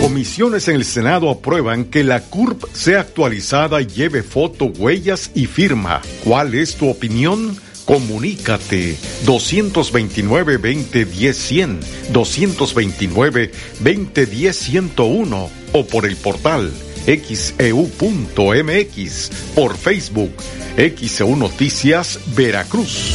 Comisiones en el Senado aprueban que la CURP sea actualizada y lleve foto, huellas y firma. ¿Cuál es tu opinión? Comunícate 229-2010-100, 229-2010-101 o por el portal xeu.mx, e por Facebook, XEU Noticias Veracruz.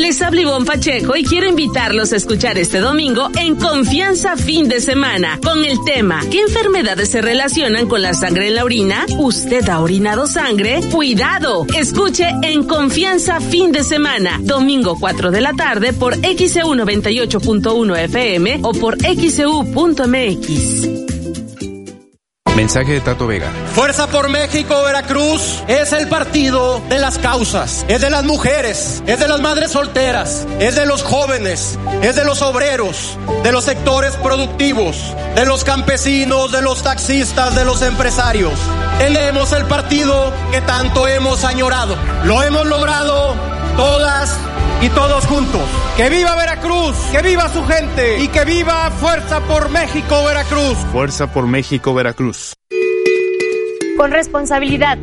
Les habla Ivonne Pacheco y quiero invitarlos a escuchar este domingo en Confianza Fin de Semana con el tema ¿Qué enfermedades se relacionan con la sangre en la orina? ¿Usted ha orinado sangre? ¡Cuidado! Escuche en Confianza Fin de Semana, domingo 4 de la tarde por XEU 98.1 FM o por XEU.mx. Mensaje de Tato Vega. Fuerza por México, Veracruz es el partido de las causas, es de las mujeres, es de las madres solteras, es de los jóvenes, es de los obreros, de los sectores productivos, de los campesinos, de los taxistas, de los empresarios. Tenemos el partido que tanto hemos añorado. Lo hemos logrado todas y todos juntos. Que viva Veracruz, que viva su gente y que viva Fuerza por México Veracruz. Fuerza por México Veracruz. Con responsabilidad,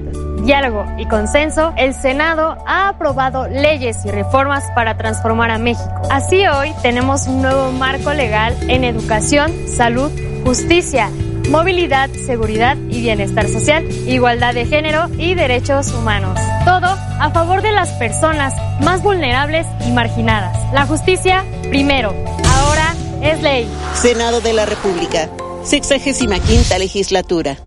diálogo y consenso, el Senado ha aprobado leyes y reformas para transformar a México. Así hoy tenemos un nuevo marco legal en educación, salud, justicia, movilidad, seguridad y bienestar social, igualdad de género y derechos humanos. Todo a favor de las personas más vulnerables y marginadas. La justicia, primero, ahora es ley. Senado de la República, 65 legislatura.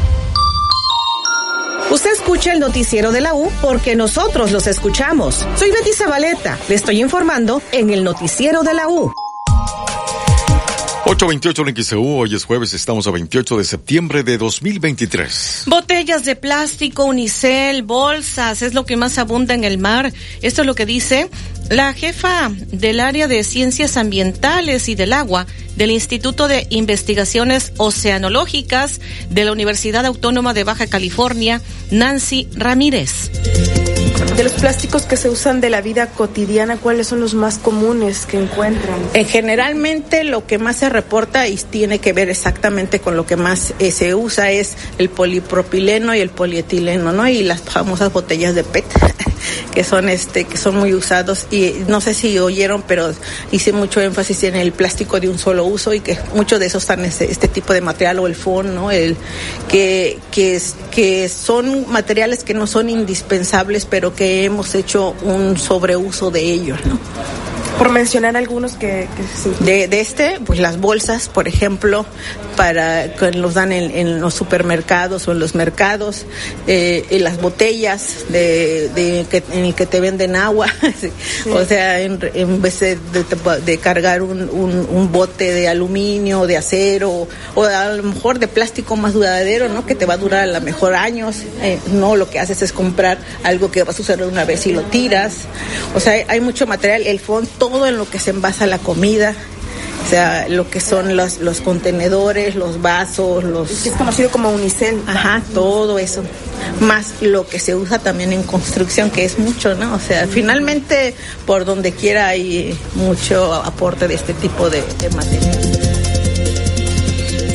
Escucha el noticiero de la U porque nosotros los escuchamos. Soy Betty Zabaleta, le estoy informando en el noticiero de la U. 828 en XEU, hoy es jueves, estamos a 28 de septiembre de 2023. Botellas de plástico, unicel, bolsas, es lo que más abunda en el mar. Esto es lo que dice la jefa del área de ciencias ambientales y del agua del Instituto de Investigaciones Oceanológicas de la Universidad Autónoma de Baja California, Nancy Ramírez. De los plásticos que se usan de la vida cotidiana, ¿cuáles son los más comunes que encuentran? Eh, generalmente lo que más se reporta y tiene que ver exactamente con lo que más eh, se usa es el polipropileno y el polietileno, ¿no? Y las famosas botellas de PET que son este que son muy usados y no sé si oyeron, pero hice mucho énfasis en el plástico de un solo uso y que muchos de esos están este, este tipo de material o el FON, ¿no? El que que es, que son materiales que no son indispensables, pero que hemos hecho un sobreuso de ellos, ¿no? Por mencionar algunos que, sí. de, de, este, pues las bolsas, por ejemplo, para que los dan en, en los supermercados o en los mercados, eh, y las botellas de, de, que, en el que te venden agua, sí. o sea, en, en vez de, de cargar un, un, un, bote de aluminio, de acero, o a lo mejor de plástico más duradero, ¿no? Que te va a durar a lo mejor años, eh, no, lo que haces es comprar algo que vas a usar una vez y lo tiras, o sea, hay, hay mucho material, el fondo todo en lo que se envasa la comida, o sea, lo que son los, los contenedores, los vasos, los... Es conocido como unicel. Ajá, todo eso. Más lo que se usa también en construcción, que es mucho, ¿no? O sea, finalmente por donde quiera hay mucho aporte de este tipo de, de material.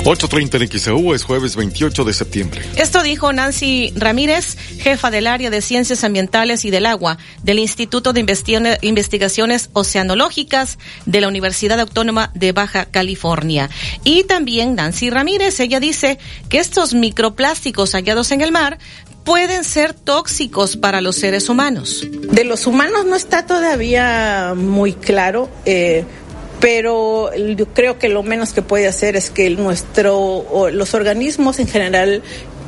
8.30 en XEU es jueves 28 de septiembre. Esto dijo Nancy Ramírez, jefa del área de Ciencias Ambientales y del Agua del Instituto de Investigaciones Oceanológicas de la Universidad Autónoma de Baja California. Y también Nancy Ramírez, ella dice que estos microplásticos hallados en el mar pueden ser tóxicos para los seres humanos. De los humanos no está todavía muy claro. Eh, pero yo creo que lo menos que puede hacer es que nuestro los organismos en general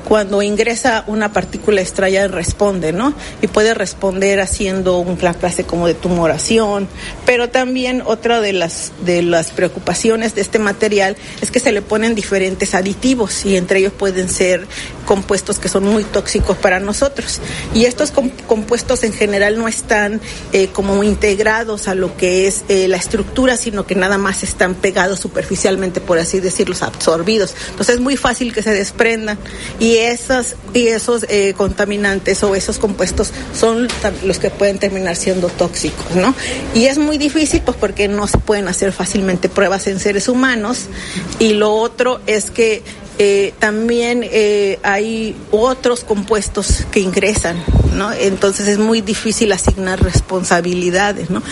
cuando ingresa una partícula extraña responde, ¿no? Y puede responder haciendo una clase como de tumoración, pero también otra de las de las preocupaciones de este material es que se le ponen diferentes aditivos y entre ellos pueden ser compuestos que son muy tóxicos para nosotros. Y estos compuestos en general no están eh, como integrados a lo que es eh, la estructura, sino que nada más están pegados superficialmente, por así decirlo, absorbidos. Entonces es muy fácil que se desprendan y esas y esos eh, contaminantes o esos compuestos son los que pueden terminar siendo tóxicos, ¿no? Y es muy difícil pues porque no se pueden hacer fácilmente pruebas en seres humanos y lo otro es que eh, también eh, hay otros compuestos que ingresan, ¿no? Entonces es muy difícil asignar responsabilidades, ¿no?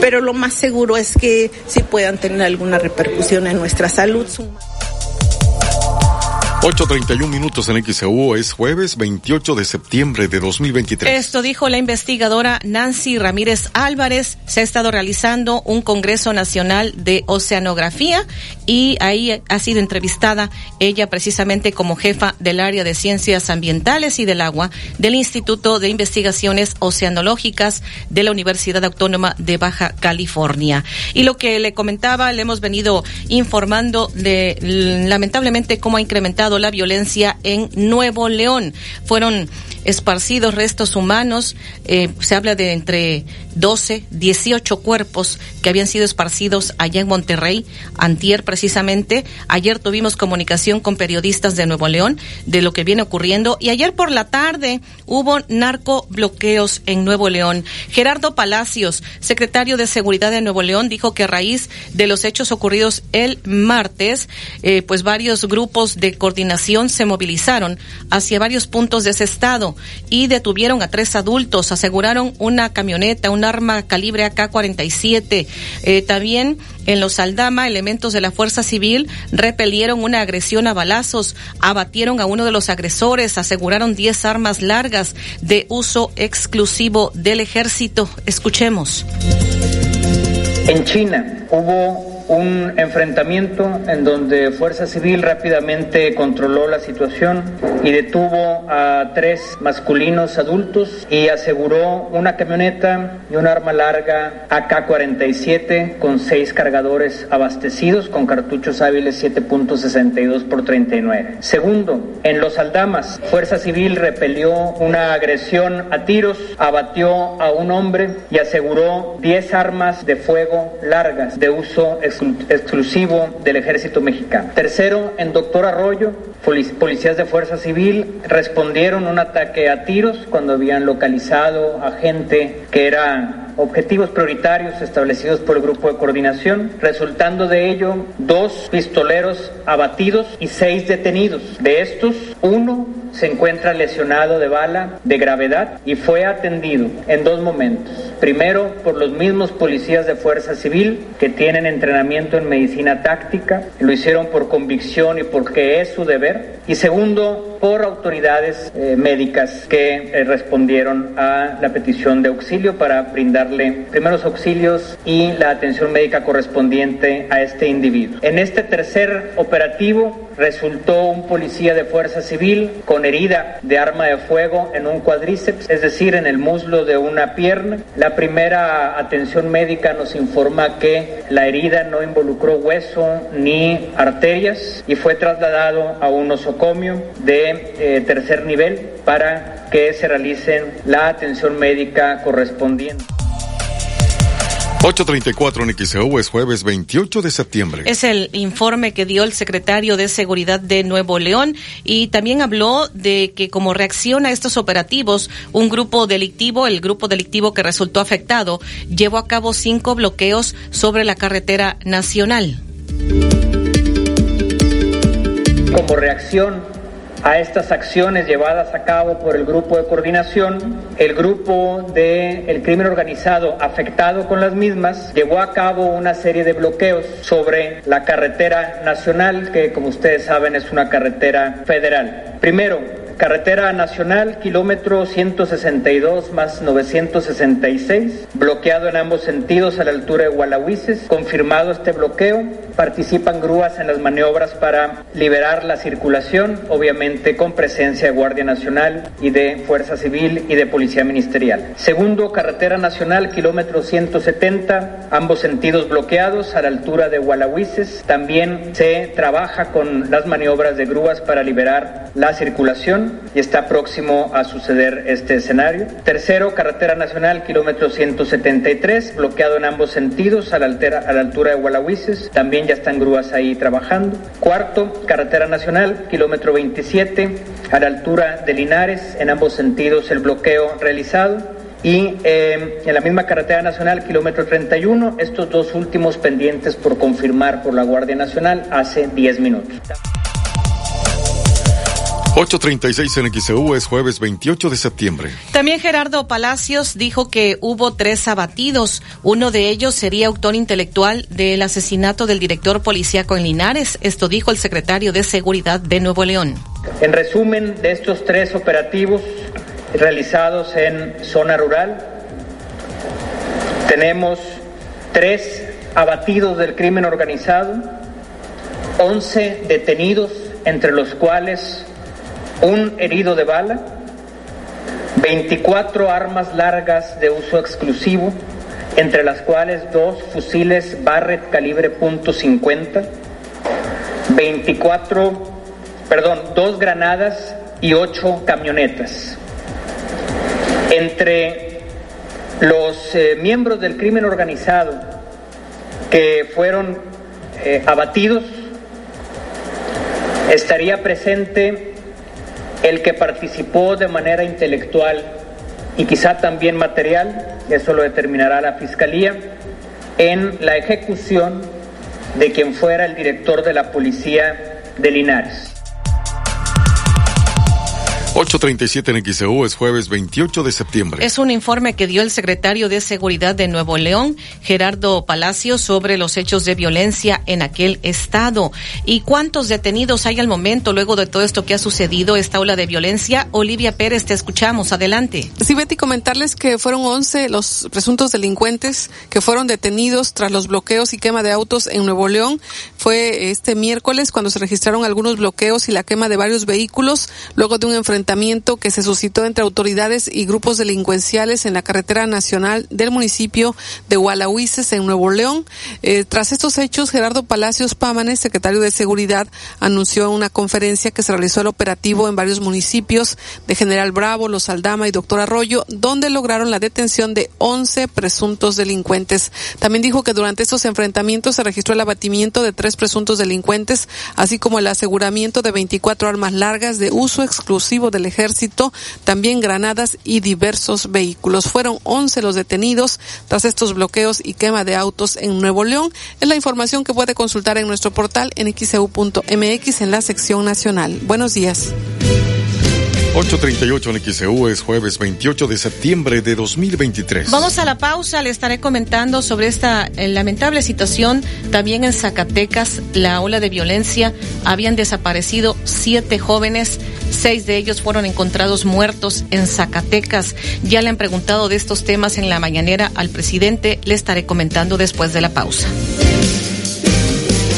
Pero lo más seguro es que sí puedan tener alguna repercusión en nuestra salud. 8.31 minutos en XEU es jueves 28 de septiembre de 2023. Esto dijo la investigadora Nancy Ramírez Álvarez. Se ha estado realizando un Congreso Nacional de Oceanografía y ahí ha sido entrevistada ella precisamente como jefa del área de ciencias ambientales y del agua del Instituto de Investigaciones Oceanológicas de la Universidad Autónoma de Baja California. Y lo que le comentaba, le hemos venido informando de lamentablemente cómo ha incrementado la violencia en Nuevo León. Fueron esparcidos restos humanos, eh, se habla de entre 12, 18 cuerpos que habían sido esparcidos allá en Monterrey, antier precisamente. Ayer tuvimos comunicación con periodistas de Nuevo León de lo que viene ocurriendo y ayer por la tarde hubo narco bloqueos en Nuevo León. Gerardo Palacios, secretario de Seguridad de Nuevo León, dijo que a raíz de los hechos ocurridos el martes, eh, pues varios grupos de coordinación se movilizaron hacia varios puntos de ese estado y detuvieron a tres adultos, aseguraron una camioneta, un arma calibre AK-47. Eh, también en los Aldama, elementos de la Fuerza Civil repelieron una agresión a balazos, abatieron a uno de los agresores, aseguraron 10 armas largas de uso exclusivo del ejército. Escuchemos. En China hubo un enfrentamiento en donde Fuerza Civil rápidamente controló la situación y detuvo a tres masculinos adultos y aseguró una camioneta y un arma larga AK-47 con seis cargadores abastecidos con cartuchos hábiles 7.62 por 39. Segundo, en Los Aldamas, Fuerza Civil repelió una agresión a tiros, abatió a un hombre y aseguró 10 armas de fuego largas de uso exclusivo exclusivo del ejército mexicano. Tercero, en Doctor Arroyo, policías de Fuerza Civil respondieron un ataque a tiros cuando habían localizado a gente que era objetivos prioritarios establecidos por el grupo de coordinación, resultando de ello dos pistoleros abatidos y seis detenidos. De estos, uno se encuentra lesionado de bala de gravedad y fue atendido en dos momentos. Primero, por los mismos policías de fuerza civil que tienen entrenamiento en medicina táctica, lo hicieron por convicción y porque es su deber. Y segundo, por autoridades eh, médicas que eh, respondieron a la petición de auxilio para brindarle primeros auxilios y la atención médica correspondiente a este individuo. En este tercer operativo resultó un policía de fuerza civil con herida de arma de fuego en un cuadríceps, es decir, en el muslo de una pierna. La primera atención médica nos informa que la herida no involucró hueso ni arterias y fue trasladado a un osocomio de eh, tercer nivel para que se realice la atención médica correspondiente. 834 en XEU es jueves 28 de septiembre. Es el informe que dio el secretario de Seguridad de Nuevo León y también habló de que como reacción a estos operativos, un grupo delictivo, el grupo delictivo que resultó afectado, llevó a cabo cinco bloqueos sobre la carretera nacional. Como reacción a estas acciones llevadas a cabo por el grupo de coordinación, el grupo de el crimen organizado afectado con las mismas llevó a cabo una serie de bloqueos sobre la carretera nacional, que como ustedes saben es una carretera federal. Primero, Carretera Nacional, kilómetro 162 más 966, bloqueado en ambos sentidos a la altura de Gualahuises. Confirmado este bloqueo, participan grúas en las maniobras para liberar la circulación, obviamente con presencia de Guardia Nacional y de Fuerza Civil y de Policía Ministerial. Segundo, Carretera Nacional, kilómetro 170, ambos sentidos bloqueados a la altura de Gualahuises. También se trabaja con las maniobras de grúas para liberar la circulación y está próximo a suceder este escenario. Tercero, carretera nacional, kilómetro 173, bloqueado en ambos sentidos a la, a la altura de Gualahuises. También ya están grúas ahí trabajando. Cuarto, carretera nacional, kilómetro 27, a la altura de Linares, en ambos sentidos el bloqueo realizado. Y eh, en la misma carretera nacional, kilómetro 31, estos dos últimos pendientes por confirmar por la Guardia Nacional hace 10 minutos. 8.36 en XEU es jueves 28 de septiembre. También Gerardo Palacios dijo que hubo tres abatidos. Uno de ellos sería autor intelectual del asesinato del director policíaco en Linares. Esto dijo el secretario de Seguridad de Nuevo León. En resumen de estos tres operativos realizados en zona rural, tenemos tres abatidos del crimen organizado, 11 detenidos, entre los cuales un herido de bala, 24 armas largas de uso exclusivo, entre las cuales dos fusiles Barrett calibre .50, 24, perdón, dos granadas y ocho camionetas. Entre los eh, miembros del crimen organizado que fueron eh, abatidos estaría presente el que participó de manera intelectual y quizá también material, eso lo determinará la Fiscalía, en la ejecución de quien fuera el director de la policía de Linares. 8.37 en XEU es jueves 28 de septiembre. Es un informe que dio el secretario de Seguridad de Nuevo León, Gerardo Palacio, sobre los hechos de violencia en aquel estado. ¿Y cuántos detenidos hay al momento luego de todo esto que ha sucedido, esta ola de violencia? Olivia Pérez, te escuchamos. Adelante. Sí, Betty, comentarles que fueron 11 los presuntos delincuentes que fueron detenidos tras los bloqueos y quema de autos en Nuevo León. Fue este miércoles cuando se registraron algunos bloqueos y la quema de varios vehículos luego de un enfrentamiento que se suscitó entre autoridades y grupos delincuenciales en la carretera nacional del municipio de Gualahuises en Nuevo León. Eh, tras estos hechos, Gerardo Palacios Pámanes, secretario de Seguridad, anunció en una conferencia que se realizó el operativo en varios municipios de General Bravo, Los Aldama y Doctor Arroyo, donde lograron la detención de 11 presuntos delincuentes. También dijo que durante estos enfrentamientos se registró el abatimiento de tres presuntos delincuentes, así como el aseguramiento de 24 armas largas de uso exclusivo del ejército, también granadas y diversos vehículos. Fueron 11 los detenidos tras estos bloqueos y quema de autos en Nuevo León. Es la información que puede consultar en nuestro portal en xeu.mx en la sección nacional. Buenos días. 8.38 en XEU es jueves 28 de septiembre de 2023. Vamos a la pausa, le estaré comentando sobre esta eh, lamentable situación. También en Zacatecas, la ola de violencia, habían desaparecido siete jóvenes, seis de ellos fueron encontrados muertos en Zacatecas. Ya le han preguntado de estos temas en la mañanera al presidente, le estaré comentando después de la pausa.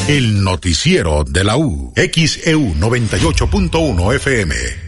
El noticiero de la U, XEU 98.1 FM.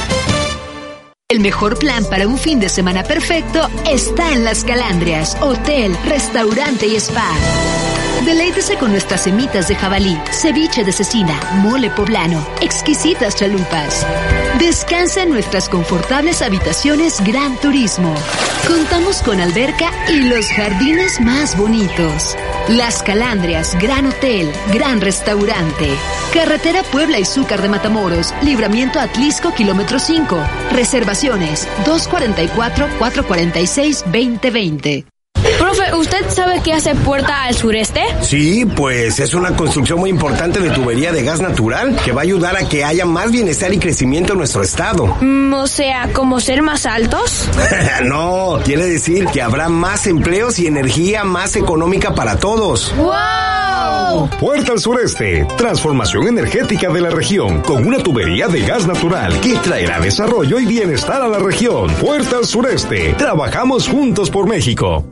El mejor plan para un fin de semana perfecto está en Las Calandrias, hotel, restaurante y spa. Deleítese con nuestras semitas de jabalí, ceviche de cecina, mole poblano, exquisitas chalupas. Descansa en nuestras confortables habitaciones Gran Turismo. Contamos con alberca y los jardines más bonitos. Las Calandrias, Gran Hotel, Gran Restaurante. Carretera Puebla y Zúcar de Matamoros, Libramiento Atlisco, kilómetro 5. Reservaciones 244-446-2020. Profe, ¿usted sabe qué hace Puerta al Sureste? Sí, pues es una construcción muy importante de tubería de gas natural que va a ayudar a que haya más bienestar y crecimiento en nuestro estado. Mm, o sea, ¿como ser más altos? no, quiere decir que habrá más empleos y energía más económica para todos. ¡Wow! Puerta al Sureste, transformación energética de la región con una tubería de gas natural que traerá desarrollo y bienestar a la región. Puerta al Sureste, trabajamos juntos por México.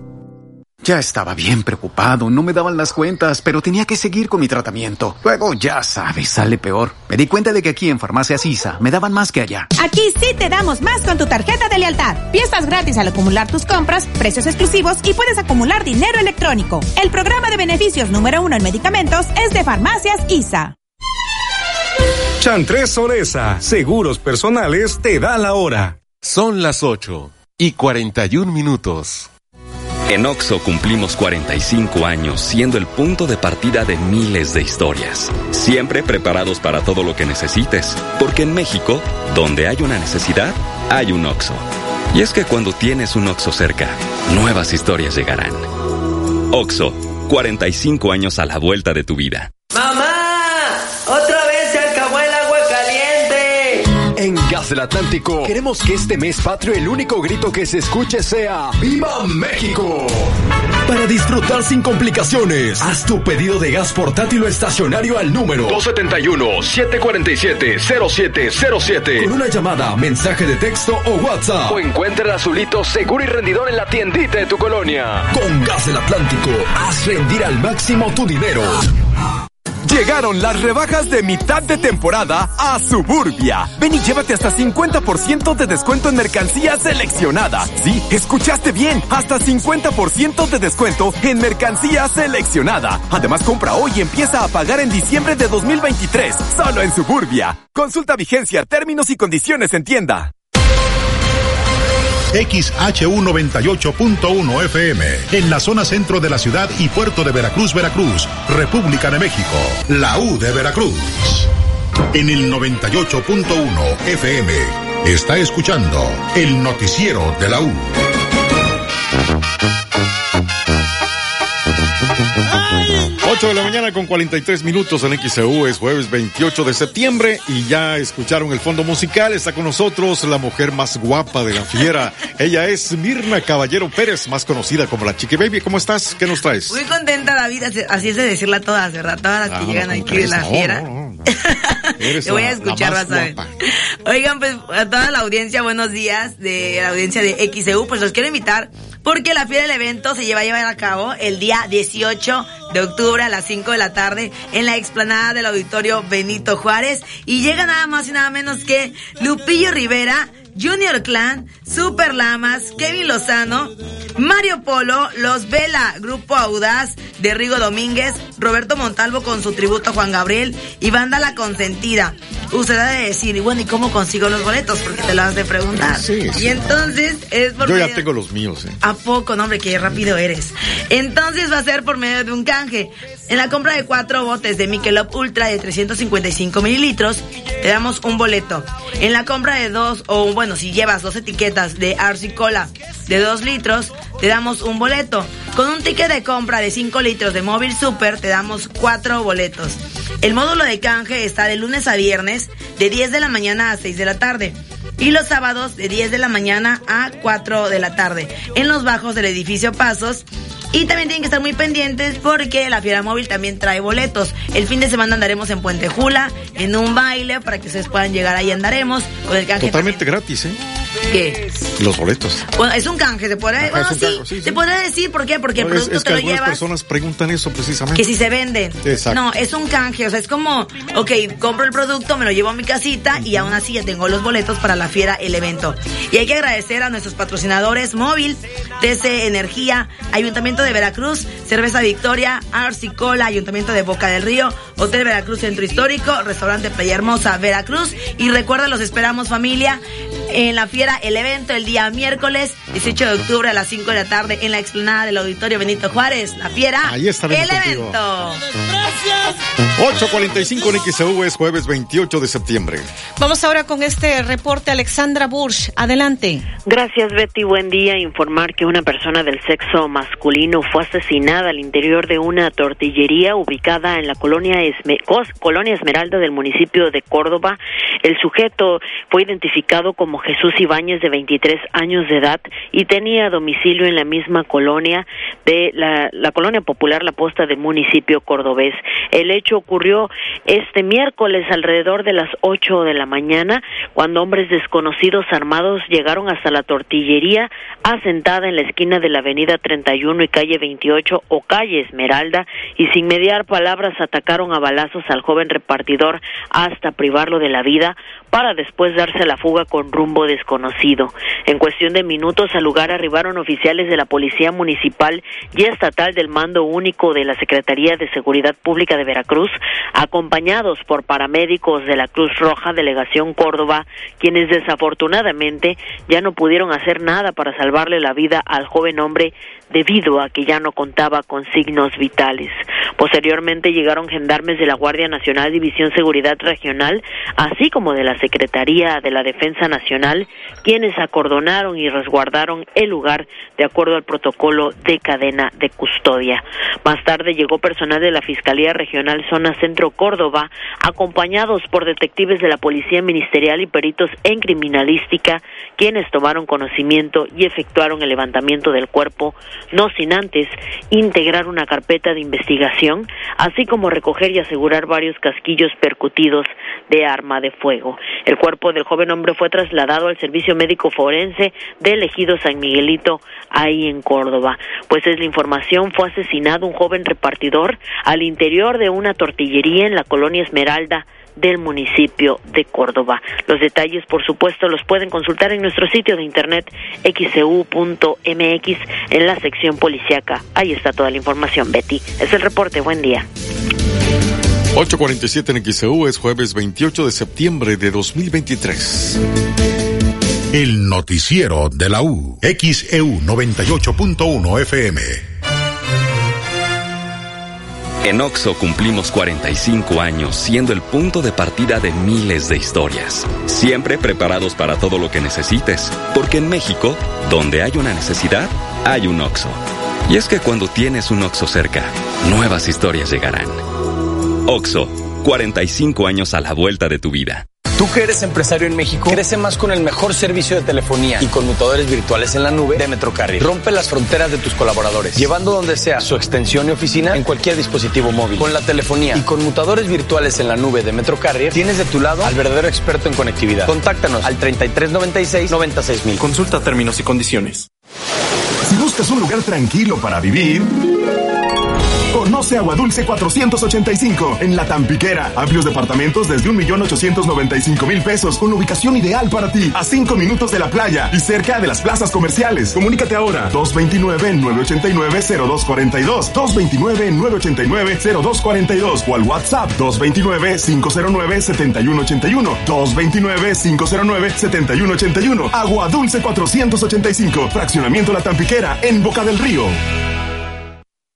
Ya estaba bien preocupado, no me daban las cuentas, pero tenía que seguir con mi tratamiento. Luego, ya sabes, sale peor. Me di cuenta de que aquí en Farmacia Sisa me daban más que allá. Aquí sí te damos más con tu tarjeta de lealtad. Piezas gratis al acumular tus compras, precios exclusivos y puedes acumular dinero electrónico. El programa de beneficios número uno en medicamentos es de Farmacias ISA. Chantres Soresa, seguros personales, te da la hora. Son las 8 y 41 minutos. En OXO cumplimos 45 años siendo el punto de partida de miles de historias. Siempre preparados para todo lo que necesites. Porque en México, donde hay una necesidad, hay un OXO. Y es que cuando tienes un OXO cerca, nuevas historias llegarán. OXO, 45 años a la vuelta de tu vida. ¡Mamá! Del Atlántico queremos que este mes patrio el único grito que se escuche sea ¡Viva México! Para disfrutar sin complicaciones, haz tu pedido de gas portátil o estacionario al número 271-747-0707 con una llamada, mensaje de texto o WhatsApp. O encuentra el azulito seguro y rendidor en la tiendita de tu colonia. Con Gas del Atlántico, haz rendir al máximo tu dinero. Llegaron las rebajas de mitad de temporada a Suburbia. Ven y llévate hasta 50% de descuento en mercancía seleccionada. Sí, escuchaste bien, hasta 50% de descuento en mercancía seleccionada. Además, compra hoy y empieza a pagar en diciembre de 2023, solo en Suburbia. Consulta vigencia, términos y condiciones en tienda. XHU98.1 FM, en la zona centro de la ciudad y puerto de Veracruz, Veracruz, República de México, la U de Veracruz. En el 98.1 FM, está escuchando el noticiero de la U. 8 de la mañana con 43 minutos en XEU, es jueves 28 de septiembre y ya escucharon el fondo musical. Está con nosotros la mujer más guapa de la fiera. Ella es Mirna Caballero Pérez, más conocida como la Chiqui Baby. ¿Cómo estás? ¿Qué nos traes? Muy contenta, David. Así es de decirla a todas, ¿verdad? Todas las que Ah, llegan aquí de la no, fiera. no, Te voy a escuchar, vas a ver. Oigan, pues a toda la audiencia, buenos días de la audiencia de XEU, pues los quiero invitar porque la fiera del evento se lleva a llevar a cabo el día 18 de octubre a las 5 de la tarde en la explanada del auditorio Benito Juárez. Y llega nada más y nada menos que Lupillo Rivera, Junior Clan, Super Lamas, Kevin Lozano, Mario Polo, Los Vela, Grupo Audaz de Rigo Domínguez, Roberto Montalvo con su tributo a Juan Gabriel y Banda La Consentida. Usted ha de decir, y bueno, ¿y cómo consigo los boletos? Porque te lo has de preguntar. Sí, sí. Y entonces es por Yo ya medio- tengo los míos, ¿eh? ¿A poco, no, hombre? Qué rápido eres. Entonces va a ser por medio de un canje. En la compra de cuatro botes de Michelob Ultra de 355 mililitros, te damos un boleto. En la compra de dos, o bueno, si llevas dos etiquetas de Arsi Cola de dos litros, te damos un boleto. Con un ticket de compra de 5 litros de Móvil Super, te damos cuatro boletos. El módulo de canje está de lunes a viernes, de 10 de la mañana a 6 de la tarde. Y los sábados de 10 de la mañana a 4 de la tarde. En los bajos del edificio Pasos. Y también tienen que estar muy pendientes porque la Fiera Móvil también trae boletos. El fin de semana andaremos en Puente Jula, en un baile, para que ustedes puedan llegar ahí andaremos. Con el Totalmente gratis, ¿eh? ¿Qué? Los boletos. Bueno, es un canje, se podrá, Ajá, bueno, sí, canje, sí, sí. se podrá decir, ¿por qué? Porque el No, es, producto es que te lo llevas. personas preguntan eso precisamente. Que si se venden. Exacto. No, es un canje, o sea, es como, ok, compro el producto, me lo llevo a mi casita y aún así ya tengo los boletos para la fiera, el evento. Y hay que agradecer a nuestros patrocinadores Móvil, TC Energía, Ayuntamiento de Veracruz, Cerveza Victoria, Arsi Cola, Ayuntamiento de Boca del Río, Hotel Veracruz Centro Histórico, Restaurante Playa Hermosa, Veracruz. Y recuerda, los esperamos familia en la el evento el día miércoles 18 de octubre a las 5 de la tarde en la explanada del Auditorio Benito Juárez. La fiera, Ahí estaremos el contigo. evento. 8.45 en XEU es jueves 28 de septiembre. Vamos ahora con este reporte, Alexandra Bursch. Adelante. Gracias, Betty. Buen día. Informar que una persona del sexo masculino fue asesinada al interior de una tortillería ubicada en la colonia, Esme- colonia Esmeralda del municipio de Córdoba. El sujeto fue identificado como Jesús Ibáñez, de 23 años de edad, y tenía domicilio en la misma colonia de la, colonia popular La Posta del municipio cordobés. El hecho ocurrió este miércoles alrededor de las 8 de la mañana, cuando hombres desconocidos armados llegaron hasta la tortillería asentada en la esquina de la avenida 31 y calle 28 o calle Esmeralda y sin mediar palabras atacaron a balazos al joven repartidor hasta privarlo de la vida, para después darse la fuga con rumbo desconocido. En cuestión de minutos al lugar arribaron oficiales de la Policía Municipal y Estatal del Mando Único de la Secretaría de Seguridad Pública de Veracruz, acompañados por paramédicos de la Cruz Roja Delegación Córdoba, quienes desafortunadamente ya no pudieron hacer nada para salvarle la vida al joven hombre debido a que ya no contaba con signos vitales. Posteriormente llegaron gendarmes de la Guardia Nacional División Seguridad Regional, así como de la Secretaría de la Defensa Nacional, quienes acordonaron y resguardaron el lugar de acuerdo al protocolo de cadena de custodia. Más tarde llegó personal de la Fiscalía Regional Zona Centro Córdoba, acompañados por detectives de la Policía Ministerial y peritos en criminalística, quienes tomaron conocimiento y efectuaron el levantamiento del cuerpo no sin antes integrar una carpeta de investigación, así como recoger y asegurar varios casquillos percutidos de arma de fuego. El cuerpo del joven hombre fue trasladado al servicio médico forense del ejido San Miguelito, ahí en Córdoba. Pues es la información, fue asesinado un joven repartidor al interior de una tortillería en la colonia Esmeralda, del municipio de Córdoba. Los detalles, por supuesto, los pueden consultar en nuestro sitio de internet xcu.mx en la sección policiaca. Ahí está toda la información, Betty. Es el reporte. Buen día. 847 en XEU es jueves 28 de septiembre de 2023. El noticiero de la U. XEU 98.1 FM. En OXO cumplimos 45 años siendo el punto de partida de miles de historias. Siempre preparados para todo lo que necesites. Porque en México, donde hay una necesidad, hay un OXO. Y es que cuando tienes un OXO cerca, nuevas historias llegarán. OXO, 45 años a la vuelta de tu vida. Tú que eres empresario en México, crece más con el mejor servicio de telefonía y conmutadores virtuales en la nube de Metrocarrier. Rompe las fronteras de tus colaboradores, llevando donde sea su extensión y oficina en cualquier dispositivo móvil. Con la telefonía y conmutadores virtuales en la nube de Metrocarrier, tienes de tu lado al verdadero experto en conectividad. Contáctanos al 3396 96000. Consulta términos y condiciones. Si buscas un lugar tranquilo para vivir, Conoce Agua Dulce 485 en La Tampiquera. Amplios departamentos desde 1.895.000 pesos con ubicación ideal para ti. A 5 minutos de la playa y cerca de las plazas comerciales. Comunícate ahora. 229-989-0242. 229-989-0242 o al WhatsApp 229-509-7181. 229-509-7181. Agua Dulce 485. Fraccionamiento La Tampiquera en Boca del Río.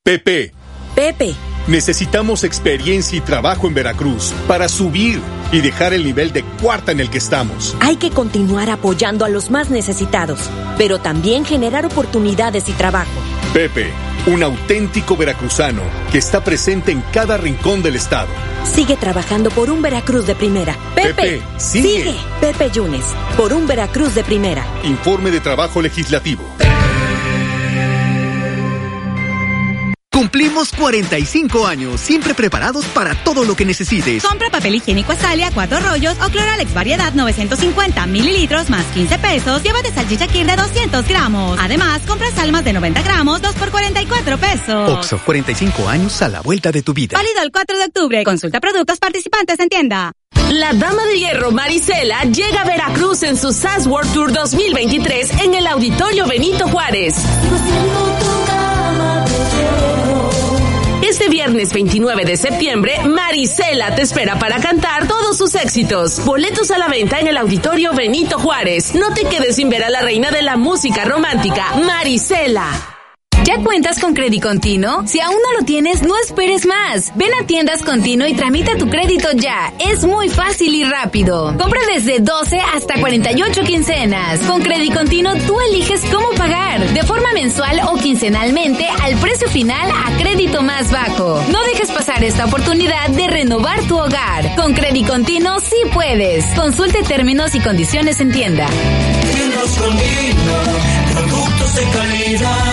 Pepe. Pepe. Necesitamos experiencia y trabajo en Veracruz para subir y dejar el nivel de cuarta en el que estamos. Hay que continuar apoyando a los más necesitados, pero también generar oportunidades y trabajo. Pepe, un auténtico veracruzano que está presente en cada rincón del estado. Sigue trabajando por un Veracruz de primera. Pepe, Pepe sigue. sigue. Pepe Yunes, por un Veracruz de primera. Informe de trabajo legislativo. Cumplimos 45 años, siempre preparados para todo lo que necesites. Compra papel higiénico Azalia, cuatro rollos o Cloralex variedad 950 mililitros más 15 pesos. Llévate salchicha Kir de 200 gramos. Además, compra salmas de 90 gramos, 2 por 44 pesos. Oxo, 45 años a la vuelta de tu vida. Válido el 4 de octubre. Consulta productos participantes en tienda. La Dama de Hierro Marisela llega a Veracruz en su SAS World Tour 2023 en el Auditorio Benito Juárez. Este viernes 29 de septiembre, Marisela te espera para cantar todos sus éxitos. Boletos a la venta en el Auditorio Benito Juárez. No te quedes sin ver a la reina de la música romántica, Marisela. ¿Ya cuentas con Crédito Continuo? Si aún no lo tienes, no esperes más. Ven a Tiendas Continuo y tramita tu crédito ya. Es muy fácil y rápido. Compra desde 12 hasta 48 quincenas. Con Crédito Continuo tú eliges cómo pagar, de forma mensual o quincenalmente al precio final a crédito más bajo. No dejes pasar esta oportunidad de renovar tu hogar. Con Crédito Continuo sí puedes. Consulte términos y condiciones en tienda. Tiendas Continuo, productos de calidad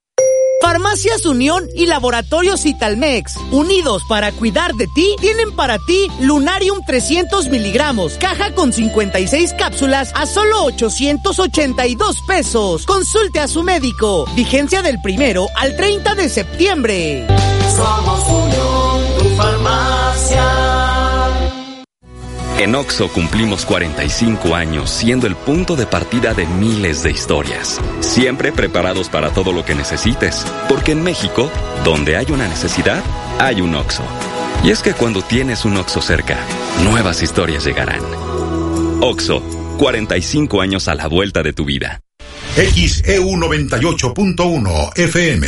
Farmacias Unión y Laboratorios Italmex, unidos para cuidar de ti, tienen para ti Lunarium 300 miligramos, caja con 56 cápsulas a solo 882 pesos. Consulte a su médico. Vigencia del primero al 30 de septiembre. Somos Unión, tu farmacia. En OXO cumplimos 45 años siendo el punto de partida de miles de historias. Siempre preparados para todo lo que necesites. Porque en México, donde hay una necesidad, hay un OXO. Y es que cuando tienes un OXO cerca, nuevas historias llegarán. OXO, 45 años a la vuelta de tu vida. XEU 98.1 FM.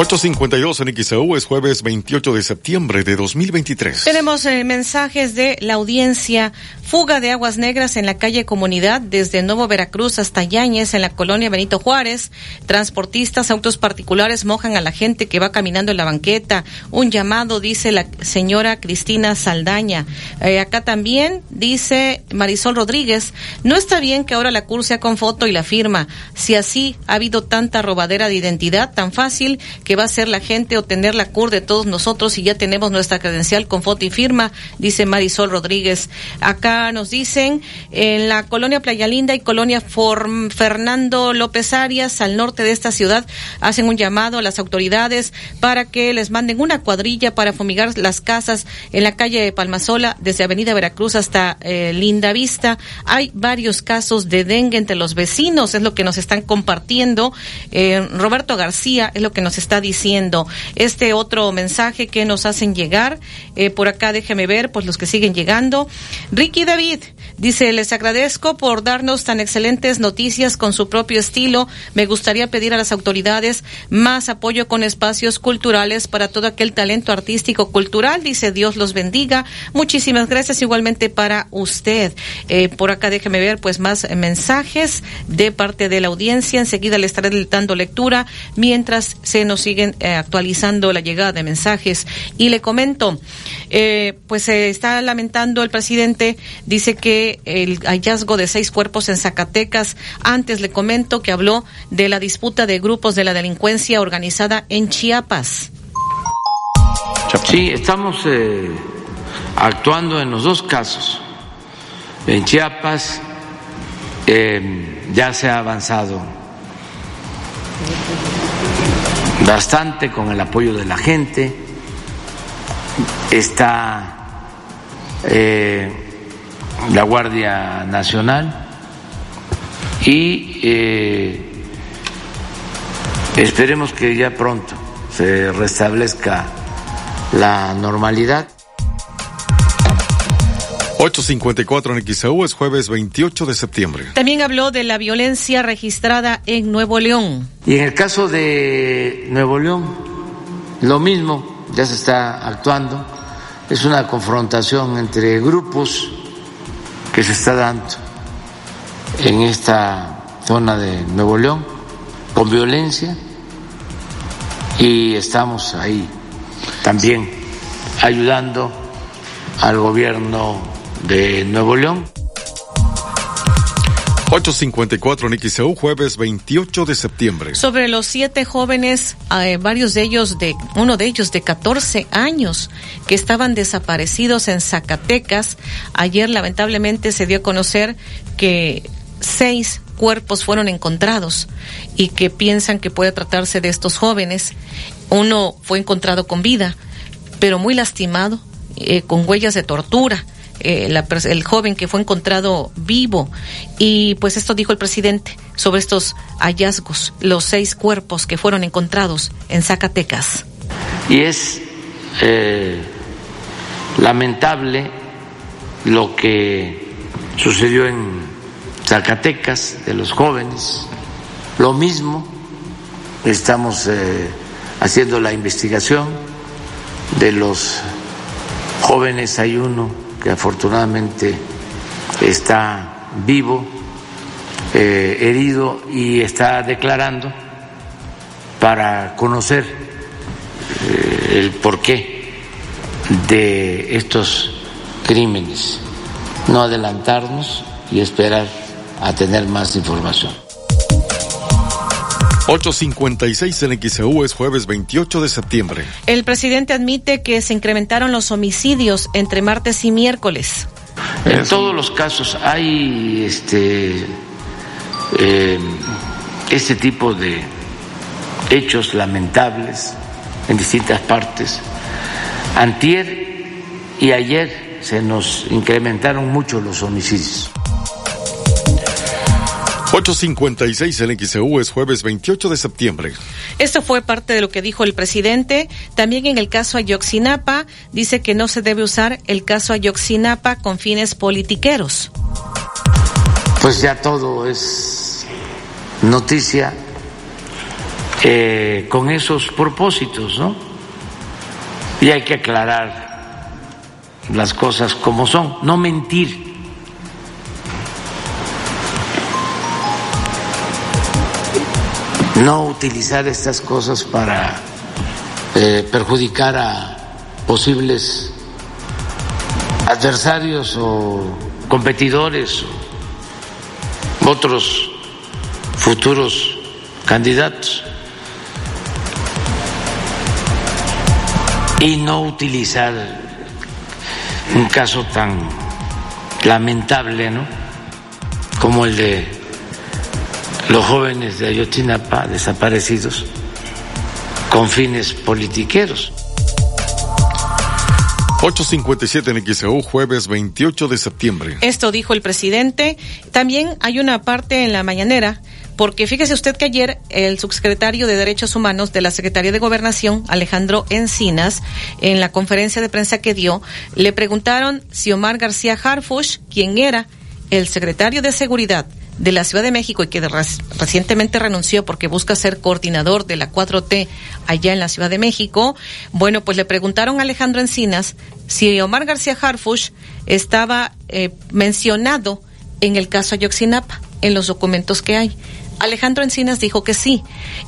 852 en XEU es jueves 28 de septiembre de 2023. Tenemos eh, mensajes de la audiencia. Fuga de aguas negras en la calle Comunidad desde Nuevo Veracruz hasta Yáñez en la colonia Benito Juárez. Transportistas, autos particulares mojan a la gente que va caminando en la banqueta. Un llamado, dice la señora Cristina Saldaña. Eh, acá también dice Marisol Rodríguez. No está bien que ahora la CUR sea con foto y la firma. Si así ha habido tanta robadera de identidad tan fácil que va a ser la gente obtener la CUR de todos nosotros y ya tenemos nuestra credencial con foto y firma, dice Marisol Rodríguez. Acá nos dicen en la colonia Playa Linda y colonia Fernando López Arias, al norte de esta ciudad, hacen un llamado a las autoridades para que les manden una cuadrilla para fumigar las casas en la calle de Palmasola, desde Avenida Veracruz hasta eh, Linda Vista. Hay varios casos de dengue entre los vecinos, es lo que nos están compartiendo. Eh, Roberto García es lo que nos está diciendo. Este otro mensaje que nos hacen llegar, eh, por acá déjeme ver, pues los que siguen llegando. Ricky David dice, les agradezco por darnos tan excelentes noticias con su propio estilo. Me gustaría pedir a las autoridades más apoyo con espacios culturales para todo aquel talento artístico cultural. Dice, Dios los bendiga. Muchísimas gracias igualmente para usted. Eh, por acá déjeme ver pues más mensajes de parte de la audiencia. Enseguida le estaré dando lectura mientras se nos siguen eh, actualizando la llegada de mensajes. Y le comento, eh, pues se está lamentando el presidente, dice que el hallazgo de seis cuerpos en Zacatecas. Antes le comento que habló de la disputa de grupos de la delincuencia organizada en Chiapas. Sí, estamos eh, actuando en los dos casos. En Chiapas eh, ya se ha avanzado bastante con el apoyo de la gente. Está eh, la Guardia Nacional y eh, esperemos que ya pronto se restablezca la normalidad. 854 en XEU es jueves 28 de septiembre. También habló de la violencia registrada en Nuevo León. Y en el caso de Nuevo León, lo mismo, ya se está actuando. Es una confrontación entre grupos que se está dando en esta zona de Nuevo León con violencia y estamos ahí también ayudando al gobierno de Nuevo León. 854 en XEU, jueves 28 de septiembre. Sobre los siete jóvenes, eh, varios de ellos de, uno de ellos de 14 años, que estaban desaparecidos en Zacatecas. Ayer lamentablemente se dio a conocer que seis cuerpos fueron encontrados y que piensan que puede tratarse de estos jóvenes. Uno fue encontrado con vida, pero muy lastimado, eh, con huellas de tortura eh, el joven que fue encontrado vivo. Y pues esto dijo el presidente sobre estos hallazgos, los seis cuerpos que fueron encontrados en Zacatecas. Y es eh, lamentable lo que sucedió en Zacatecas, de los jóvenes, lo mismo, estamos eh, haciendo la investigación de los jóvenes, hay uno que afortunadamente está vivo, eh, herido y está declarando para conocer eh, el porqué de estos crímenes, no adelantarnos y esperar a tener más información. 856 en XEU es jueves 28 de septiembre. El presidente admite que se incrementaron los homicidios entre martes y miércoles. En todos los casos hay este eh, este tipo de hechos lamentables en distintas partes. Antier y ayer se nos incrementaron mucho los homicidios. 856 en XEU es jueves 28 de septiembre. Esto fue parte de lo que dijo el presidente. También en el caso Ayoxinapa, dice que no se debe usar el caso Ayoxinapa con fines politiqueros. Pues ya todo es noticia eh, con esos propósitos, ¿no? Y hay que aclarar las cosas como son, no mentir. No utilizar estas cosas para eh, perjudicar a posibles adversarios o competidores o otros futuros candidatos y no utilizar un caso tan lamentable, ¿no? Como el de los jóvenes de Ayotzinapa desaparecidos con fines politiqueros. 857 en XEU, jueves 28 de septiembre. Esto dijo el presidente. También hay una parte en la mañanera, porque fíjese usted que ayer el subsecretario de Derechos Humanos de la Secretaría de Gobernación, Alejandro Encinas, en la conferencia de prensa que dio, le preguntaron si Omar García Harfush, quien era el secretario de Seguridad de la Ciudad de México y que recientemente renunció porque busca ser coordinador de la 4T allá en la Ciudad de México, bueno, pues le preguntaron a Alejandro Encinas si Omar García Harfush estaba eh, mencionado en el caso Ayotzinapa, en los documentos que hay. Alejandro Encinas dijo que sí.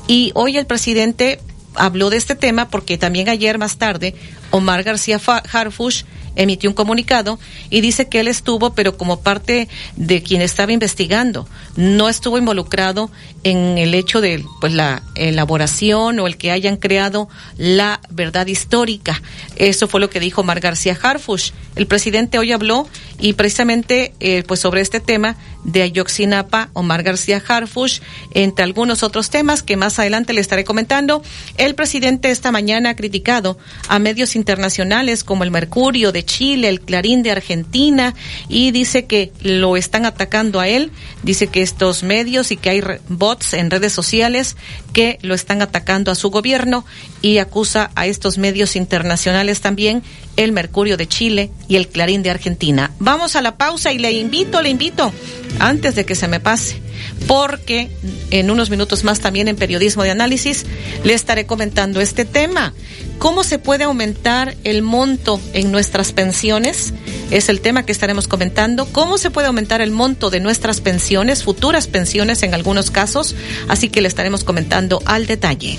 Y hoy el presidente habló de este tema porque también ayer más tarde Omar García Harfush emitió un comunicado y dice que él estuvo, pero como parte de quien estaba investigando, no estuvo involucrado en el hecho de pues la elaboración o el que hayan creado la verdad histórica. Eso fue lo que dijo Mar García Harfush. El presidente hoy habló y precisamente eh, pues sobre este tema de Ayoxinapa, Omar García Harfush, entre algunos otros temas que más adelante le estaré comentando. El presidente esta mañana ha criticado a medios internacionales como el Mercurio Chile, el Clarín de Argentina y dice que lo están atacando a él. Dice que estos medios y que hay bots en redes sociales que lo están atacando a su gobierno y acusa a estos medios internacionales también, el Mercurio de Chile y el Clarín de Argentina. Vamos a la pausa y le invito, le invito, antes de que se me pase, porque en unos minutos más también en Periodismo de Análisis le estaré comentando este tema. ¿Cómo se puede aumentar el monto en nuestras pensiones? Es el tema que estaremos comentando. ¿Cómo se puede aumentar el monto de nuestras pensiones, futuras pensiones en algunos casos? Así que le estaremos comentando al detalle.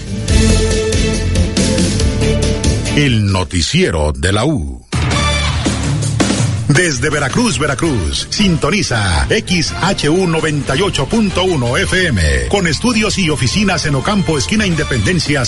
El noticiero de la U. Desde Veracruz, Veracruz, sintoniza XHU 98.1 FM, con estudios y oficinas en Ocampo, esquina Independencia